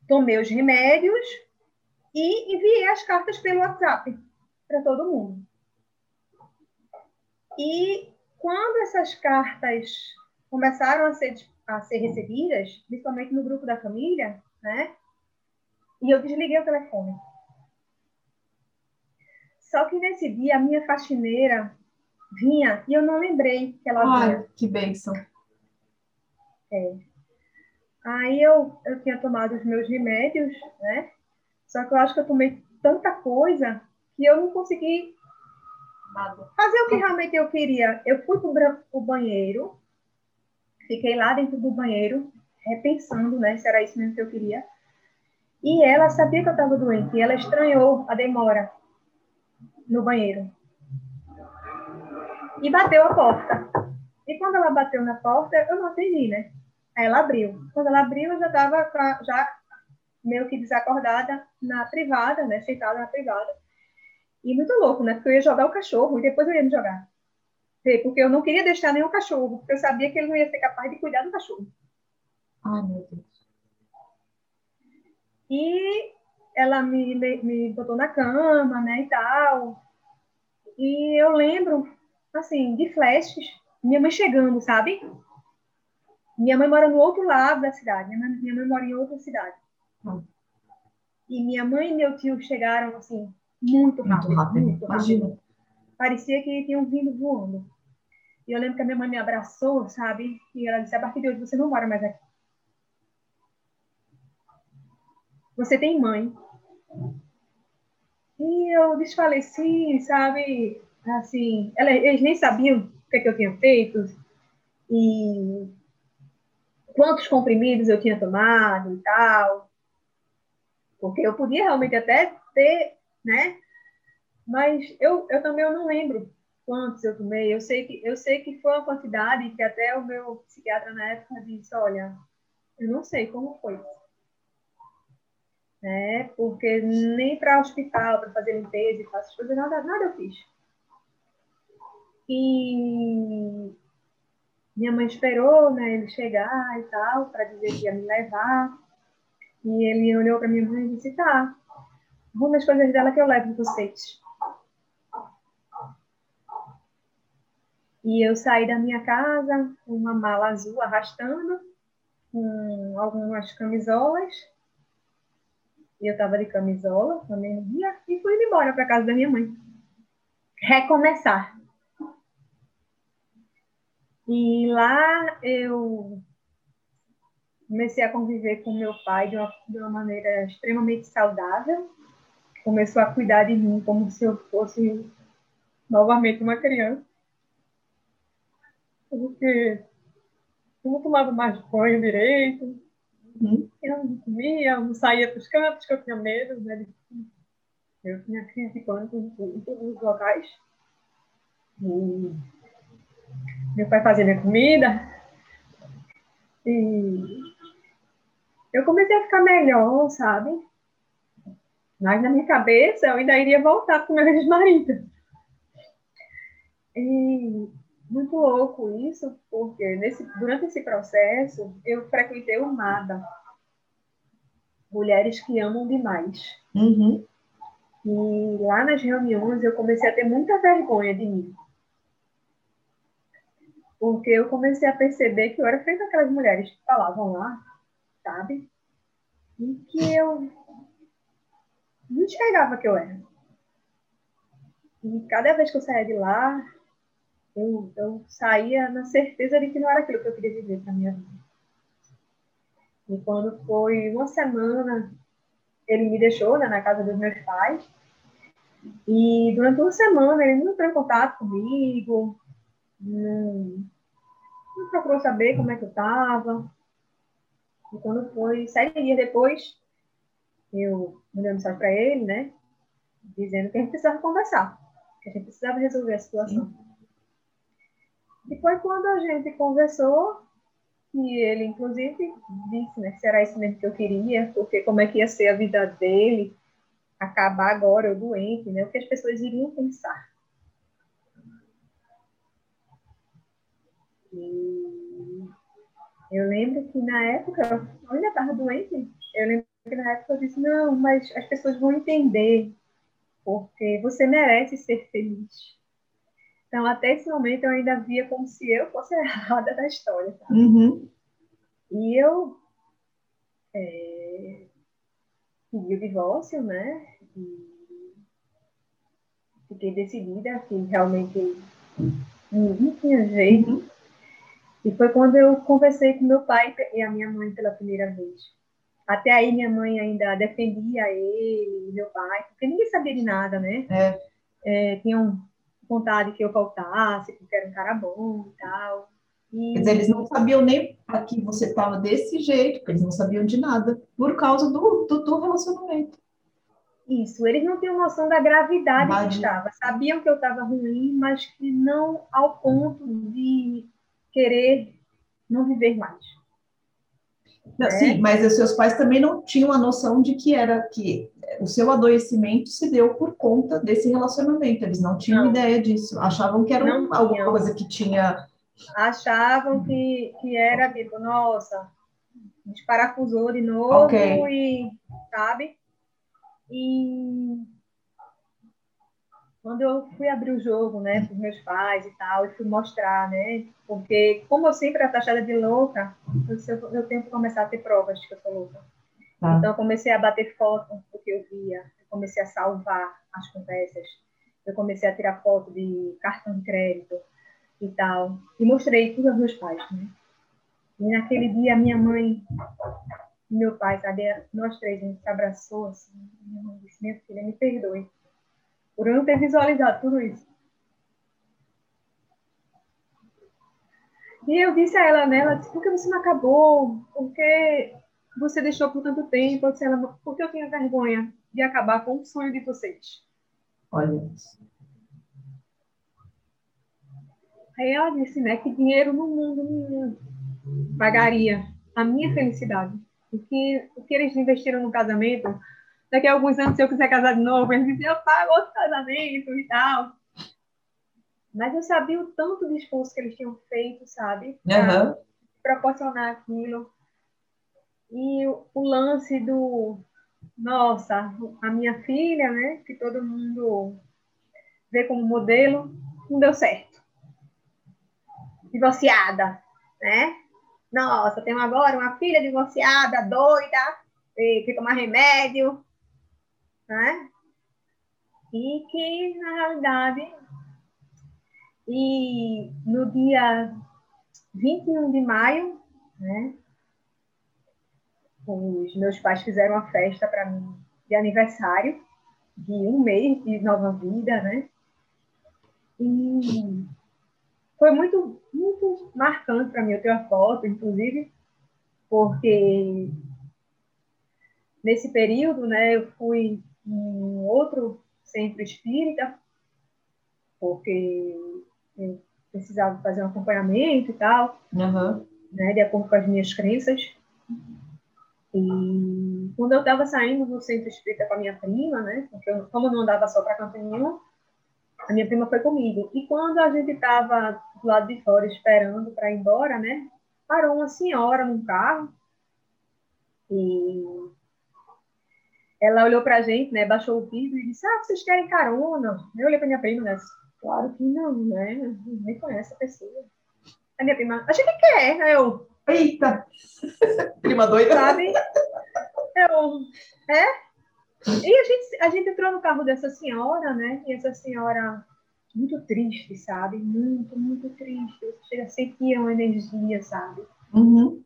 Tomei os remédios e enviei as cartas pelo WhatsApp para todo mundo. E quando essas cartas começaram a ser, a ser recebidas, principalmente no grupo da família, né? E eu desliguei o telefone. Só que nesse dia a minha faxineira vinha e eu não lembrei que ela Ai, vinha. que bênção. É. Aí eu, eu tinha tomado os meus remédios, né? Só que eu acho que eu tomei tanta coisa que eu não consegui. Fazer o que realmente eu queria. Eu fui para o banheiro, fiquei lá dentro do banheiro, repensando, né, se era isso mesmo que eu queria. E ela sabia que eu estava doente, e ela estranhou a demora no banheiro. E bateu a porta. E quando ela bateu na porta, eu não atendi, né? Aí ela abriu. Quando ela abriu, eu já estava já meio que desacordada na privada, né? Sentada na privada. E muito louco, né? Porque eu ia jogar o cachorro e depois eu ia me jogar. Porque eu não queria deixar nenhum cachorro, porque eu sabia que ele não ia ser capaz de cuidar do cachorro. Ai, meu Deus. E ela me, me botou na cama, né, e tal. E eu lembro, assim, de flashes, minha mãe chegando, sabe? Minha mãe mora no outro lado da cidade, minha mãe, minha mãe mora em outra cidade. Hum. E minha mãe e meu tio chegaram, assim, muito rápido. Muito rápido, muito imagina. Parecia que tinham vindo voando. E eu lembro que a minha mãe me abraçou, sabe? E ela disse, a partir de hoje você não mora mais aqui. Você tem mãe. E eu desfaleci, sabe? Assim, ela, eles nem sabiam o que, é que eu tinha feito e quantos comprimidos eu tinha tomado e tal. Porque eu podia realmente até ter, né? Mas eu, eu também eu não lembro quantos eu tomei. Eu sei que eu sei que foi uma quantidade que até o meu psiquiatra na época disse, olha, eu não sei como foi né? Porque nem para hospital, para fazer limpeza e essas coisas, nada, nada eu fiz. E minha mãe esperou, né, ele chegar e tal, para dizer que ia me levar. E ele olhou para minha mãe e disse: Tá, arrume as coisas dela que eu levo vocês. E eu saí da minha casa com uma mala azul arrastando, com algumas camisolas e eu estava de camisola também no dia e fui embora para casa da minha mãe. Recomeçar. E lá eu comecei a conviver com meu pai de uma, de uma maneira extremamente saudável. Começou a cuidar de mim como se eu fosse novamente uma criança. Porque eu não tomava mais banho direito, Uhum. eu não comia, eu não saía para os cantos, que eu tinha medo, né? Eu tinha crise de pânico em todos os locais. E meu pai fazia minha comida. E eu comecei a ficar melhor, sabe? Mas na minha cabeça eu ainda iria voltar para o meu ex-marido. E muito louco isso, porque nesse, durante esse processo eu frequentei o MADA, Mulheres que Amam Demais. Uhum. E lá nas reuniões eu comecei a ter muita vergonha de mim. Porque eu comecei a perceber que eu era feita aquelas mulheres que falavam lá, sabe? E que eu não enxergava que eu era. E cada vez que eu saía de lá, eu, eu saía na certeza de que não era aquilo que eu queria viver para minha vida. E quando foi uma semana, ele me deixou né, na casa dos meus pais. E durante uma semana ele não entrou em contato comigo, não, não procurou saber como é que eu estava. E quando foi sete dias depois, eu mandei uma mensagem para ele, né? Dizendo que a gente precisava conversar, que a gente precisava resolver a situação. E foi quando a gente conversou, e ele, inclusive, disse né, se era isso mesmo que eu queria, porque como é que ia ser a vida dele, acabar agora, eu doente, né? O que as pessoas iriam pensar. E eu lembro que na época, eu ainda estava doente, eu lembro na época eu disse, não, mas as pessoas vão entender, porque você merece ser feliz. Então, até esse momento, eu ainda via como se eu fosse errada da história. Uhum. E eu é, pedi o divórcio, né? E fiquei decidida que realmente não tinha jeito. Uhum. E foi quando eu conversei com meu pai e a minha mãe pela primeira vez. Até aí minha mãe ainda defendia ele, meu pai, porque ninguém sabia de nada, né? É. É, tinham vontade que eu voltasse, porque era um cara bom e tal. E... Quer dizer, eles não sabiam nem que você estava desse jeito, porque eles não sabiam de nada, por causa do, do, do relacionamento. Isso, eles não tinham noção da gravidade mas... que estava. Sabiam que eu estava ruim, mas que não ao ponto de querer não viver mais. Não, é. Sim, mas os seus pais também não tinham a noção de que era que o seu adoecimento se deu por conta desse relacionamento. Eles não tinham não. ideia disso. Achavam que era um, alguma coisa que tinha. Achavam que, que era tipo, nossa, desparafusou de novo okay. e sabe? E quando eu fui abrir o jogo, né, os meus pais e tal, e fui mostrar, né, porque como eu sempre era taxada de louca, eu, eu tenho que começar a ter provas de que eu sou louca. Ah. Então, eu comecei a bater foto do que eu via, eu comecei a salvar as conversas, eu comecei a tirar foto de cartão de crédito e tal, e mostrei tudo aos meus pais, né. E naquele dia, minha mãe e meu pai, sabe, nós três, a gente se abraçou, assim, minha mãe disse, minha filha, me perdoe por eu não ter visualizado tudo isso. E eu disse a ela, né, ela disse, por que você não acabou? Por que você deixou por tanto tempo? Eu disse ela, porque eu tinha vergonha de acabar com o sonho de vocês. Olha Aí ela disse, né, que dinheiro no mundo não pagaria a minha felicidade. O que, o que eles investiram no casamento daqui a alguns anos, se eu quiser casar de novo, eles dizem, eu pago outro casamento e tal. Mas eu sabia o tanto de esforço que eles tinham feito, sabe? Uhum. proporcionar aquilo. E o, o lance do, nossa, a minha filha, né, que todo mundo vê como modelo, não deu certo. Divorciada, né? Nossa, tenho agora uma filha divorciada, doida, que tomar remédio, né? E que, na realidade, e no dia 21 de maio, né, os meus pais fizeram uma festa para mim de aniversário, de um mês de nova vida, né? E foi muito, muito marcante para mim. Eu tenho a foto, inclusive, porque nesse período, né, eu fui um outro centro espírita, porque eu precisava fazer um acompanhamento e tal, uhum. né, de acordo com as minhas crenças. E quando eu estava saindo do centro espírita com a minha prima, né, porque eu, como eu não andava só para canto nenhum, a minha prima foi comigo. E quando a gente estava do lado de fora esperando para ir embora, né, parou uma senhora num carro e ela olhou pra gente, né, baixou o vidro e disse, ah, vocês querem carona? Eu olhei pra minha prima, né, claro que não, né, nem conhece a pessoa. A minha prima, acho que quer, aí eu... Eita! prima doida. Sabe? Eu, é? E a gente, a gente entrou no carro dessa senhora, né, e essa senhora muito triste, sabe? Muito, muito triste. Chega a sentir uma energia, sabe? Uhum.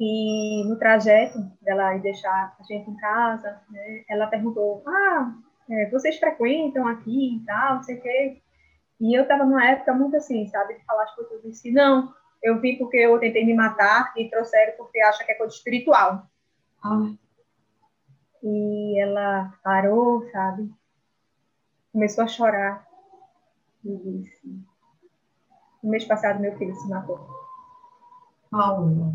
E no trajeto dela ir deixar a gente em casa, né, ela perguntou: Ah, é, vocês frequentam aqui e tal, não sei o quê. E eu estava numa época muito assim, sabe, de falar as coisas. Disse: Não, eu vim porque eu tentei me matar e trouxeram porque acha que é coisa espiritual. Ah. E ela parou, sabe? Começou a chorar. E disse: No mês passado, meu filho se matou. Paula.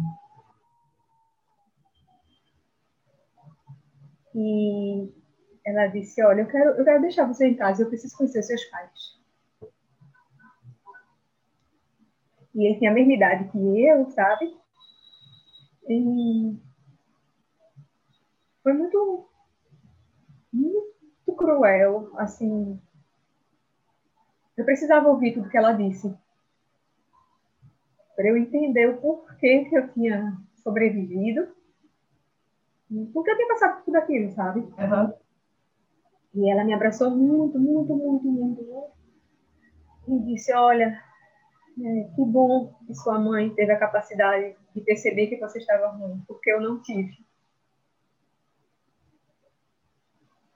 E ela disse: Olha, eu quero, eu quero deixar você em casa, eu preciso conhecer seus pais. E ele tinha a mesma idade que eu, sabe? E foi muito, muito cruel, assim. Eu precisava ouvir tudo que ela disse para eu entender o porquê que eu tinha sobrevivido, porque eu tinha passado por tudo aquilo, sabe? Uhum. E ela me abraçou muito, muito, muito, muito, muito. E disse: Olha, é, que bom que sua mãe teve a capacidade de perceber que você estava ruim, porque eu não tive.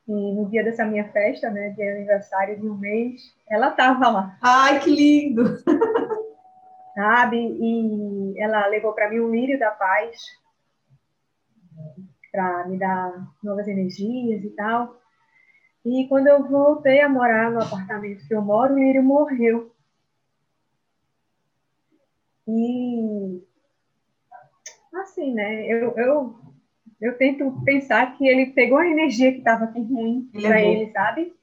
E no dia dessa minha festa, né, de aniversário de um mês, ela estava lá. Ai, que lindo! Sabe? E ela levou para mim um lírio da paz para me dar novas energias e tal. E quando eu voltei a morar no apartamento que eu moro, o Lírio morreu. E assim, né? Eu, eu, eu tento pensar que ele pegou a energia que estava aqui ruim para ele, sabe?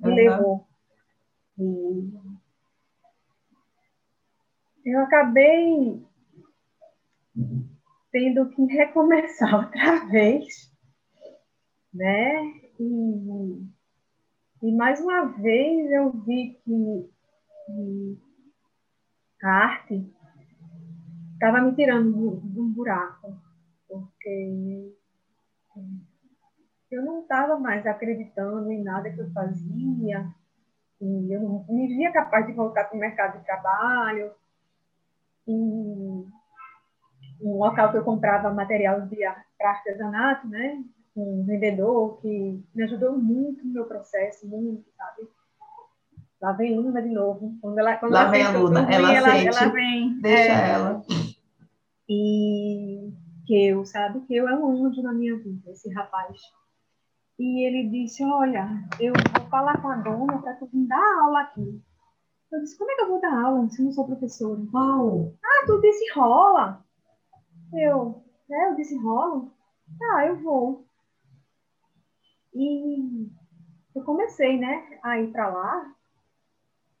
E uhum. levou. E eu acabei tendo que recomeçar outra vez, né? E e mais uma vez eu vi que, que a arte estava me tirando de um buraco, porque eu não estava mais acreditando em nada que eu fazia, e eu não me via capaz de voltar para o mercado de trabalho. E um local que eu comprava material para artesanato, né? um vendedor que me ajudou muito no meu processo, muito, sabe? Lá vem Luna de novo. Quando ela, quando Lá vem a Luna, ela, ela, ela vem. Deixa é, ela. E que eu, sabe? Que eu é um anjo na minha vida, esse rapaz. E ele disse: Olha, eu vou falar com a dona para tu vir dar aula aqui. Eu disse: Como é que eu vou dar aula se não sou professora? Uau! Ah, tu disse rola. Eu, é, eu disse rola. Ah, eu vou. E eu comecei, né, a ir para lá.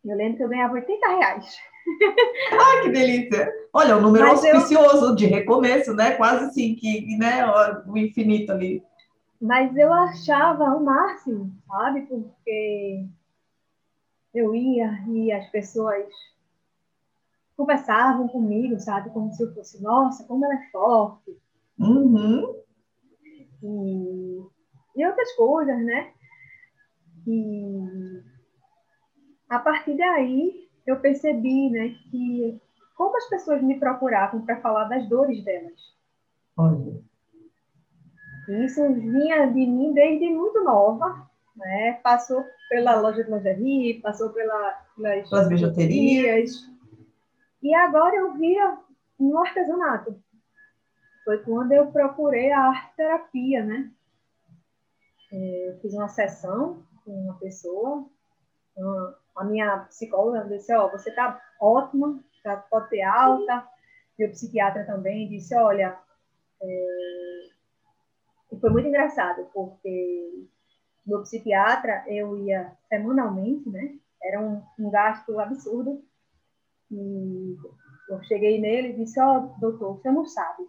Eu lembro que eu ganhava 80 reais. Ah, que delícia! Olha, um número Mas auspicioso eu... de recomeço, né? Quase assim, que, né, o infinito ali. Mas eu achava o máximo, sabe? Porque eu ia e as pessoas conversavam comigo, sabe? Como se eu fosse, nossa, como ela é forte. Uhum. E e outras coisas, né? E a partir daí eu percebi, né, que como as pessoas me procuravam para falar das dores delas. Olha. Isso vinha de mim desde muito nova, né? Passou pela loja de lingerie, passou pela, pelas, pelas bijuterias. E agora eu via no artesanato. Foi quando eu procurei a arte terapia, né? É, eu fiz uma sessão com uma pessoa, a minha psicóloga disse, ó, oh, você tá ótima, tá, pode ter alta, o psiquiatra também disse, olha, é... e foi muito engraçado, porque meu psiquiatra, eu ia semanalmente, né, era um, um gasto absurdo, e eu cheguei nele e disse, ó, oh, doutor, você não sabe,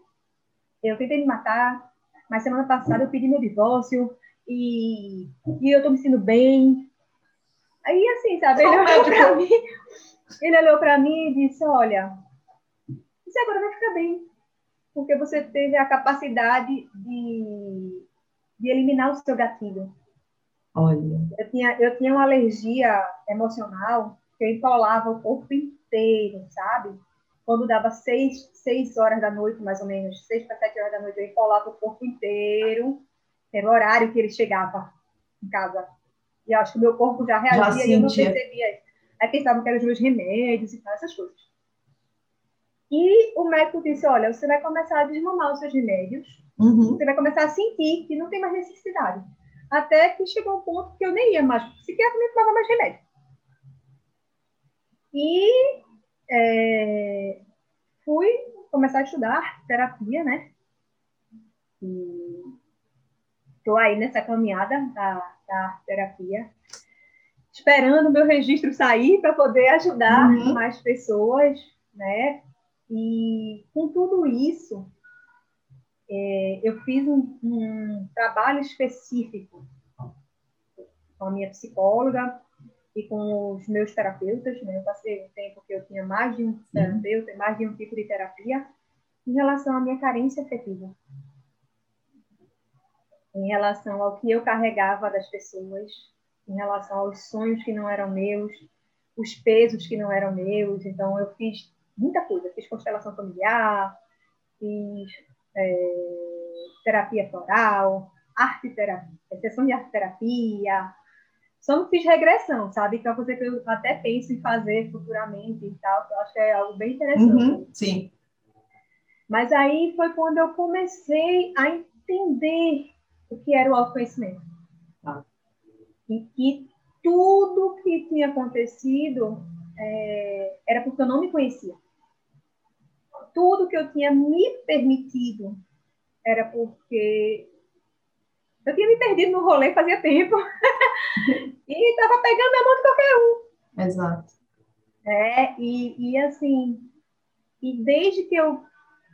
eu tentei me matar, mas semana passada eu pedi meu divórcio, e, e eu tô me sentindo bem. Aí, assim, sabe, ele olhou para mim, ele olhou para mim e disse, olha, você agora vai ficar bem, porque você teve a capacidade de, de eliminar o seu gatilho. Olha. Eu tinha, eu tinha uma alergia emocional que eu empolava o corpo inteiro, sabe? quando dava seis, seis horas da noite, mais ou menos, seis para sete horas da noite, eu enfolava o corpo inteiro. Era o horário que ele chegava em casa. E acho que o meu corpo já reagia já e eu não percebia. Aí pensavam que eram os meus remédios e tal, essas coisas. E o médico disse: Olha, você vai começar a desmamar os seus remédios, uhum. você vai começar a sentir que não tem mais necessidade. Até que chegou um ponto que eu nem ia mais, sequer nem tomava mais remédio. E é, fui começar a estudar terapia, né? Estou aí nessa caminhada da, da terapia, esperando meu registro sair para poder ajudar uhum. mais pessoas, né? E com tudo isso, é, eu fiz um, um trabalho específico com a minha psicóloga, e com os meus terapeutas, né? Eu passei um tempo que eu tinha mais de um terapeuta, mais de um tipo de terapia, em relação à minha carência afetiva. Em relação ao que eu carregava das pessoas, em relação aos sonhos que não eram meus, os pesos que não eram meus. Então, eu fiz muita coisa. Fiz constelação familiar, fiz é, terapia floral, arte terapia, sessão de arte terapia, só não fiz regressão, sabe? Que é uma coisa que eu até penso em fazer futuramente e tal, que eu acho que é algo bem interessante. Uhum, sim. Mas aí foi quando eu comecei a entender o que era o autoconhecimento. Ah. E que tudo que tinha acontecido é, era porque eu não me conhecia. Tudo que eu tinha me permitido era porque eu tinha me perdido no rolê fazia tempo. e estava pegando a mão de qualquer um. Exato. É, e, e assim, e desde que eu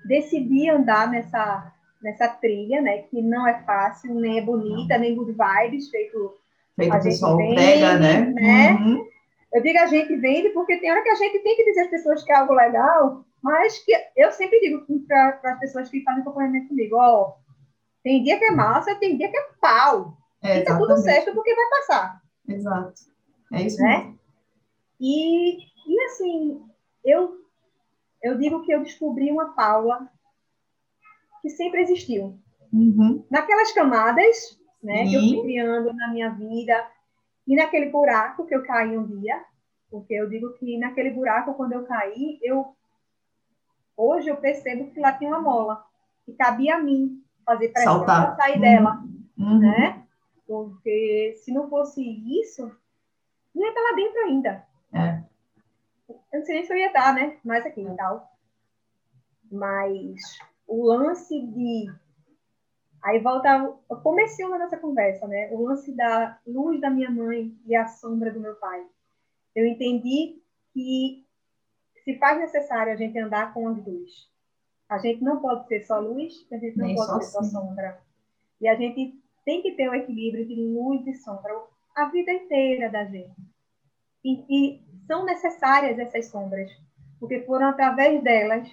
decidi andar nessa, nessa trilha, né, que não é fácil, nem é bonita, nem good vibes, feito, feito a gente vende, pega, né? né? Uhum. Eu digo a gente vende porque tem hora que a gente tem que dizer às pessoas que é algo legal, mas que eu sempre digo para as pessoas que fazem acompanhamento comigo, ó, tem dia que é massa, tem dia que é pau. É, e tá tudo certo porque vai passar. Exato. É isso né? mesmo. E, e assim, eu, eu digo que eu descobri uma Paula que sempre existiu. Uhum. Naquelas camadas né, que eu fui criando na minha vida e naquele buraco que eu caí um dia, porque eu digo que naquele buraco, quando eu caí, eu hoje eu percebo que lá tinha uma mola que cabia a mim fazer pressão para sair uhum. dela, uhum. né? Porque se não fosse isso, não ia estar lá dentro ainda. É. Eu não sei nem se eu ia estar, né? Mais aqui e tal. Mas o lance de. Aí volta. Eu comecei uma nossa conversa, né? O lance da luz da minha mãe e a sombra do meu pai. Eu entendi que se faz necessário a gente andar com as duas. A gente não pode ser só luz, a gente não Nem pode ser só sombra. E a gente tem que ter o um equilíbrio de luz e sombra a vida inteira da gente. E, e são necessárias essas sombras, porque foram através delas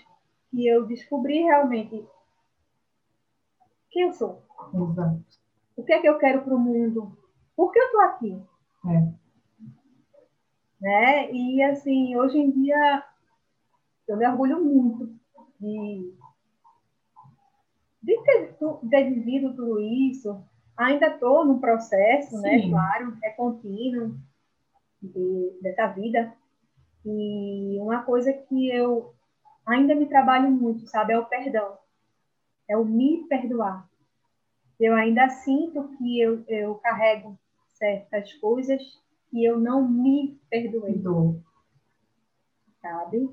que eu descobri realmente quem eu sou. Exato. O que é que eu quero para o mundo? Por que eu estou aqui? É. Né? E assim, hoje em dia eu me orgulho muito de, de ter, ter vivido tudo isso. Ainda estou no processo, né? Sim. né? Claro, é contínuo de, dessa vida. E uma coisa que eu ainda me trabalho muito, sabe, é o perdão. É o me perdoar. Eu ainda sinto que eu, eu carrego certas coisas que eu não me perdoei. Sabe?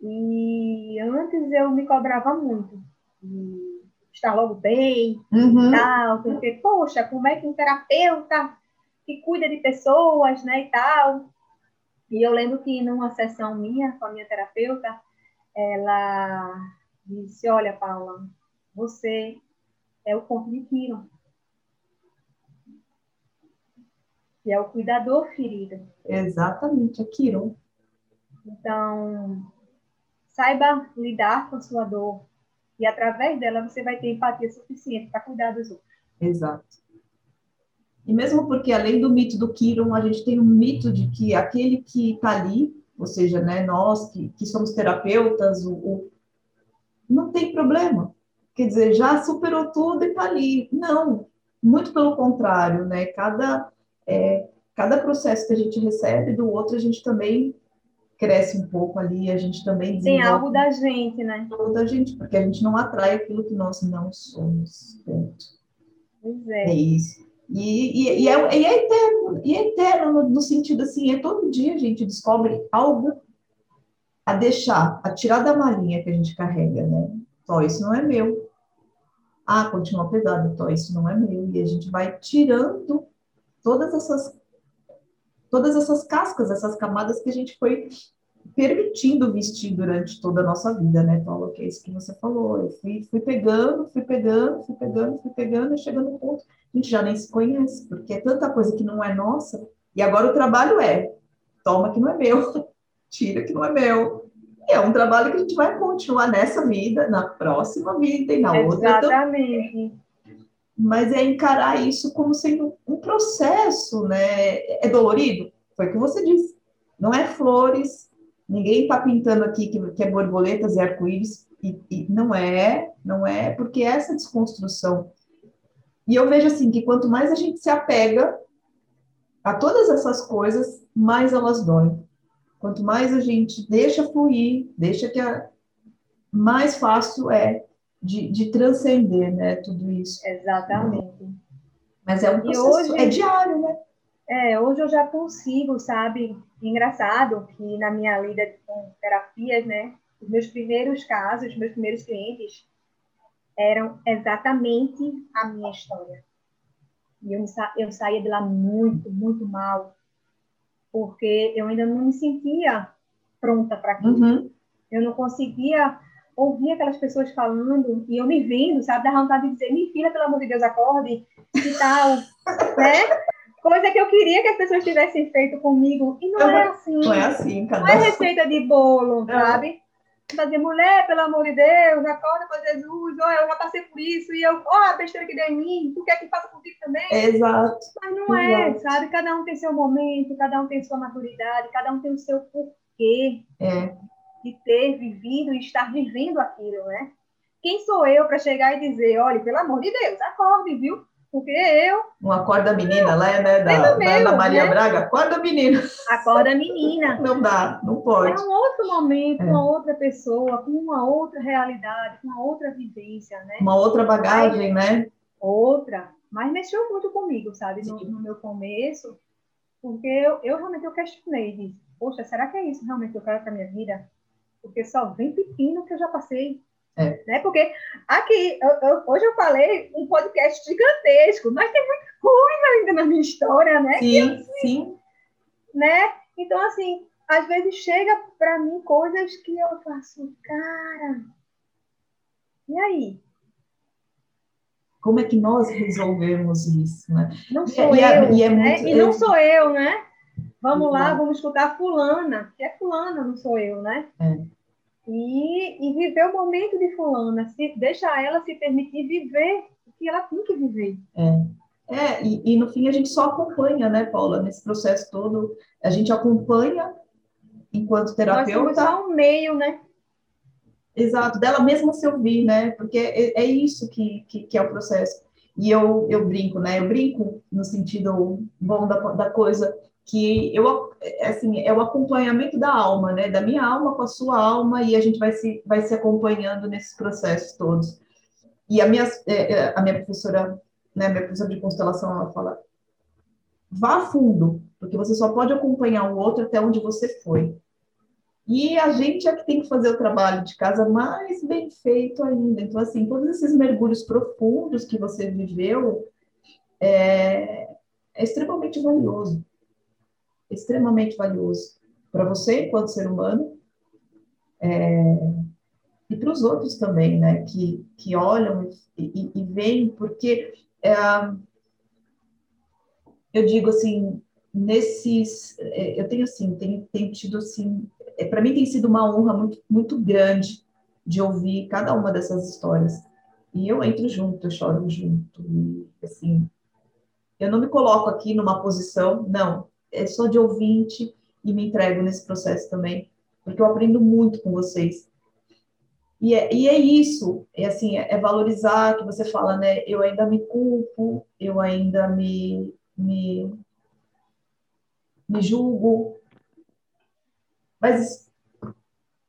E antes eu me cobrava muito de estar logo bem uhum. e tal, porque, poxa, como é que um terapeuta que cuida de pessoas, né, e tal. E eu lembro que numa sessão minha com a minha terapeuta, ela disse, olha, Paula, você é o corpo de Kiro. Que é o cuidador ferido. Exatamente, é Kiro. Então, Saiba lidar com a sua dor e através dela você vai ter empatia suficiente para cuidar dos outros. Exato. E mesmo porque além do mito do Kiron, a gente tem um mito de que aquele que está ali ou seja, né, nós que, que somos terapeutas, o, o, não tem problema. Quer dizer, já superou tudo e está ali. Não, muito pelo contrário, né? Cada, é, cada processo que a gente recebe do outro, a gente também cresce um pouco ali, a gente também Tem algo da gente, né? Algo da gente, porque a gente não atrai aquilo que nós não somos. Ponto. Pois é. É isso. E, e, e, é, e é eterno, e é eterno no, no, sentido assim, é todo dia a gente descobre algo a deixar, a tirar da malinha que a gente carrega, né? Ó, isso não é meu. Ah, continua pesado, tó, isso não é meu. E a gente vai tirando todas essas todas essas cascas, essas camadas que a gente foi permitindo vestir durante toda a nossa vida, né, Paulo? Que é isso que você falou. Eu fui, fui pegando, fui pegando, fui pegando, fui pegando, e chegando no ponto a gente já nem se conhece, porque é tanta coisa que não é nossa, e agora o trabalho é, toma que não é meu, tira que não é meu. E é um trabalho que a gente vai continuar nessa vida, na próxima vida e na Exatamente. outra. Exatamente. Mas é encarar isso como sendo um processo, né? É dolorido? Foi o que você disse. Não é flores, ninguém está pintando aqui que, que é borboletas e arco-íris, e, e não é, não é, porque essa desconstrução e eu vejo assim que quanto mais a gente se apega a todas essas coisas, mais elas doem. Quanto mais a gente deixa fluir, deixa que a mais fácil é de, de transcender, né, tudo isso. Exatamente. Mas é um processo, hoje, é diário, né? É, hoje eu já consigo, sabe? Engraçado que na minha lida com terapias, né, os meus primeiros casos, os meus primeiros clientes, eram exatamente a minha história. E eu, eu saía de lá muito, muito mal, porque eu ainda não me sentia pronta para aquilo. Uhum. Eu não conseguia ouvir aquelas pessoas falando e eu me vendo, sabe, da vontade de dizer, me filha, pelo amor de Deus, acorde e tal, né? Coisa que eu queria que as pessoas tivessem feito comigo e não uhum. é assim. Não é assim, cada Não é receita de bolo, sabe? fazer mulher, pelo amor de Deus, acorda para Jesus, olha, eu já passei por isso, e eu, ó, a besteira que deu em mim, tu quer que faça contigo também? Exato. Mas não é, Exato. é, sabe? Cada um tem seu momento, cada um tem sua maturidade, cada um tem o seu porquê é. De ter vivido e estar vivendo aquilo, né? Quem sou eu para chegar e dizer, olha, pelo amor de Deus, acorde, viu? Porque eu. Um acorda menina lá, né? Da, da Ana Maria né? Braga, acorda menina. Acorda menina. Não dá, não pode. É um outro momento, é. uma outra pessoa, com uma outra realidade, com uma outra vivência, né? Uma outra bagagem, mas, né? Outra. Mas mexeu muito comigo, sabe? No, no, meu começo, porque eu, eu realmente eu questionei, disse, poxa, será que é isso realmente que eu quero para minha vida? Porque só vem pepino que eu já passei. É. Né? Porque aqui, eu, eu, hoje eu falei um podcast gigantesco, mas tem muita coisa ainda na minha história, né? Sim, assim, sim. Né? Então, assim, às vezes chega para mim coisas que eu faço, cara, e aí? Como é que nós resolvemos isso, né? Não sou e, é, eu, e, é, né? Muito, e não sou eu, né? Vamos lá, vamos escutar fulana, que é fulana, não sou eu, né? É e, e viver o momento de fulana, se, deixa ela se permitir viver o que ela tem que viver. É. É, e, e, no fim a gente só acompanha, né, Paula, nesse processo todo. A gente acompanha enquanto terapeuta. Nós somos só um meio, né? Exato, dela mesma se ouvir, né? Porque é, é isso que, que, que, é o processo. E eu, eu brinco, né? Eu brinco no sentido bom da, da coisa, que eu assim é o acompanhamento da alma, né, da minha alma com a sua alma e a gente vai se vai se acompanhando nesses processos todos. E a minha é, é, a minha professora, né, minha professora de constelação, ela fala: vá a fundo, porque você só pode acompanhar o outro até onde você foi. E a gente é que tem que fazer o trabalho de casa mais bem feito ainda. Então, assim, todos esses mergulhos profundos que você viveu é, é extremamente valioso extremamente valioso para você, enquanto ser humano, é, e para os outros também, né, que, que olham e, e, e veem, porque é, eu digo assim, nesses, é, eu tenho assim, tenho tido assim, é, para mim tem sido uma honra muito, muito grande de ouvir cada uma dessas histórias. E eu entro junto, eu choro junto, e assim, eu não me coloco aqui numa posição, não, é só de ouvinte e me entrego nesse processo também, porque eu aprendo muito com vocês. E é, e é isso, é assim, é, é valorizar que você fala, né? Eu ainda me culpo, eu ainda me, me, me julgo, mas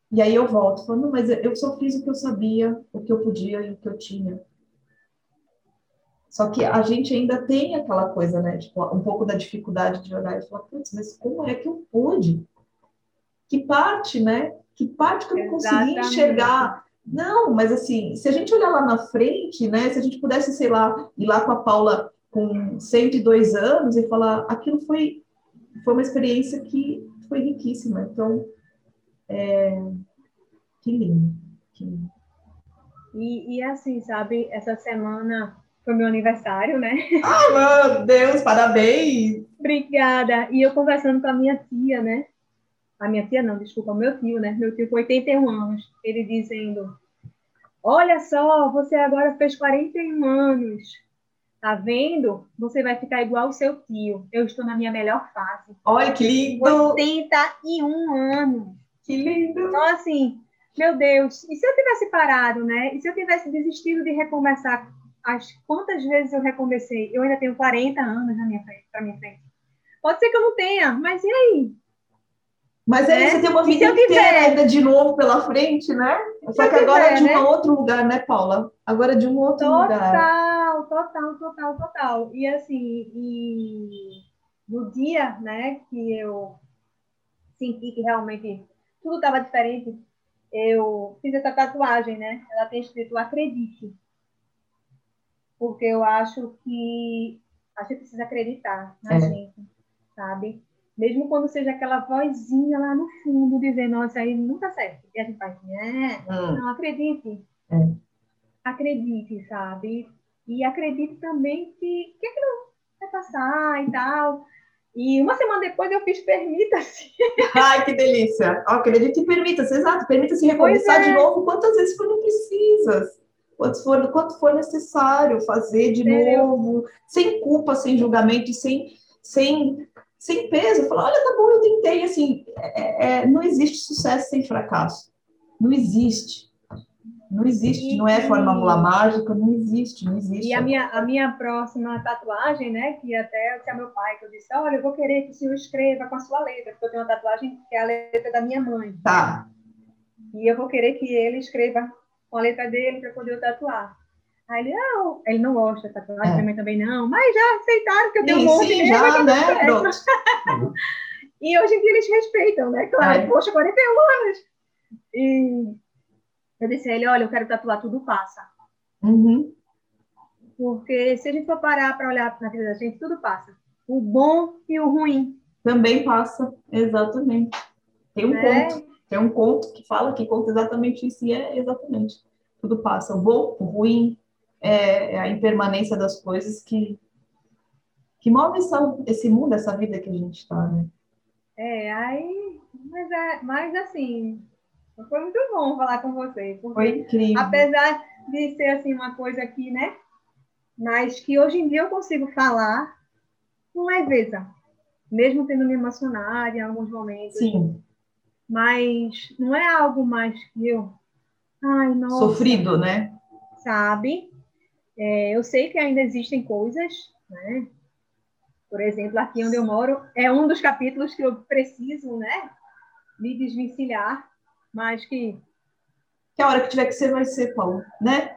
e aí eu volto falando, mas eu só fiz o que eu sabia, o que eu podia e o que eu tinha. Só que a gente ainda tem aquela coisa, né? Tipo, um pouco da dificuldade de olhar e falar, putz, mas como é que eu pude? Que parte, né? Que parte que eu não consegui enxergar? Não, mas assim, se a gente olhar lá na frente, né? Se a gente pudesse, sei lá, ir lá com a Paula com 102 anos e falar, aquilo foi, foi uma experiência que foi riquíssima. Então, é... que lindo. Que lindo. E, e assim, sabe, essa semana foi meu aniversário, né? Ah, meu Deus, parabéns! Obrigada. E eu conversando com a minha tia, né? A minha tia não, desculpa, meu tio, né? Meu tio com 81 anos. Ele dizendo: Olha só, você agora fez 41 anos. Tá vendo? Você vai ficar igual ao seu tio. Eu estou na minha melhor fase. Olha que lindo! 81 anos. Que lindo! Então, assim, meu Deus, e se eu tivesse parado, né? E se eu tivesse desistido de recomeçar as quantas vezes eu recomecei? Eu ainda tenho 40 anos na minha frente, para minha frente. Pode ser que eu não tenha, mas e aí? Mas aí é, você tem uma vida inteira ainda de novo pela frente, né? Só que agora é de um né? outro lugar, né, Paula? Agora é de um outro total, lugar. Total, total, total, total. E assim, e no dia, né, que eu senti que realmente tudo estava diferente, eu fiz essa tatuagem, né? Ela tem escrito acredite porque eu acho que a gente precisa acreditar na é. gente, sabe? Mesmo quando seja aquela vozinha lá no fundo dizendo, nossa, aí não tá certo. E a gente faz assim, é, hum. não, acredite. É. Acredite, sabe? E acredite também que, que aquilo vai passar e tal. E uma semana depois eu fiz permita-se. Ai, que delícia. Acredite e permita-se, exato. Permita-se recomeçar é. de novo quantas vezes forem precisas quanto for, quanto for necessário fazer de novo, sem culpa, sem julgamento, sem, sem, sem peso. Falar, olha, tá bom, eu tentei. Assim, é, é, não existe sucesso sem fracasso. Não existe. Não existe, e, não é fórmula mágica, não existe, não existe. E a minha, a minha próxima tatuagem, né, que até eu meu pai, que eu disse, olha, eu vou querer que o senhor escreva com a sua letra, porque eu tenho uma tatuagem que é a letra da minha mãe. Tá. E eu vou querer que ele escreva com a letra dele para poder eu tatuar. Aí ele, não, ele não gosta de tatuagem, é. minha mãe também não, mas já aceitaram que eu tenho sim, um monte sim, já, né? E hoje em dia eles respeitam, né? Claro, é. poxa, 41 anos. E eu disse a ele, olha, eu quero tatuar, tudo passa. Uhum. Porque se a gente for parar para olhar na vida da gente, tudo passa. O bom e o ruim. Também passa, exatamente. Tem um é. ponto. Tem um conto que fala que conta exatamente isso e é exatamente. Tudo passa. O bom, o ruim, é, é a impermanência das coisas que, que move essa, esse mundo, essa vida que a gente está, né? É, aí. Mas, é, mas assim, foi muito bom falar com você. Porque, foi incrível. Apesar de ser assim uma coisa aqui, né? Mas que hoje em dia eu consigo falar com leveza. Mesmo tendo me emocionado em alguns momentos. Sim mas não é algo mais que eu. Ai, nossa. Sofrido, né? Sabe? É, eu sei que ainda existem coisas, né? Por exemplo, aqui onde eu moro, é um dos capítulos que eu preciso, né? Me desvencilhar, mas que. Que a hora que tiver que ser, vai ser, Paulo, né?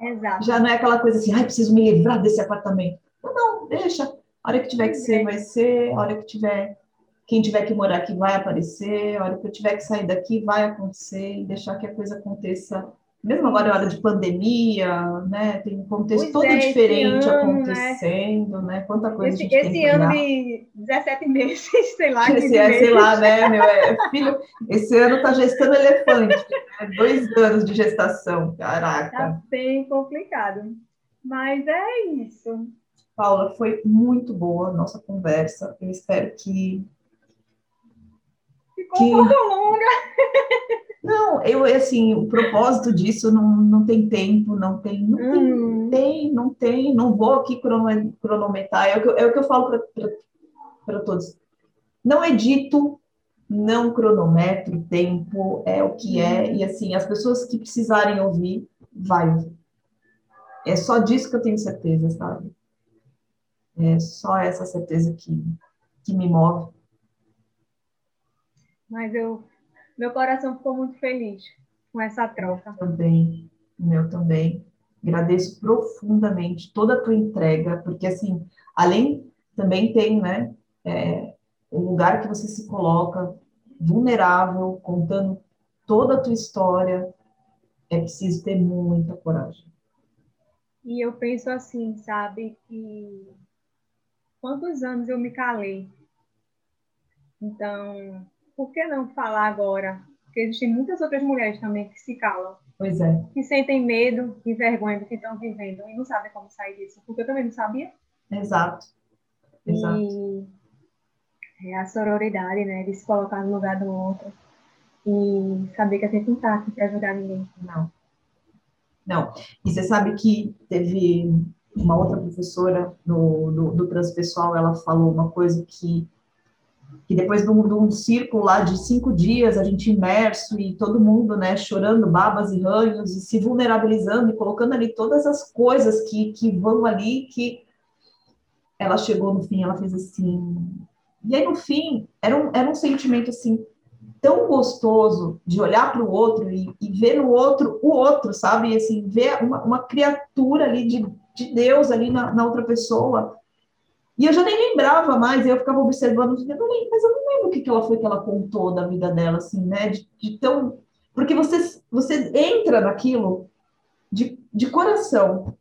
Exato. Já não é aquela coisa assim, ai, preciso me livrar desse apartamento. Não, não, deixa. A hora que tiver que ser, é. vai ser. A hora que tiver quem tiver que morar aqui vai aparecer, a hora que eu tiver que sair daqui vai acontecer, e deixar que a coisa aconteça. Mesmo agora, é hora de pandemia, né? Tem um contexto pois todo é, diferente ano, né? acontecendo, né? né? Quanta coisa esse, a gente esse tem ano de 17 meses, sei lá. Esse é, sei lá, né? Meu, é, filho, esse ano tá gestando elefante, né? dois anos de gestação, caraca. Tá bem complicado. Mas é isso. Paula, foi muito boa a nossa conversa. Eu espero que Ficou que... um pouco longa. Não, eu assim, o propósito disso não, não tem tempo, não tem, não hum. tem, não tem, não vou aqui cronometrar, é o que, é o que eu falo para todos. Não edito, não cronometro o tempo, é o que é, e assim, as pessoas que precisarem ouvir, vai ouvir. É só disso que eu tenho certeza, sabe? É só essa certeza que, que me move. Mas eu, meu coração ficou muito feliz com essa troca. Também, meu também. Agradeço profundamente toda a tua entrega, porque assim, além também tem, né, é, o lugar que você se coloca vulnerável, contando toda a tua história, é preciso ter muita coragem. E eu penso assim, sabe, que quantos anos eu me calei. Então, por que não falar agora? Porque existem muitas outras mulheres também que se calam. Pois é. Que sentem medo e vergonha do que estão vivendo e não sabem como sair disso. Porque eu também não sabia. Exato. Exato. E é a sororidade, né? De se colocar no lugar do outro. E saber que a gente não está aqui para ajudar ninguém. Não. Não. E você sabe que teve uma outra professora do, do, do transpessoal, ela falou uma coisa que, que depois de um, de um círculo lá de cinco dias, a gente imerso e todo mundo, né, chorando babas e ranhos e se vulnerabilizando e colocando ali todas as coisas que, que vão ali, que ela chegou no fim, ela fez assim... E aí, no fim, era um, era um sentimento, assim, tão gostoso de olhar para o outro e, e, ver no outro o outro, sabe? E, assim, ver uma, uma criatura ali de, de Deus ali na, na, outra pessoa. E eu já nem lembrava mais, eu ficava observando, mas eu não lembro o que, que ela foi que ela contou da vida dela, assim, né? De, de tão. Porque você, você entra naquilo de, de coração.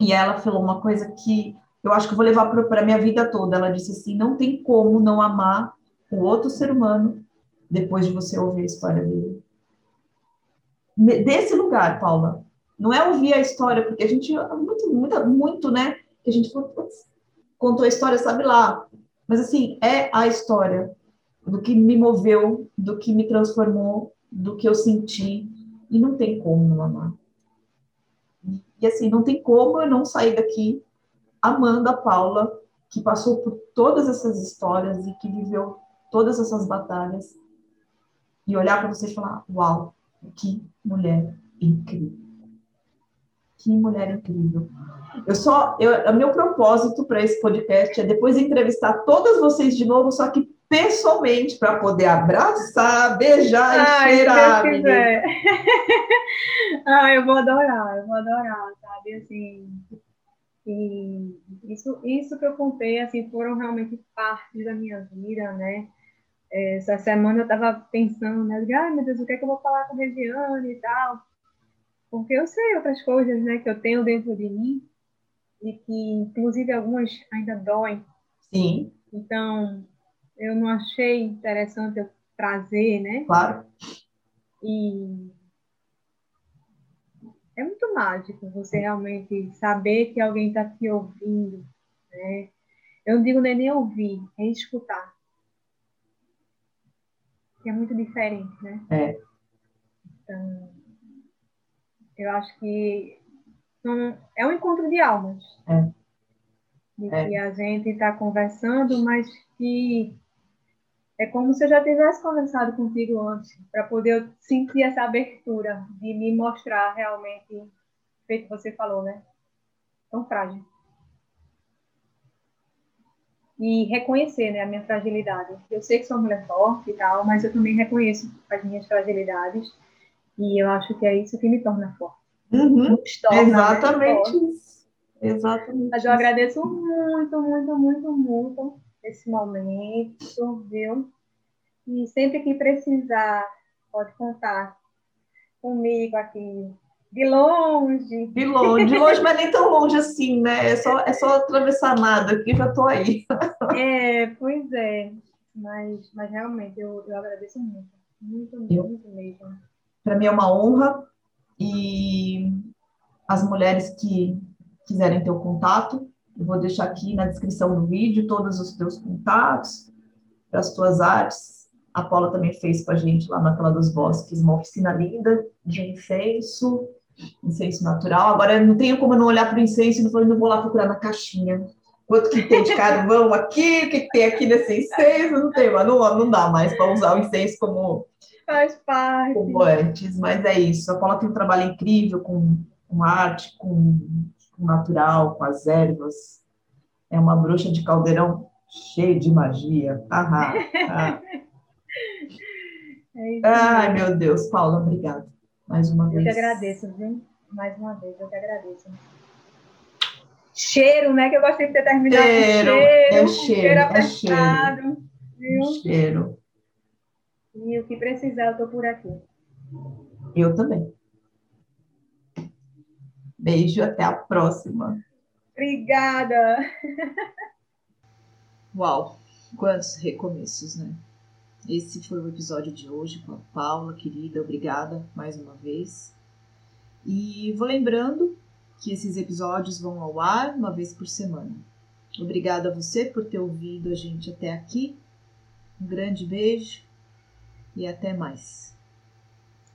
E ela falou uma coisa que eu acho que eu vou levar para a minha vida toda. Ela disse assim: não tem como não amar o outro ser humano depois de você ouvir a história dele. Desse lugar, Paula. Não é ouvir a história, porque a gente, muito, muito, muito né? Que a gente contou a história, sabe lá. Mas, assim, é a história do que me moveu, do que me transformou, do que eu senti. E não tem como não amar. E, assim, não tem como eu não sair daqui amando a Paula, que passou por todas essas histórias e que viveu todas essas batalhas e olhar para você e falar: Uau, que mulher incrível! Que mulher incrível! Eu só, eu, o meu propósito para esse podcast é depois entrevistar todas vocês de novo, só que pessoalmente, para poder abraçar, beijar Ai, e cheirar. ah, eu vou adorar, eu vou adorar, sabe? Assim, e isso, isso que eu contei, assim, foram realmente partes da minha vida, né? essa semana eu estava pensando, né? Ai, meu Deus, o que é que eu vou falar com a Regiane e tal? Porque eu sei outras coisas, né, que eu tenho dentro de mim e que, inclusive, algumas ainda doem. Sim. Então, eu não achei interessante eu trazer, né? Claro. E é muito mágico você realmente saber que alguém está te ouvindo, né? Eu não digo nem ouvir, é escutar que é muito diferente, né? É. Então, eu acho que é um encontro de almas. É. De é. que a gente está conversando, mas que é como se eu já tivesse conversado contigo antes, para poder sentir essa abertura de me mostrar realmente, feito você falou, né? Tão frágil e reconhecer né, a minha fragilidade. Eu sei que sou mulher forte e tal, mas eu também reconheço as minhas fragilidades e eu acho que é isso que me torna forte. Uhum, torna, exatamente né, isso. Exatamente. Mas eu agradeço muito, muito, muito, muito esse momento, viu? E sempre que precisar, pode contar comigo aqui de longe. De longe, de longe, mas nem tão longe assim, né? É só, é só atravessar nada aqui, já estou aí. É, pois é. Mas, mas realmente, eu, eu agradeço muito. Muito, muito mesmo. Para mim é uma honra. E as mulheres que quiserem ter o contato, eu vou deixar aqui na descrição do vídeo todos os teus contatos, para as tuas artes. A Paula também fez com a gente lá na Tela dos Bosques uma oficina linda de incenso incenso natural. Agora, não tenho como não olhar para o incenso e não, não vou lá procurar na caixinha. Quanto que tem de carvão aqui, o que, tem aqui nesse incenso, não tem, mas não, não dá mais para usar o incenso como, Faz parte. como antes, mas é isso. A Paula tem um trabalho incrível com, com arte, com, com natural, com as ervas. É uma bruxa de caldeirão cheia de magia. Ah. É Ai, meu Deus, Paula, obrigada. Mais uma Eu vez. que agradeço, viu? Mais uma vez, eu que agradeço. Cheiro, né? Que eu gostei de ter terminado Cheiro, com é cheiro. cheiro, é apertado, viu? Cheiro. E o que precisar, eu tô por aqui. Eu também. Beijo, até a próxima. Obrigada! Uau, quantos recomeços, né? Esse foi o episódio de hoje com a Paula, querida, obrigada mais uma vez. E vou lembrando que esses episódios vão ao ar uma vez por semana. Obrigada a você por ter ouvido a gente até aqui. Um grande beijo e até mais.